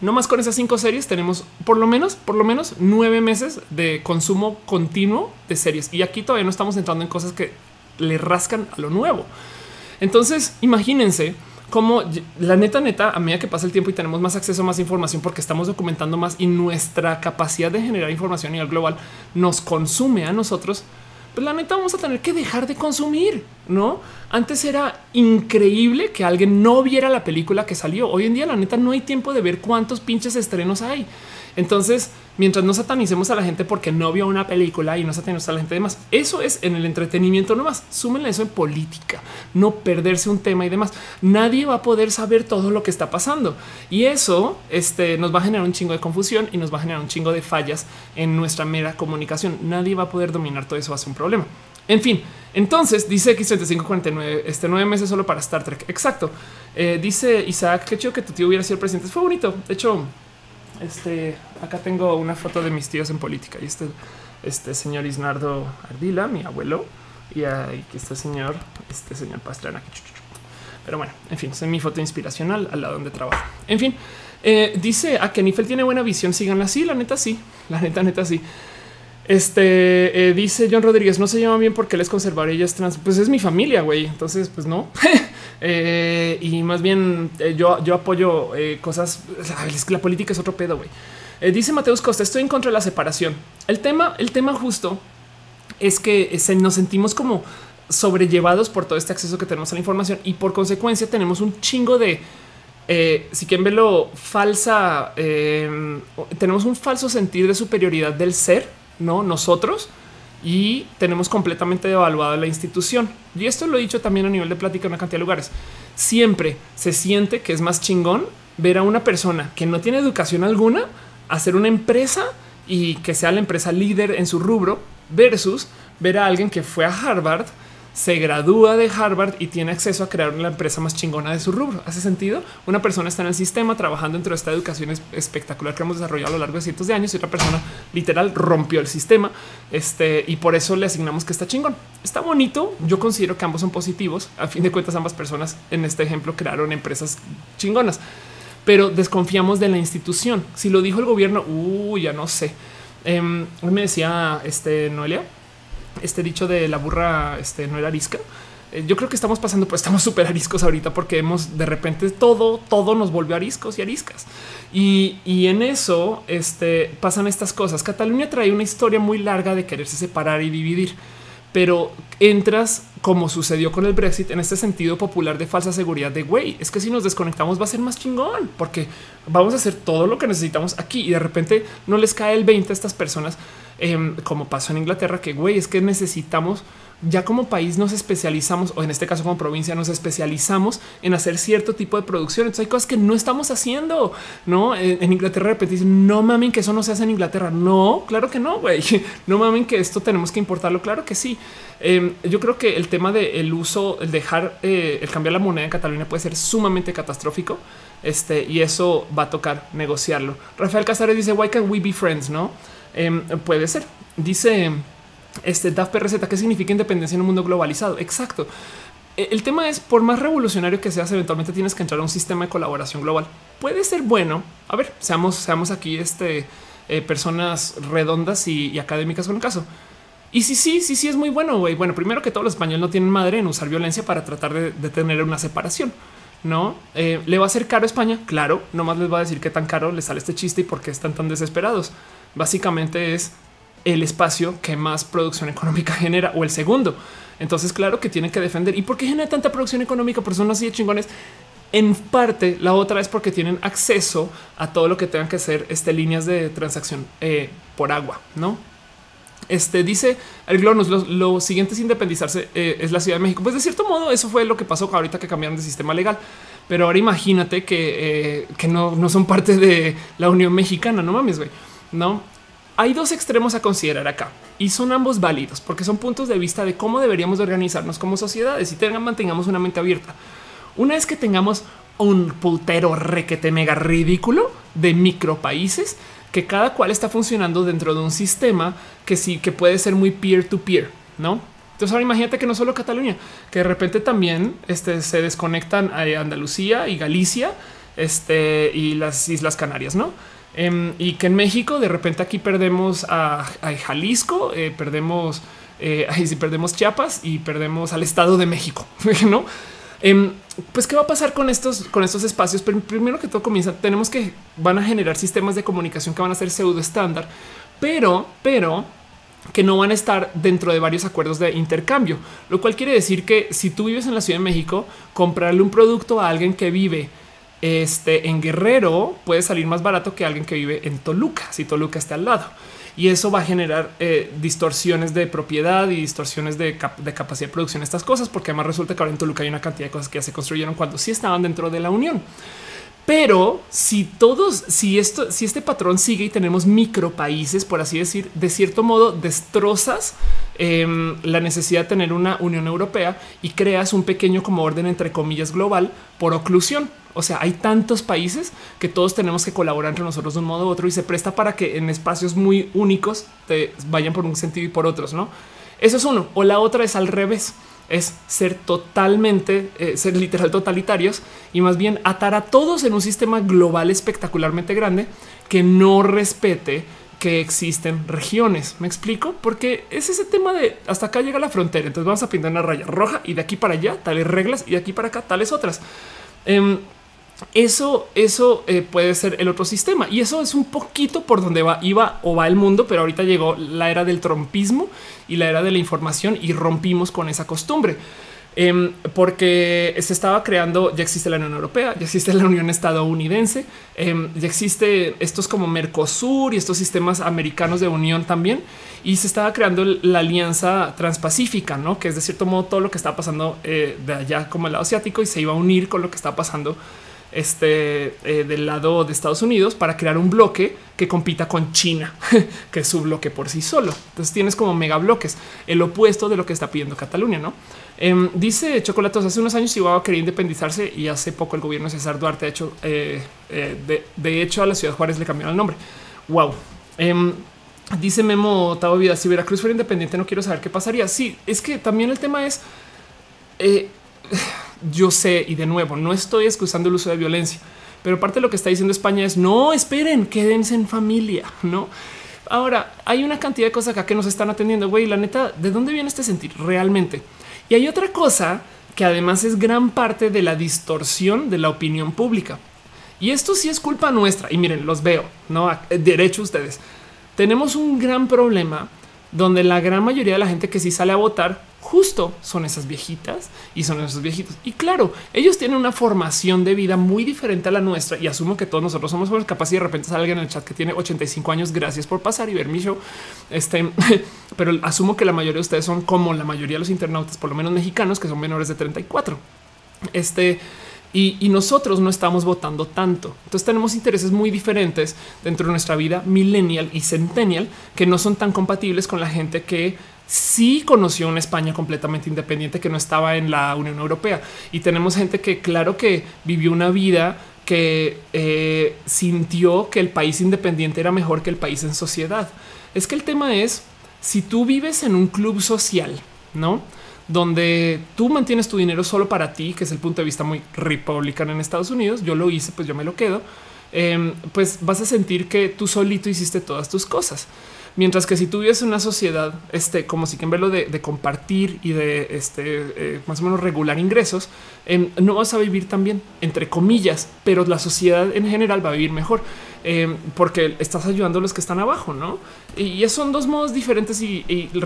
No más con esas cinco series tenemos por lo menos, por lo menos nueve meses de consumo continuo de series. Y aquí todavía no estamos entrando en cosas que le rascan a lo nuevo. Entonces, imagínense cómo la neta, neta, a medida que pasa el tiempo y tenemos más acceso a más información porque estamos documentando más y nuestra capacidad de generar información a nivel global nos consume a nosotros pues la neta vamos a tener que dejar de consumir, ¿no? Antes era increíble que alguien no viera la película que salió. Hoy en día la neta no hay tiempo de ver cuántos pinches estrenos hay. Entonces, mientras no satanicemos a la gente porque no vio una película y no satanizamos a la gente demás, eso es en el entretenimiento nomás. Súmenle eso en política, no perderse un tema y demás. Nadie va a poder saber todo lo que está pasando y eso este, nos va a generar un chingo de confusión y nos va a generar un chingo de fallas en nuestra mera comunicación. Nadie va a poder dominar todo eso, va a ser un problema. En fin, entonces dice X3549, este nueve meses solo para Star Trek. Exacto. Eh, dice Isaac, qué chido que tu tío hubiera sido presidente. Fue bonito. De hecho, este acá tengo una foto de mis tíos en política y este, este señor Isnardo Ardila, mi abuelo, y aquí este señor, este señor Pastrana. Pero bueno, en fin, es mi foto inspiracional al lado donde trabajo. En fin, eh, dice a que Nifel tiene buena visión. Síganla así. La neta, sí, la neta, neta, sí. Este eh, dice John Rodríguez, no se llama bien porque él es conservador y ella es trans. Pues es mi familia, güey. Entonces, pues no. Eh, y más bien eh, yo, yo apoyo cosas. Es que la política es otro pedo, güey. dice Mateus Costa, estoy en contra de la separación. El tema, el tema justo es que nos sentimos como sobrellevados por todo este acceso que tenemos a la información y por consecuencia tenemos un chingo de si quieren verlo falsa, tenemos un falso sentir de superioridad del ser no nosotros y tenemos completamente devaluada la institución. Y esto lo he dicho también a nivel de plática en una cantidad de lugares. Siempre se siente que es más chingón ver a una persona que no tiene educación alguna hacer una empresa y que sea la empresa líder en su rubro versus ver a alguien que fue a Harvard se gradúa de Harvard y tiene acceso a crear la empresa más chingona de su rubro. ¿Hace sentido? Una persona está en el sistema trabajando dentro de esta educación espectacular que hemos desarrollado a lo largo de cientos de años y otra persona literal rompió el sistema este, y por eso le asignamos que está chingón. Está bonito. Yo considero que ambos son positivos. A fin de cuentas, ambas personas en este ejemplo crearon empresas chingonas, pero desconfiamos de la institución. Si lo dijo el gobierno, uh, ya no sé. Eh, me decía este Noelia este dicho de la burra este, no era arisca. eh, yo creo que estamos pasando, pues estamos súper ariscos ahorita porque hemos de repente todo, todo nos volvió ariscos y ariscas. Y, y, en eso este, pasan estas cosas. Cataluña trae una historia muy larga de quererse separar y dividir pero entras como sucedió con el Brexit en este sentido popular de falsa seguridad de güey. Es que si nos desconectamos va a ser más chingón porque vamos a hacer todo lo que necesitamos aquí y de repente no les cae el 20 a estas personas, em, como pasó en Inglaterra, que güey, es que necesitamos ya como país nos especializamos, o en este caso como provincia, nos especializamos en hacer cierto tipo de producción. Entonces hay cosas que no estamos haciendo, ¿no? En, Inglaterra de repente dicen, no mamen que eso no se hace en Inglaterra. No, claro que no, güey. No mamen que esto tenemos que importarlo. Claro que sí. Em, yo creo que el tema del el uso, el dejar, eh, el cambiar la moneda en Cataluña puede ser sumamente catastrófico. Este, y eso va a tocar negociarlo. Rafael Casares dice, why can we be friends? No em, puede ser. Dice este DAF PRZ, ¿qué significa independencia en un mundo globalizado? Exacto. E, el tema es, por más revolucionario que seas, eventualmente tienes que entrar a un sistema de colaboración global. Puede ser bueno. A ver, seamos, seamos aquí este, eh, personas redondas y, académicas con el caso. Y sí, sí, sí, sí es muy bueno. Güey. Bueno, primero que todos los españoles no tienen madre en usar violencia para tratar de, tener una separación. No eh, le va a ser caro a España. Claro, nomás les va a decir qué tan caro les sale este chiste y por qué están tan desesperados. Básicamente es el espacio que más producción económica genera o el segundo. Entonces, claro que tiene que defender. ¿Y por qué genera tanta producción económica? Por son así de chingones. En parte, la otra es porque tienen acceso a todo lo que tengan que ser este, líneas de transacción eh, por agua, no? Este dice el Glonus, lo, siguiente es independizarse eh, es la Ciudad de México. Pues de cierto modo, eso fue lo que pasó ahorita que cambiaron de sistema legal. Pero ahora imagínate que, eh, que no, no son parte de la Unión Mexicana. No mames, güey. No, hay dos extremos a considerar acá y son ambos válidos porque son puntos de vista de cómo deberíamos organizarnos como sociedades y tengan, mantengamos una mente abierta. Una vez que tengamos un putero requete mega ridículo de micro países que cada cual está funcionando dentro de un sistema que sí que puede ser muy peer to peer, no? Entonces ahora imagínate que no solo Cataluña, que de repente también este, se desconectan a Andalucía y Galicia este, y las Islas Canarias, no? Em, y que en México de repente aquí perdemos a, Jalisco, eh, perdemos eh, ahí sí perdemos Chiapas y perdemos al Estado de México, no? Em, pues qué va a pasar con estos, con estos espacios. Pero primero que todo comienza, tenemos que van a generar sistemas de comunicación que van a ser pseudo estándar, pero, pero que no van a estar dentro de varios acuerdos de intercambio, lo cual quiere decir que si tú vives en la Ciudad de México, comprarle un producto a alguien que vive este en Guerrero puede salir más barato que alguien que vive en Toluca, si Toluca está al lado. Y eso va a generar eh, distorsiones de propiedad y distorsiones de, capacidad de producción, estas cosas, porque además resulta que ahora en Toluca hay una cantidad de cosas que ya se construyeron cuando sí estaban dentro de la Unión. Pero si todos, si esto, si este patrón sigue y tenemos micro países, por así decir, de cierto modo destrozas em, la necesidad de tener una Unión Europea y creas un pequeño como orden entre comillas global por oclusión. O sea, hay tantos países que todos tenemos que colaborar entre nosotros de un modo u otro y se presta para que en espacios muy únicos te vayan por un sentido y por otros, ¿no? Eso es uno. O la otra es al revés es ser totalmente, eh, ser literal totalitarios y más bien atar a todos en un sistema global espectacularmente grande que no respete que existen regiones. Me explico porque es ese tema de hasta acá llega la frontera. Entonces vamos a pintar una raya roja y de aquí para allá tales reglas y de aquí para acá tales otras. Em, eso, eso eh, puede ser el otro sistema y eso es un poquito por donde va, iba o va el mundo, pero ahorita llegó la era del trompismo y la era de la información y rompimos con esa costumbre. Em, porque se estaba creando, ya existe la Unión Europea, ya existe la Unión Estadounidense, em, ya existe estos como Mercosur y estos sistemas americanos de unión también, y se estaba creando la alianza transpacífica, ¿no? que es de cierto modo todo lo que está pasando eh, de allá como el lado asiático y se iba a unir con lo que está pasando este eh, del lado de Estados Unidos para crear un bloque que compita con China, que es su bloque por sí solo. Entonces tienes como mega bloques, el opuesto de lo que está pidiendo Cataluña, ¿no? Em, dice Chocolatos, hace unos años Chihuahua quería independizarse y hace poco el gobierno de César Duarte ha hecho, eh, eh, de, hecho a la ciudad Juárez le cambiaron el nombre. Wow. Em, dice Memo Tavo Vida, si Veracruz fuera independiente no quiero saber qué pasaría. Sí, es que también el tema es yo sé, y de nuevo, no estoy excusando el uso de violencia, pero parte de lo que está diciendo España es no esperen, quédense en familia, no? Ahora hay una cantidad de cosas acá que nos están atendiendo. Güey, la neta, ¿de dónde viene este sentir realmente? Y hay otra cosa que además es gran parte de la distorsión de la opinión pública. Y esto sí es culpa nuestra. Y miren, los veo, no derecho ustedes. Tenemos un gran problema donde la gran mayoría de la gente que sí sale a votar justo son esas viejitas y son esos viejitos. Y claro, ellos tienen una formación de vida muy diferente a la nuestra y asumo que todos nosotros somos capaces y de repente sale en el chat que tiene 85 años. Gracias por pasar y ver mi show. Este, pero asumo que la mayoría de ustedes son como la mayoría de los internautas, por lo menos mexicanos, que son menores de 34. Este, y, nosotros no estamos votando tanto. Entonces tenemos intereses muy diferentes dentro de nuestra vida millennial y centennial que no son tan compatibles con la gente que sí conoció una España completamente independiente que no estaba en la Unión Europea. Y tenemos gente que claro que vivió una vida que eh, sintió que el país independiente era mejor que el país en sociedad. Es que el tema es si tú vives en un club social, no? donde tú mantienes tu dinero solo para ti, que es el punto de vista muy republicano en Estados Unidos. Yo lo hice, pues yo me lo quedo. Em, pues vas a sentir que tú solito hiciste todas tus cosas. Mientras que si tuviese una sociedad, este, como si que en verlo de, compartir y de este, eh, más o menos regular ingresos, em, no vas a vivir tan bien, entre comillas, pero la sociedad en general va a vivir mejor. Em, porque estás ayudando a los que están abajo, ¿no? Y son dos modos diferentes y,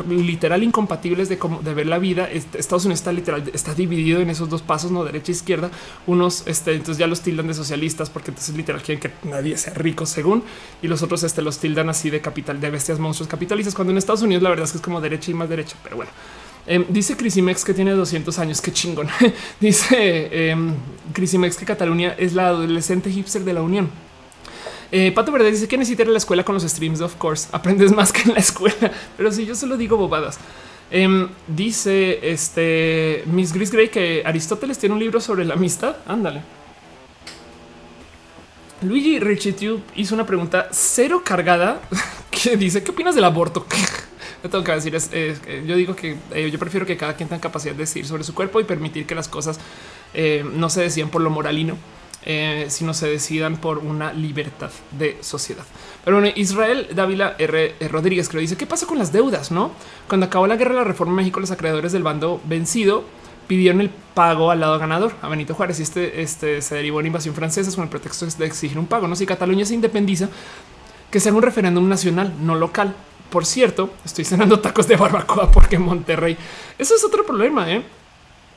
literal incompatibles de, cómo, de ver la vida. Estados Unidos está literal, está dividido en esos dos pasos, no derecha e izquierda. Unos, este, entonces ya los tildan de socialistas porque entonces literal quieren que nadie sea rico según, y los otros este, los tildan así de capital, de bestias monstruos capitalistas, cuando en Estados Unidos la verdad es que es como derecha y más derecha, pero bueno. Eh, dice Crisimex que tiene 200 años. Qué chingón. dice eh, Crisimex que Cataluña es la adolescente hipster de la Unión. Eh, Pato Verde dice que necesita ir a la escuela con los streams. Of course, aprendes más que en la escuela, pero si yo solo digo bobadas. Em, dice este Miss Gris Gray que Aristóteles tiene un libro sobre la amistad. Ándale. Luigi Richitube hizo una pregunta cero cargada que dice: ¿Qué opinas del aborto? No tengo que decir es, yo digo que eh, yo prefiero que cada quien tenga capacidad de decir sobre su cuerpo y permitir que las cosas eh, no se decían por lo moralino eh, si no se decidan por una libertad de sociedad. Pero bueno, Israel Dávila R. Rodríguez creo dice qué pasa con las deudas, no? Cuando acabó la guerra de la reforma en México, los acreedores del bando vencido pidieron el pago al lado ganador a Benito Juárez y este, este se derivó en invasión francesa con el pretexto de exigir un pago. No si Cataluña se independiza, que sea un referéndum nacional, no local. Por cierto, estoy cenando tacos de barbacoa porque Monterrey. Eso es otro problema. ¿eh?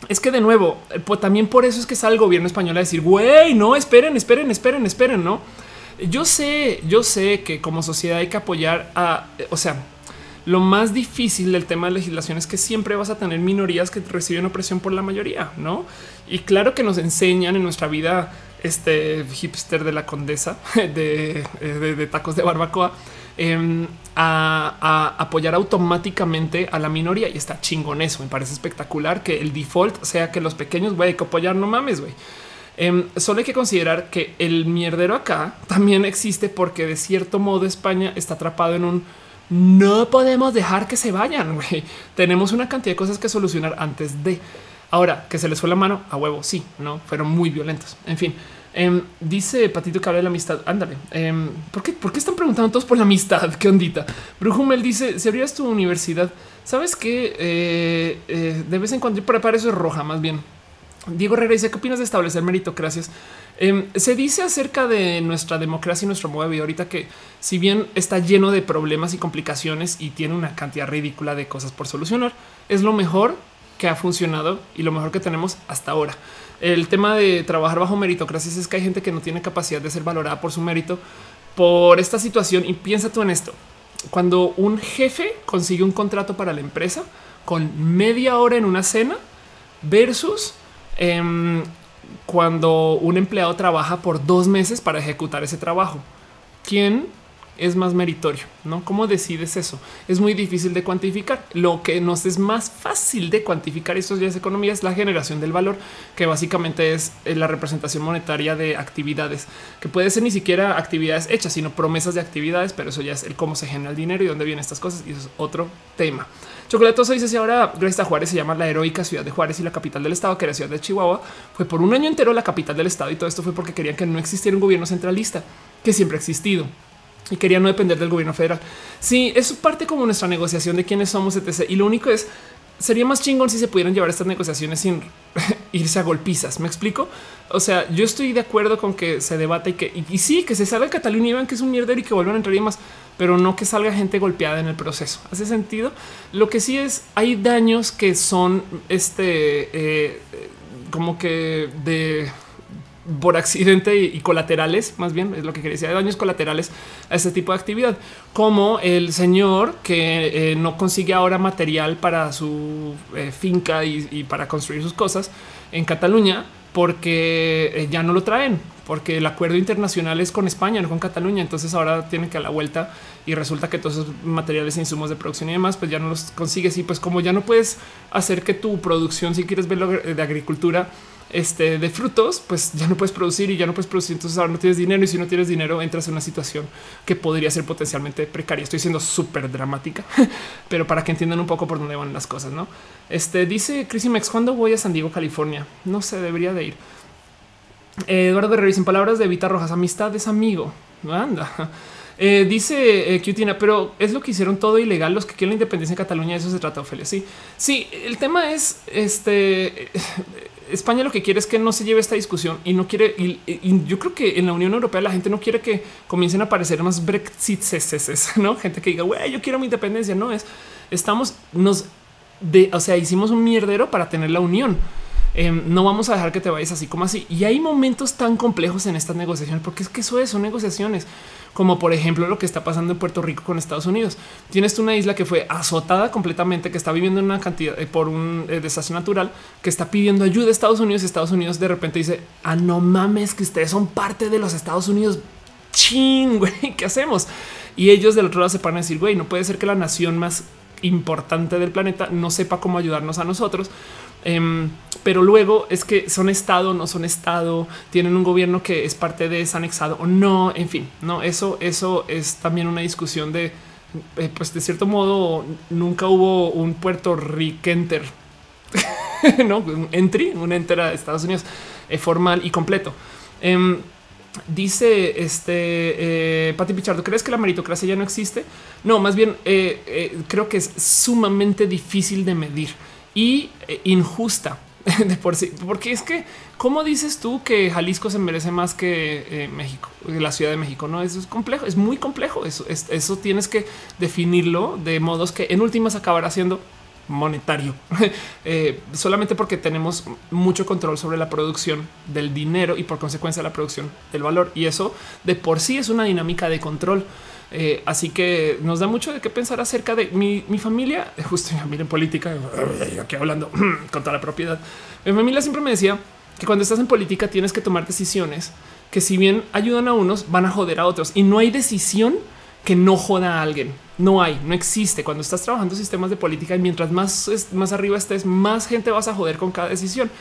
Es que de nuevo, eh, también por eso es que sale el gobierno español a decir, güey, no, esperen, esperen, esperen, esperen, no. Yo sé, yo sé que como sociedad hay que apoyar a, eh, o sea, lo más difícil del tema de legislación es que siempre vas a tener minorías que reciben opresión por la mayoría, no? Y claro que nos enseñan en nuestra vida este hipster de la condesa de, eh, de tacos de barbacoa Em, a, apoyar automáticamente a la minoría y está chingón eso. Me parece espectacular que el default sea que los pequeños güey, que apoyar. No mames, güey. Em, solo hay que considerar que el mierdero acá también existe porque de cierto modo España está atrapado en un no podemos dejar que se vayan. güey. Tenemos una cantidad de cosas que solucionar antes de ahora que se les fue la mano a huevo. Sí, no fueron muy violentos. En fin, Em, dice Patito que habla de la amistad. Ándale. Em, ¿por, qué, ¿por, qué, están preguntando todos por la amistad? Qué ondita. Brujumel dice: Si abrieras tu universidad, sabes que eh, eh, de vez en cuando, para, eso es roja, más bien. Diego Herrera dice: ¿Qué opinas de establecer meritocracias? Eh, se dice acerca de nuestra democracia y nuestro modo de vida ahorita que, si bien está lleno de problemas y complicaciones y tiene una cantidad ridícula de cosas por solucionar, es lo mejor que ha funcionado y lo mejor que tenemos hasta ahora. El tema de trabajar bajo meritocracia es que hay gente que no tiene capacidad de ser valorada por su mérito por esta situación. Y piensa tú en esto. Cuando un jefe consigue un contrato para la empresa con media hora en una cena versus em, cuando un empleado trabaja por dos meses para ejecutar ese trabajo. ¿Quién es más meritorio, ¿no? ¿Cómo decides eso? Es muy difícil de cuantificar. Lo que nos es más fácil de cuantificar estos días de economía es la generación del valor, que básicamente es eh, la representación monetaria de actividades, que puede ser ni siquiera actividades hechas, sino promesas de actividades, pero eso ya es el cómo se genera el dinero y dónde vienen estas cosas, y eso es otro tema. Chocolatoso dice si ahora Gracia Juárez se llama la heroica ciudad de Juárez y la capital del estado, que era ciudad de Chihuahua, fue por un año entero la capital del estado y todo esto fue porque querían que no existiera un gobierno centralista, que siempre ha existido y quería no depender del gobierno federal. Sí, es parte como nuestra negociación de quiénes somos, etc. Y lo único es sería más chingón si se pudieran llevar estas negociaciones sin irse a golpizas. Me explico. O sea, yo estoy de acuerdo con que se debata y que y, sí, que se salga Cataluña y vean que es un mierdero y que vuelvan a entrar y más, pero no que salga gente golpeada en el proceso. Hace sentido. Lo que sí es hay daños que son este eh, como que de por accidente y, colaterales, más bien es lo que quería decir, daños colaterales a este tipo de actividad, como el señor que eh, no consigue ahora material para su eh, finca y, para construir sus cosas en Cataluña porque eh, ya no lo traen, porque el acuerdo internacional es con España, no con Cataluña. Entonces ahora tienen que a la vuelta y resulta que todos esos materiales e insumos de producción y demás, pues ya no los consigues. Y pues como ya no puedes hacer que tu producción, si quieres verlo de agricultura, este, de frutos, pues ya no puedes producir y ya no puedes producir. Entonces ahora no tienes dinero y si no tienes dinero entras en una situación que podría ser potencialmente precaria. Estoy siendo súper dramática, pero para que entiendan un poco por dónde van las cosas, no? Este dice Mex, ¿cuándo voy a San Diego, California? No sé, debería de ir. Eduardo Guerrero, sin palabras de Vita Rojas, amistad es amigo. Anda. Eh, dice eh, pero es lo que hicieron todo ilegal. Los que quieren la independencia en Cataluña, eso se trata, Ophelia. Sí, sí, el tema es este. España lo que quiere es que no se lleve esta discusión y no quiere. Y, yo creo que en la Unión Europea la gente no quiere que comiencen a aparecer más Brexit, no gente que diga, yo quiero mi independencia. No es, estamos, nos de, o sea, hicimos un mierdero para tener la unión. Em, no vamos a dejar que te vayas así como así. Y hay momentos tan complejos en estas negociaciones, porque es que eso es, son negociaciones como por ejemplo lo que está pasando en Puerto Rico con Estados Unidos. Tienes una isla que fue azotada completamente, que está viviendo en una cantidad eh, por un eh, desastre natural, que está pidiendo ayuda a Estados Unidos. Estados Unidos de repente dice, ah, no mames, que ustedes son parte de los Estados Unidos. Ching, güey, ¿qué hacemos? Y ellos del otro lado se van a decir, güey, no puede ser que la nación más importante del planeta no sepa cómo ayudarnos a nosotros Em, pero luego es que son Estado, no son Estado, tienen un gobierno que es parte de ese anexado o no. En fin, no, eso, eso es también una discusión de, eh, pues de cierto modo, nunca hubo un Puerto Riquenter, no un entry, un enter a Estados Unidos eh, formal y completo. Em, dice este eh, Pati Pichardo, ¿crees que la meritocracia ya no existe? No, más bien creo que es sumamente difícil de medir y eh, injusta de por sí, porque es que, ¿cómo dices tú que Jalisco se merece más que eh, México, la Ciudad de México? No, eso es complejo, es muy complejo. Eso, eso tienes que definirlo de modos que en últimas acabará siendo monetario, eh, solamente porque tenemos mucho control sobre la producción del dinero y por consecuencia la producción del valor. Y eso de por sí es una dinámica de control. Eh, así que nos da mucho de qué pensar acerca de mi, familia, justo mi familia en política, aquí hablando con toda la propiedad. Mi familia siempre me decía que cuando estás en política tienes que tomar decisiones que si bien ayudan a unos, van a joder a otros y no hay decisión que no joda a alguien. No hay, no existe. Cuando estás trabajando sistemas de política y mientras más, más arriba estés, más gente vas a joder con cada decisión.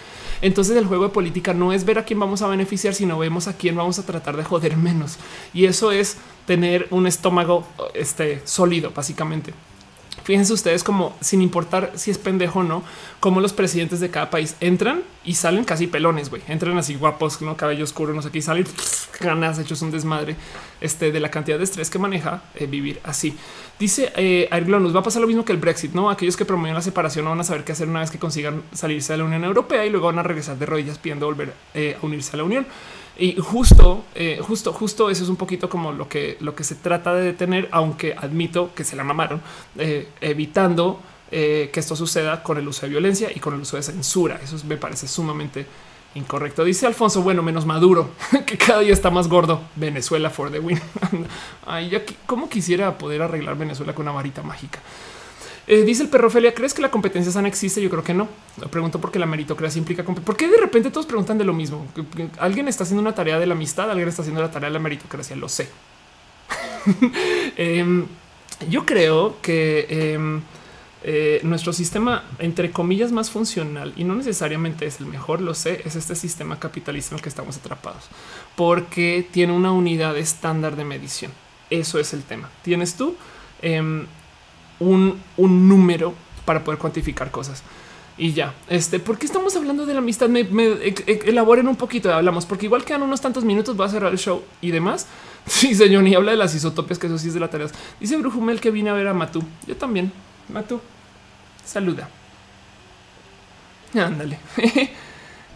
Entonces el juego de política no es ver a quién vamos a beneficiar, sino vemos a quién vamos a tratar de joder menos. Y eso es tener un estómago este, sólido, básicamente. Fíjense ustedes como sin importar si es pendejo o no, como los presidentes de cada país entran y salen casi pelones, güey. Entran así guapos, no cabello oscuro, no sé qué, y salen ganas, hechos un desmadre este, de la cantidad de estrés que maneja eh, vivir así. Dice eh, nos va a pasar lo mismo que el Brexit, no? Aquellos que promueven la separación no van a saber qué hacer una vez que consigan salirse de la Unión Europea y luego van a regresar de rodillas pidiendo volver eh, a unirse a la Unión. Y justo, eh, justo, justo eso es un poquito como lo que, lo que se trata de detener, aunque admito que se la mamaron, eh, evitando eh, que esto suceda con el uso de violencia y con el uso de censura. Eso me parece sumamente incorrecto. Dice Alfonso, bueno, menos Maduro, que cada día está más gordo. Venezuela for the win. Ay, ya, ¿cómo quisiera poder arreglar Venezuela con una varita mágica? Eh, dice el perro Felia, ¿crees que la competencia sana existe? Yo creo que no. Lo pregunto porque la meritocracia implica ¿Por qué de repente todos preguntan de lo mismo? Alguien está haciendo una tarea de la amistad, alguien está haciendo la tarea de la meritocracia. Lo sé. Em, yo creo que em, eh, nuestro sistema, entre comillas, más funcional y no necesariamente es el mejor, lo sé, es este sistema capitalista en el que estamos atrapados, porque tiene una unidad estándar de medición. Eso es el tema. Tienes tú em, un, número para poder cuantificar cosas. Y ya, este, ¿por qué estamos hablando de la amistad? Me, elaboren un poquito, hablamos, porque igual quedan unos tantos minutos, va a cerrar el show y demás. Sí, señor, y habla de las isotopias, que eso sí es de la tarea. Dice Brujumel que vine a ver a Matú. Yo también. Matú, saluda. Ándale.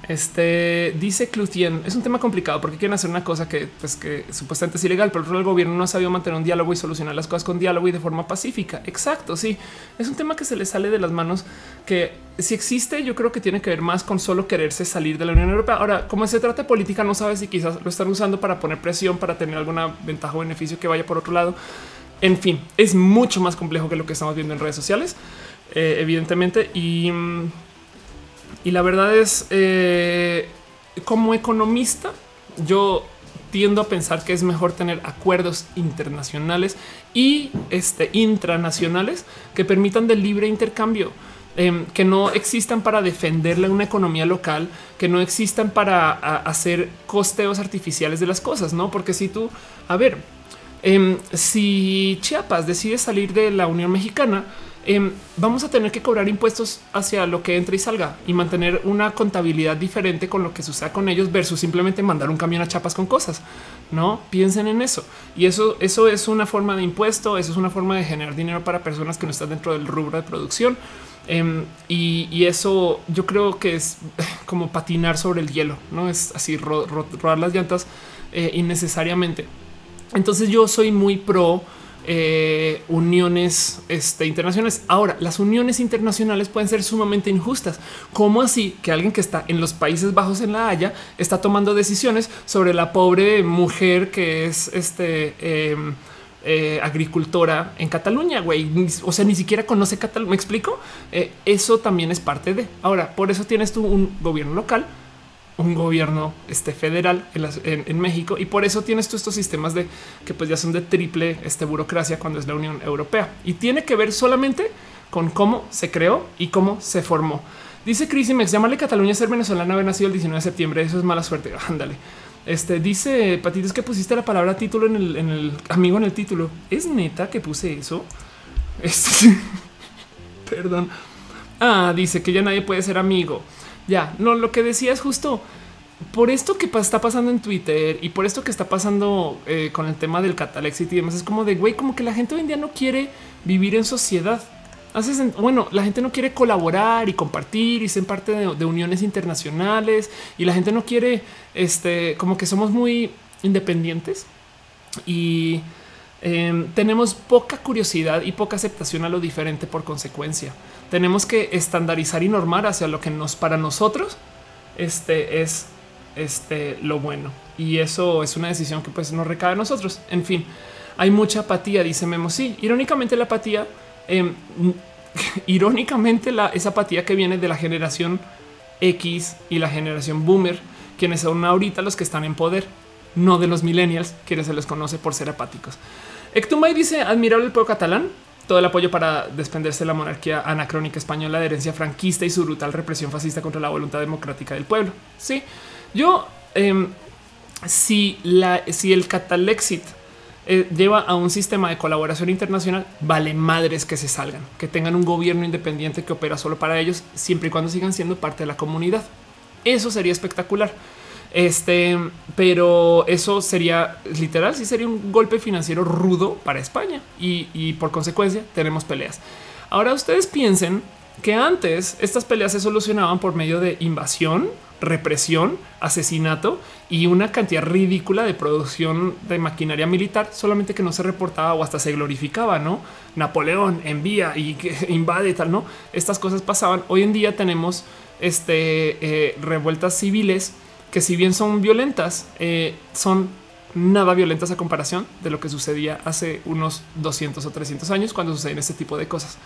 Este dice Clutien es un tema complicado porque quieren hacer una cosa que, pues, que supuestamente es ilegal, pero el gobierno no ha sabido mantener un diálogo y solucionar las cosas con diálogo y de forma pacífica. Exacto. Sí, es un tema que se le sale de las manos que si existe, yo creo que tiene que ver más con solo quererse salir de la Unión Europea. Ahora, como se trata de política, no sabes si quizás lo están usando para poner presión, para tener alguna ventaja o beneficio que vaya por otro lado. En fin, es mucho más complejo que lo que estamos viendo en redes sociales, eh, evidentemente. Y y la verdad es, eh, como economista, yo tiendo a pensar que es mejor tener acuerdos internacionales y este, intranacionales que permitan del libre intercambio. Em, que no existan para defenderle una economía local, que no existan para hacer costeos artificiales de las cosas, no? Porque si tú, a ver, em, si Chiapas decide salir de la Unión Mexicana, Em, vamos a tener que cobrar impuestos hacia lo que entre y salga y mantener una contabilidad diferente con lo que suceda con ellos versus simplemente mandar un camión a chapas con cosas. No piensen en eso. Y eso, eso es una forma de impuesto. Eso es una forma de generar dinero para personas que no están dentro del rubro de producción. Em, y, eso yo creo que es como patinar sobre el hielo, no es así rodar las llantas eh, innecesariamente. Entonces yo soy muy pro eh, uniones este, internacionales. Ahora, las uniones internacionales pueden ser sumamente injustas. ¿Cómo así que alguien que está en los Países Bajos en la Haya está tomando decisiones sobre la pobre mujer que es este em, eh, agricultora en Cataluña? Güey, o sea, ni siquiera conoce Cataluña. ¿Me explico? Eh, eso también es parte de. Ahora, por eso tienes tú un gobierno local un gobierno este, federal en, México y por eso tienes tú estos sistemas de que pues ya son de triple este, burocracia cuando es la Unión Europea y tiene que ver solamente con cómo se creó y cómo se formó. Dice Mex, llamarle Cataluña ser venezolana haber nacido el 19 de septiembre. Eso es mala suerte. Ándale. Este dice Patitos que pusiste la palabra título en el, en el amigo en el título. Es neta que puse eso. Perdón. Ah, dice que ya nadie puede ser amigo. Ya, no, lo que decía es justo por esto que está pasando en Twitter y por esto que está pasando eh, con el tema del Catalexit y demás, es como de güey, como que la gente hoy en día no quiere vivir en sociedad. Haces, bueno, la gente no quiere colaborar y compartir y ser parte de, uniones internacionales y la gente no quiere, este, como que somos muy independientes y em, tenemos poca curiosidad y poca aceptación a lo diferente por consecuencia tenemos que estandarizar y normar hacia lo que nos para nosotros este es este lo bueno y eso es una decisión que pues nos recae a nosotros. En fin, hay mucha apatía, dice Memo. Sí, irónicamente la apatía, em, irónicamente la, esa apatía que viene de la generación X y la generación Boomer, quienes son ahorita los que están en poder, no de los millennials, quienes se les conoce por ser apáticos. Ectumay dice admirable el pueblo catalán todo el apoyo para desprenderse de la monarquía anacrónica española de herencia franquista y su brutal represión fascista contra la voluntad democrática del pueblo. Sí, yo em, si la si el Catalexit eh, lleva a un sistema de colaboración internacional, vale madres que se salgan, que tengan un gobierno independiente que opera solo para ellos, siempre y cuando sigan siendo parte de la comunidad. Eso sería espectacular. Este, pero eso sería literal, sí sería un golpe financiero rudo para España y, por consecuencia tenemos peleas. Ahora ustedes piensen que antes estas peleas se solucionaban por medio de invasión, represión, asesinato y una cantidad ridícula de producción de maquinaria militar, solamente que no se reportaba o hasta se glorificaba, ¿no? Napoleón envía y invade y tal, ¿no? Estas cosas pasaban. Hoy en día tenemos este, eh, revueltas civiles que si bien son violentas, eh, son nada violentas a comparación de lo que sucedía hace unos 200 o 300 años cuando suceden este tipo de cosas.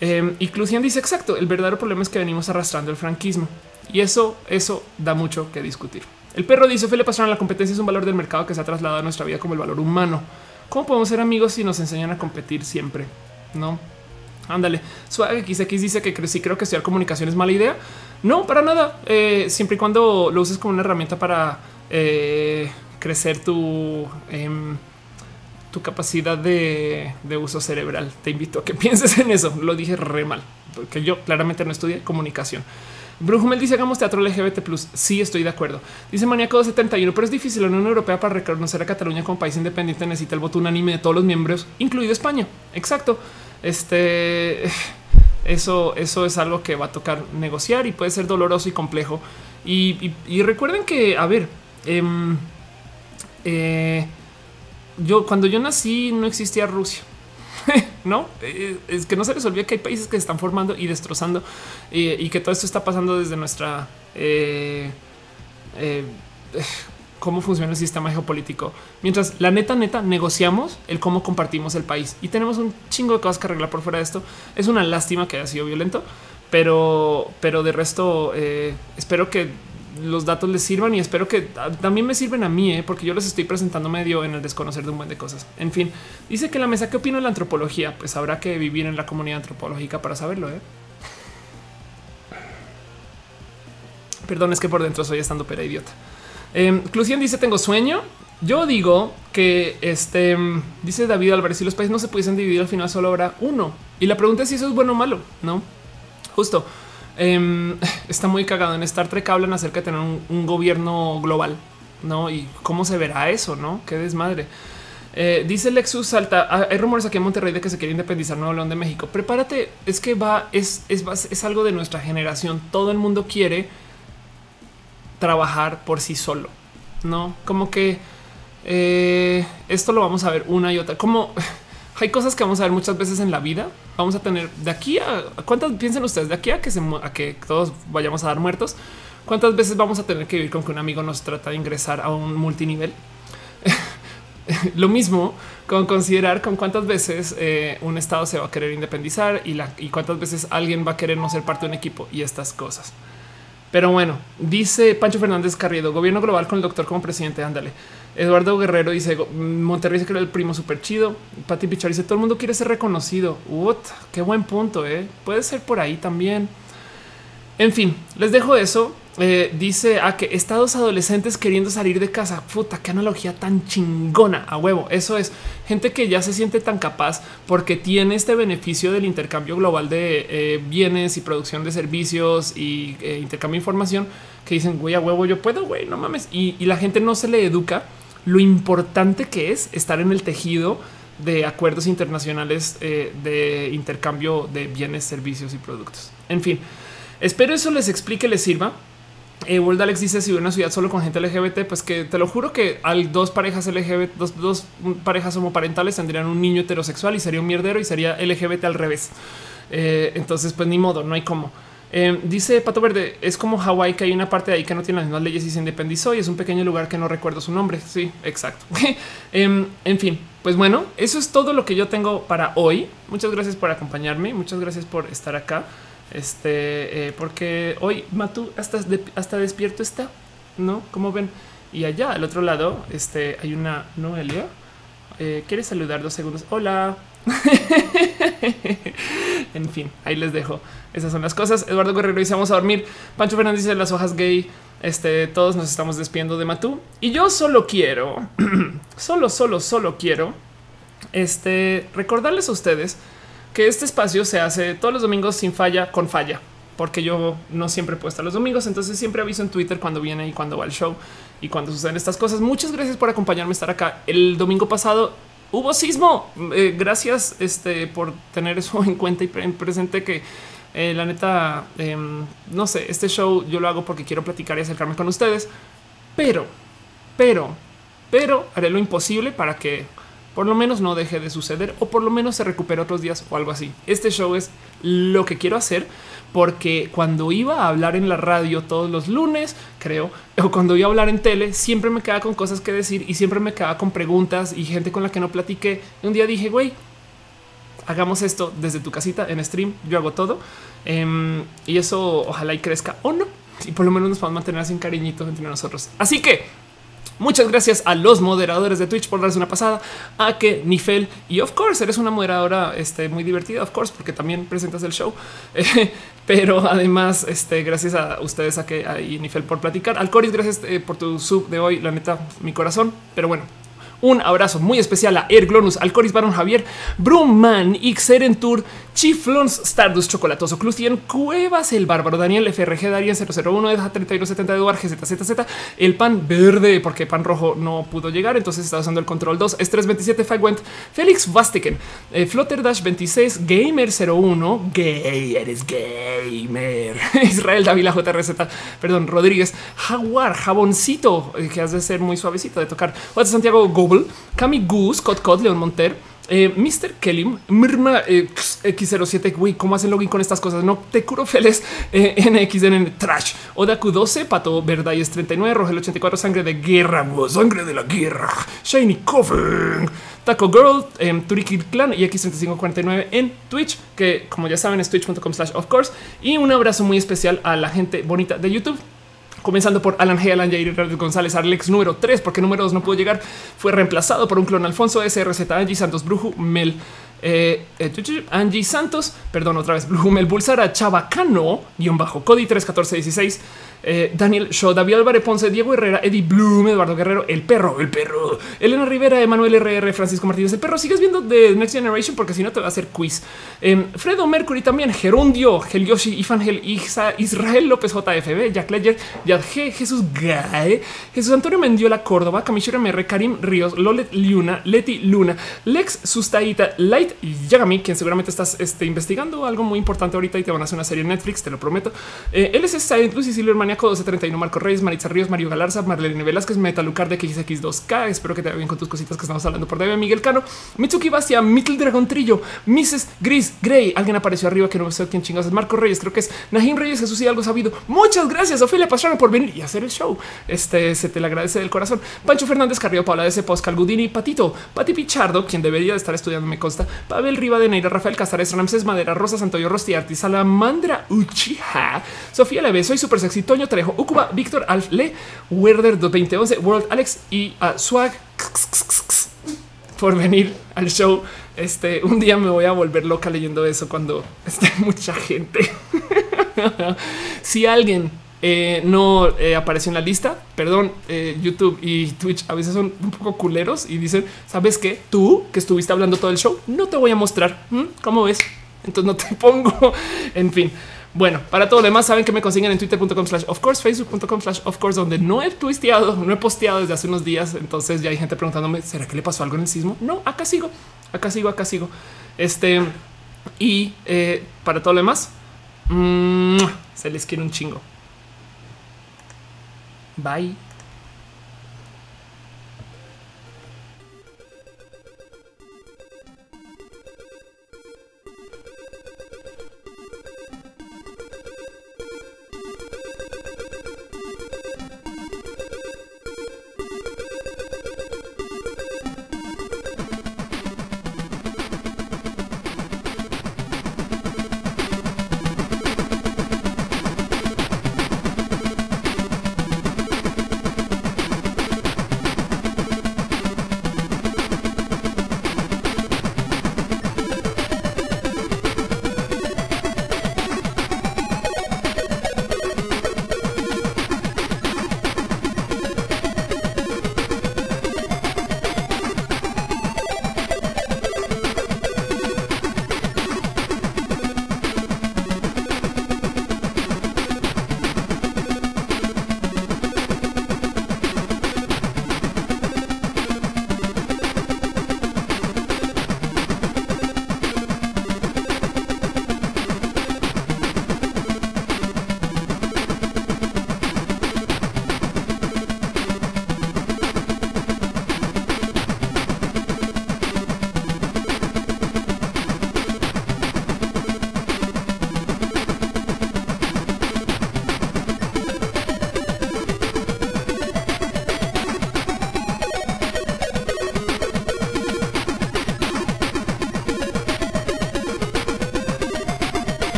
Eh, inclusión dice exacto. El verdadero problema es que venimos arrastrando el franquismo y eso, eso da mucho que discutir. El perro dice Felipe Pastrana, la competencia es un valor del mercado que se ha trasladado a nuestra vida como el valor humano. ¿Cómo podemos ser amigos si nos enseñan a competir siempre? No, ándale. Suave XX dice que sí creo que estudiar comunicación es mala idea. No, para nada. Eh, siempre y cuando lo uses como una herramienta para eh, crecer tu, em, tu capacidad de, uso cerebral. Te invito a que pienses en eso. Lo dije re mal, porque yo claramente no estudié comunicación. Brujumel dice hagamos teatro LGBT plus. Sí, estoy de acuerdo. Dice Maníaco 271, pero es difícil. La Unión Europea para reconocer a Cataluña como país independiente necesita el voto unánime de todos los miembros, incluido España. Exacto. Este Eso, eso es algo que va a tocar negociar y puede ser doloroso y complejo. Y, recuerden que, a ver, em, eh, yo cuando yo nací no existía Rusia. no eh, es que no se les olvide que hay países que se están formando y destrozando eh, y que todo esto está pasando desde nuestra cómo funciona el sistema geopolítico. Mientras la neta, neta, negociamos el cómo compartimos el país y tenemos un chingo de cosas que arreglar por fuera de esto. Es una lástima que haya sido violento, pero, pero de resto, eh, espero que los datos les sirvan y espero que también me sirven a mí, eh, porque yo les estoy presentando medio en el desconocer de un buen de cosas. En fin, dice que la mesa, ¿qué opino de la antropología? Pues habrá que vivir en la comunidad antropológica para saberlo. ¿eh? Perdón, es que por dentro soy estando pera idiota. Eh, dice tengo sueño. Yo digo que este dice David Álvarez, si los países no se pudiesen dividir al final solo habrá uno. Y la pregunta es si eso es bueno o malo, no? Justo em, está muy cagado en Star Trek. Hablan acerca de tener un, gobierno global, no? Y cómo se verá eso, no? Qué desmadre. Eh, dice Lexus Salta. Ah, hay rumores aquí en Monterrey de que se quiere independizar Nuevo León de México. Prepárate. Es que va, es, es, es algo de nuestra generación. Todo el mundo quiere trabajar por sí solo. No como que eh, esto lo vamos a ver una y otra. Como hay cosas que vamos a ver muchas veces en la vida. Vamos a tener de aquí a cuántas piensen ustedes de aquí a que se a que todos vayamos a dar muertos. ¿Cuántas veces vamos a tener que vivir con que un amigo nos trata de ingresar a un multinivel? Lo mismo con considerar con cuántas veces eh, un estado se va a querer independizar y, cuántas veces alguien va a querer no ser parte de un equipo y estas cosas. Pero bueno, dice Pancho Fernández Carriedo, gobierno global con el doctor como presidente. Ándale. Eduardo Guerrero dice Monterrey se crea el primo súper chido. Pati Pichar dice todo el mundo quiere ser reconocido. What? Qué buen punto. Eh? Puede ser por ahí también. En fin, les dejo eso. Eh, dice a que estados adolescentes queriendo salir de casa. Puta, qué analogía tan chingona a huevo. Eso es gente que ya se siente tan capaz porque tiene este beneficio del intercambio global de eh, bienes y producción de servicios y eh, intercambio de información que dicen, güey, a huevo, yo puedo, güey, no mames. Y, la gente no se le educa lo importante que es estar en el tejido de acuerdos internacionales de intercambio de bienes, servicios y productos. En fin, espero eso les explique, les sirva. Eh, World Alex dice si una ciudad solo con gente LGBT, pues que te lo juro que hay dos parejas LGBT, dos, parejas homoparentales tendrían un niño heterosexual y sería un mierdero y sería LGBT al revés. Eh, entonces, pues ni modo, no hay cómo. Eh, dice Pato Verde, es como Hawái, que hay una parte de ahí que no tiene las mismas leyes y se independizó y es un pequeño lugar que no recuerdo su nombre. Sí, exacto. Em, en fin, pues bueno, eso es todo lo que yo tengo para hoy. Muchas gracias por acompañarme, muchas gracias por estar acá. Este, eh, porque hoy Matu hasta, hasta despierto está, no como ven. Y allá al otro lado, este hay una Noelia. Eh, ¿Quieres saludar dos segundos? Hola. en fin, ahí les dejo. Esas son las cosas. Eduardo Guerrero dice vamos a dormir. Pancho Fernández dice las hojas gay. Este, todos nos estamos despidiendo de Matú y yo solo quiero, solo, solo, solo quiero, este, recordarles a ustedes que este espacio se hace todos los domingos sin falla, con falla, porque yo no siempre puedo estar los domingos, entonces siempre aviso en Twitter cuando viene y cuando va el show y cuando suceden estas cosas. Muchas gracias por acompañarme a estar acá. El domingo pasado hubo sismo. Eh, gracias este, por tener eso en cuenta y presente que eh, la neta, em, no sé, este show yo lo hago porque quiero platicar y acercarme con ustedes, pero, pero, pero haré lo imposible para que por lo menos no deje de suceder o por lo menos se recupere otros días o algo así. Este show es lo que quiero hacer porque cuando iba a hablar en la radio todos los lunes, creo, o cuando iba a hablar en tele, siempre me quedaba con cosas que decir y siempre me quedaba con preguntas y gente con la que no platiqué. un día dije, güey, hagamos esto desde tu casita en stream. Yo hago todo em, y eso ojalá y crezca o no. Y por lo menos nos podemos mantener sin cariñito entre nosotros. Así que Muchas gracias a los moderadores de Twitch por darse una pasada, a que Nifel y of course eres una moderadora este, muy divertida, of course, porque también presentas el show. pero además, este, gracias a ustedes a que y Nifel por platicar. Al Coris, gracias eh, por tu sub de hoy. La neta, mi corazón. Pero bueno, un abrazo muy especial a Erglonus, Alcoris Baron Javier, Brumman, Xerentur, Chiflons, Stardust, Chocolatoso, Clustian, Cuevas, El Bárbaro, Daniel, FRG, Darien 001, Deja 3170, Eduard, GZZZ, El Pan Verde, porque Pan Rojo no pudo llegar, entonces está usando el control 2, Estrés 27, Fagwent, Félix Vastiken, eh, Flutter Dash 26, Gamer 01, Gay, eres gamer, Israel Davila JRZ, perdón, Rodríguez, Jaguar, Jaboncito, eh, que has de ser muy suavecito de tocar, Santiago Google, Cami Goose, Cot León Monter, eh, Mr. Kelly, Mirma eh, X07, güey, ¿cómo hacen login con estas cosas? No te curo feles eh, NXN Trash, Odaku 12, Pato Verdayes 39, Rogel 84, Sangre de Guerra, Sangre de la Guerra, Shiny Coffin, Taco Girl, eh, Turiki Clan y X3549 en Twitch, que como ya saben es twitch.com slash of course. Y un abrazo muy especial a la gente bonita de YouTube comenzando por Alan G, Alan Jair González, Alex número 3, porque número 2 no pudo llegar, fue reemplazado por un clon Alfonso SRZ, Angie Santos Bruju, Mel, eh, eh, Angie Santos, perdón, otra vez, Bruju, Mel Bulsara, Chabacano, guion bajo, Cody 31416, eh, Daniel Shaw, David Álvarez Ponce, Diego Herrera, Eddie Bloom, Eduardo Guerrero, el perro, el perro, Elena Rivera, Emanuel RR, Francisco Martínez, el perro. Sigues viendo de Next Generation porque si no te va a hacer quiz. Eh, Fredo Mercury también, Gerundio, Helioshi, Ifangel, Isa, Israel López, JFB, Jack Ledger, Yadge, Jesús Gae, Jesús Antonio Mendiola, Córdoba, Kamishiro MR, Karim Ríos, Lolet Luna, Leti Luna, Lex Sustaita, Light Yagami, quien seguramente estás este, investigando algo muy importante ahorita y te van a hacer una serie en Netflix, te lo prometo. Eh, LS Silent Lucy Silvermania 1231 Marco Reyes, Maritza Ríos, Mario Galarza, Marlene Velázquez, Metalucar de XX2K. Espero que te vaya bien con tus cositas que estamos hablando por David Miguel Cano, Mitsuki Bastia, Mittel Dragón Trillo, Mrs. Gris Gray. Alguien apareció arriba que no sé quién chingados es Marco Reyes. Creo que es Najim Reyes. Jesús y algo sabido. Muchas gracias, Ofelia Pastrana, por venir y hacer el show. Este se te le agradece del corazón. Pancho Fernández Carrillo, Paula de Pascal Gudini, Patito, Pati Pichardo, quien debería de estar estudiando, me consta. Pavel Riva de Neira, Rafael Casares, Ramses Madera, Rosa Santoyo, Rosti Artis, Salamandra Uchiha, Sofía Leve, soy súper sexy, Toño Trejo, Víctor Alf, Le, Werder 2011, World Alex y a Swag por venir al show. Este un día me voy a volver loca leyendo eso cuando esté mucha gente. si alguien eh, no eh, apareció en la lista, perdón, eh, YouTube y Twitch a veces son un poco culeros y dicen, sabes que tú que estuviste hablando todo el show, no te voy a mostrar. ¿Mm? ¿Cómo ves? Entonces no te pongo. en fin. Bueno, para todo lo demás, saben que me consiguen en twitter.com slash of course, facebook.com slash of course, donde no he twisteado, no he posteado desde hace unos días. Entonces ya hay gente preguntándome, ¿será que le pasó algo en el sismo? No, acá sigo, acá sigo, acá sigo. Este y eh, para todo lo demás, se les quiere un chingo. Bye.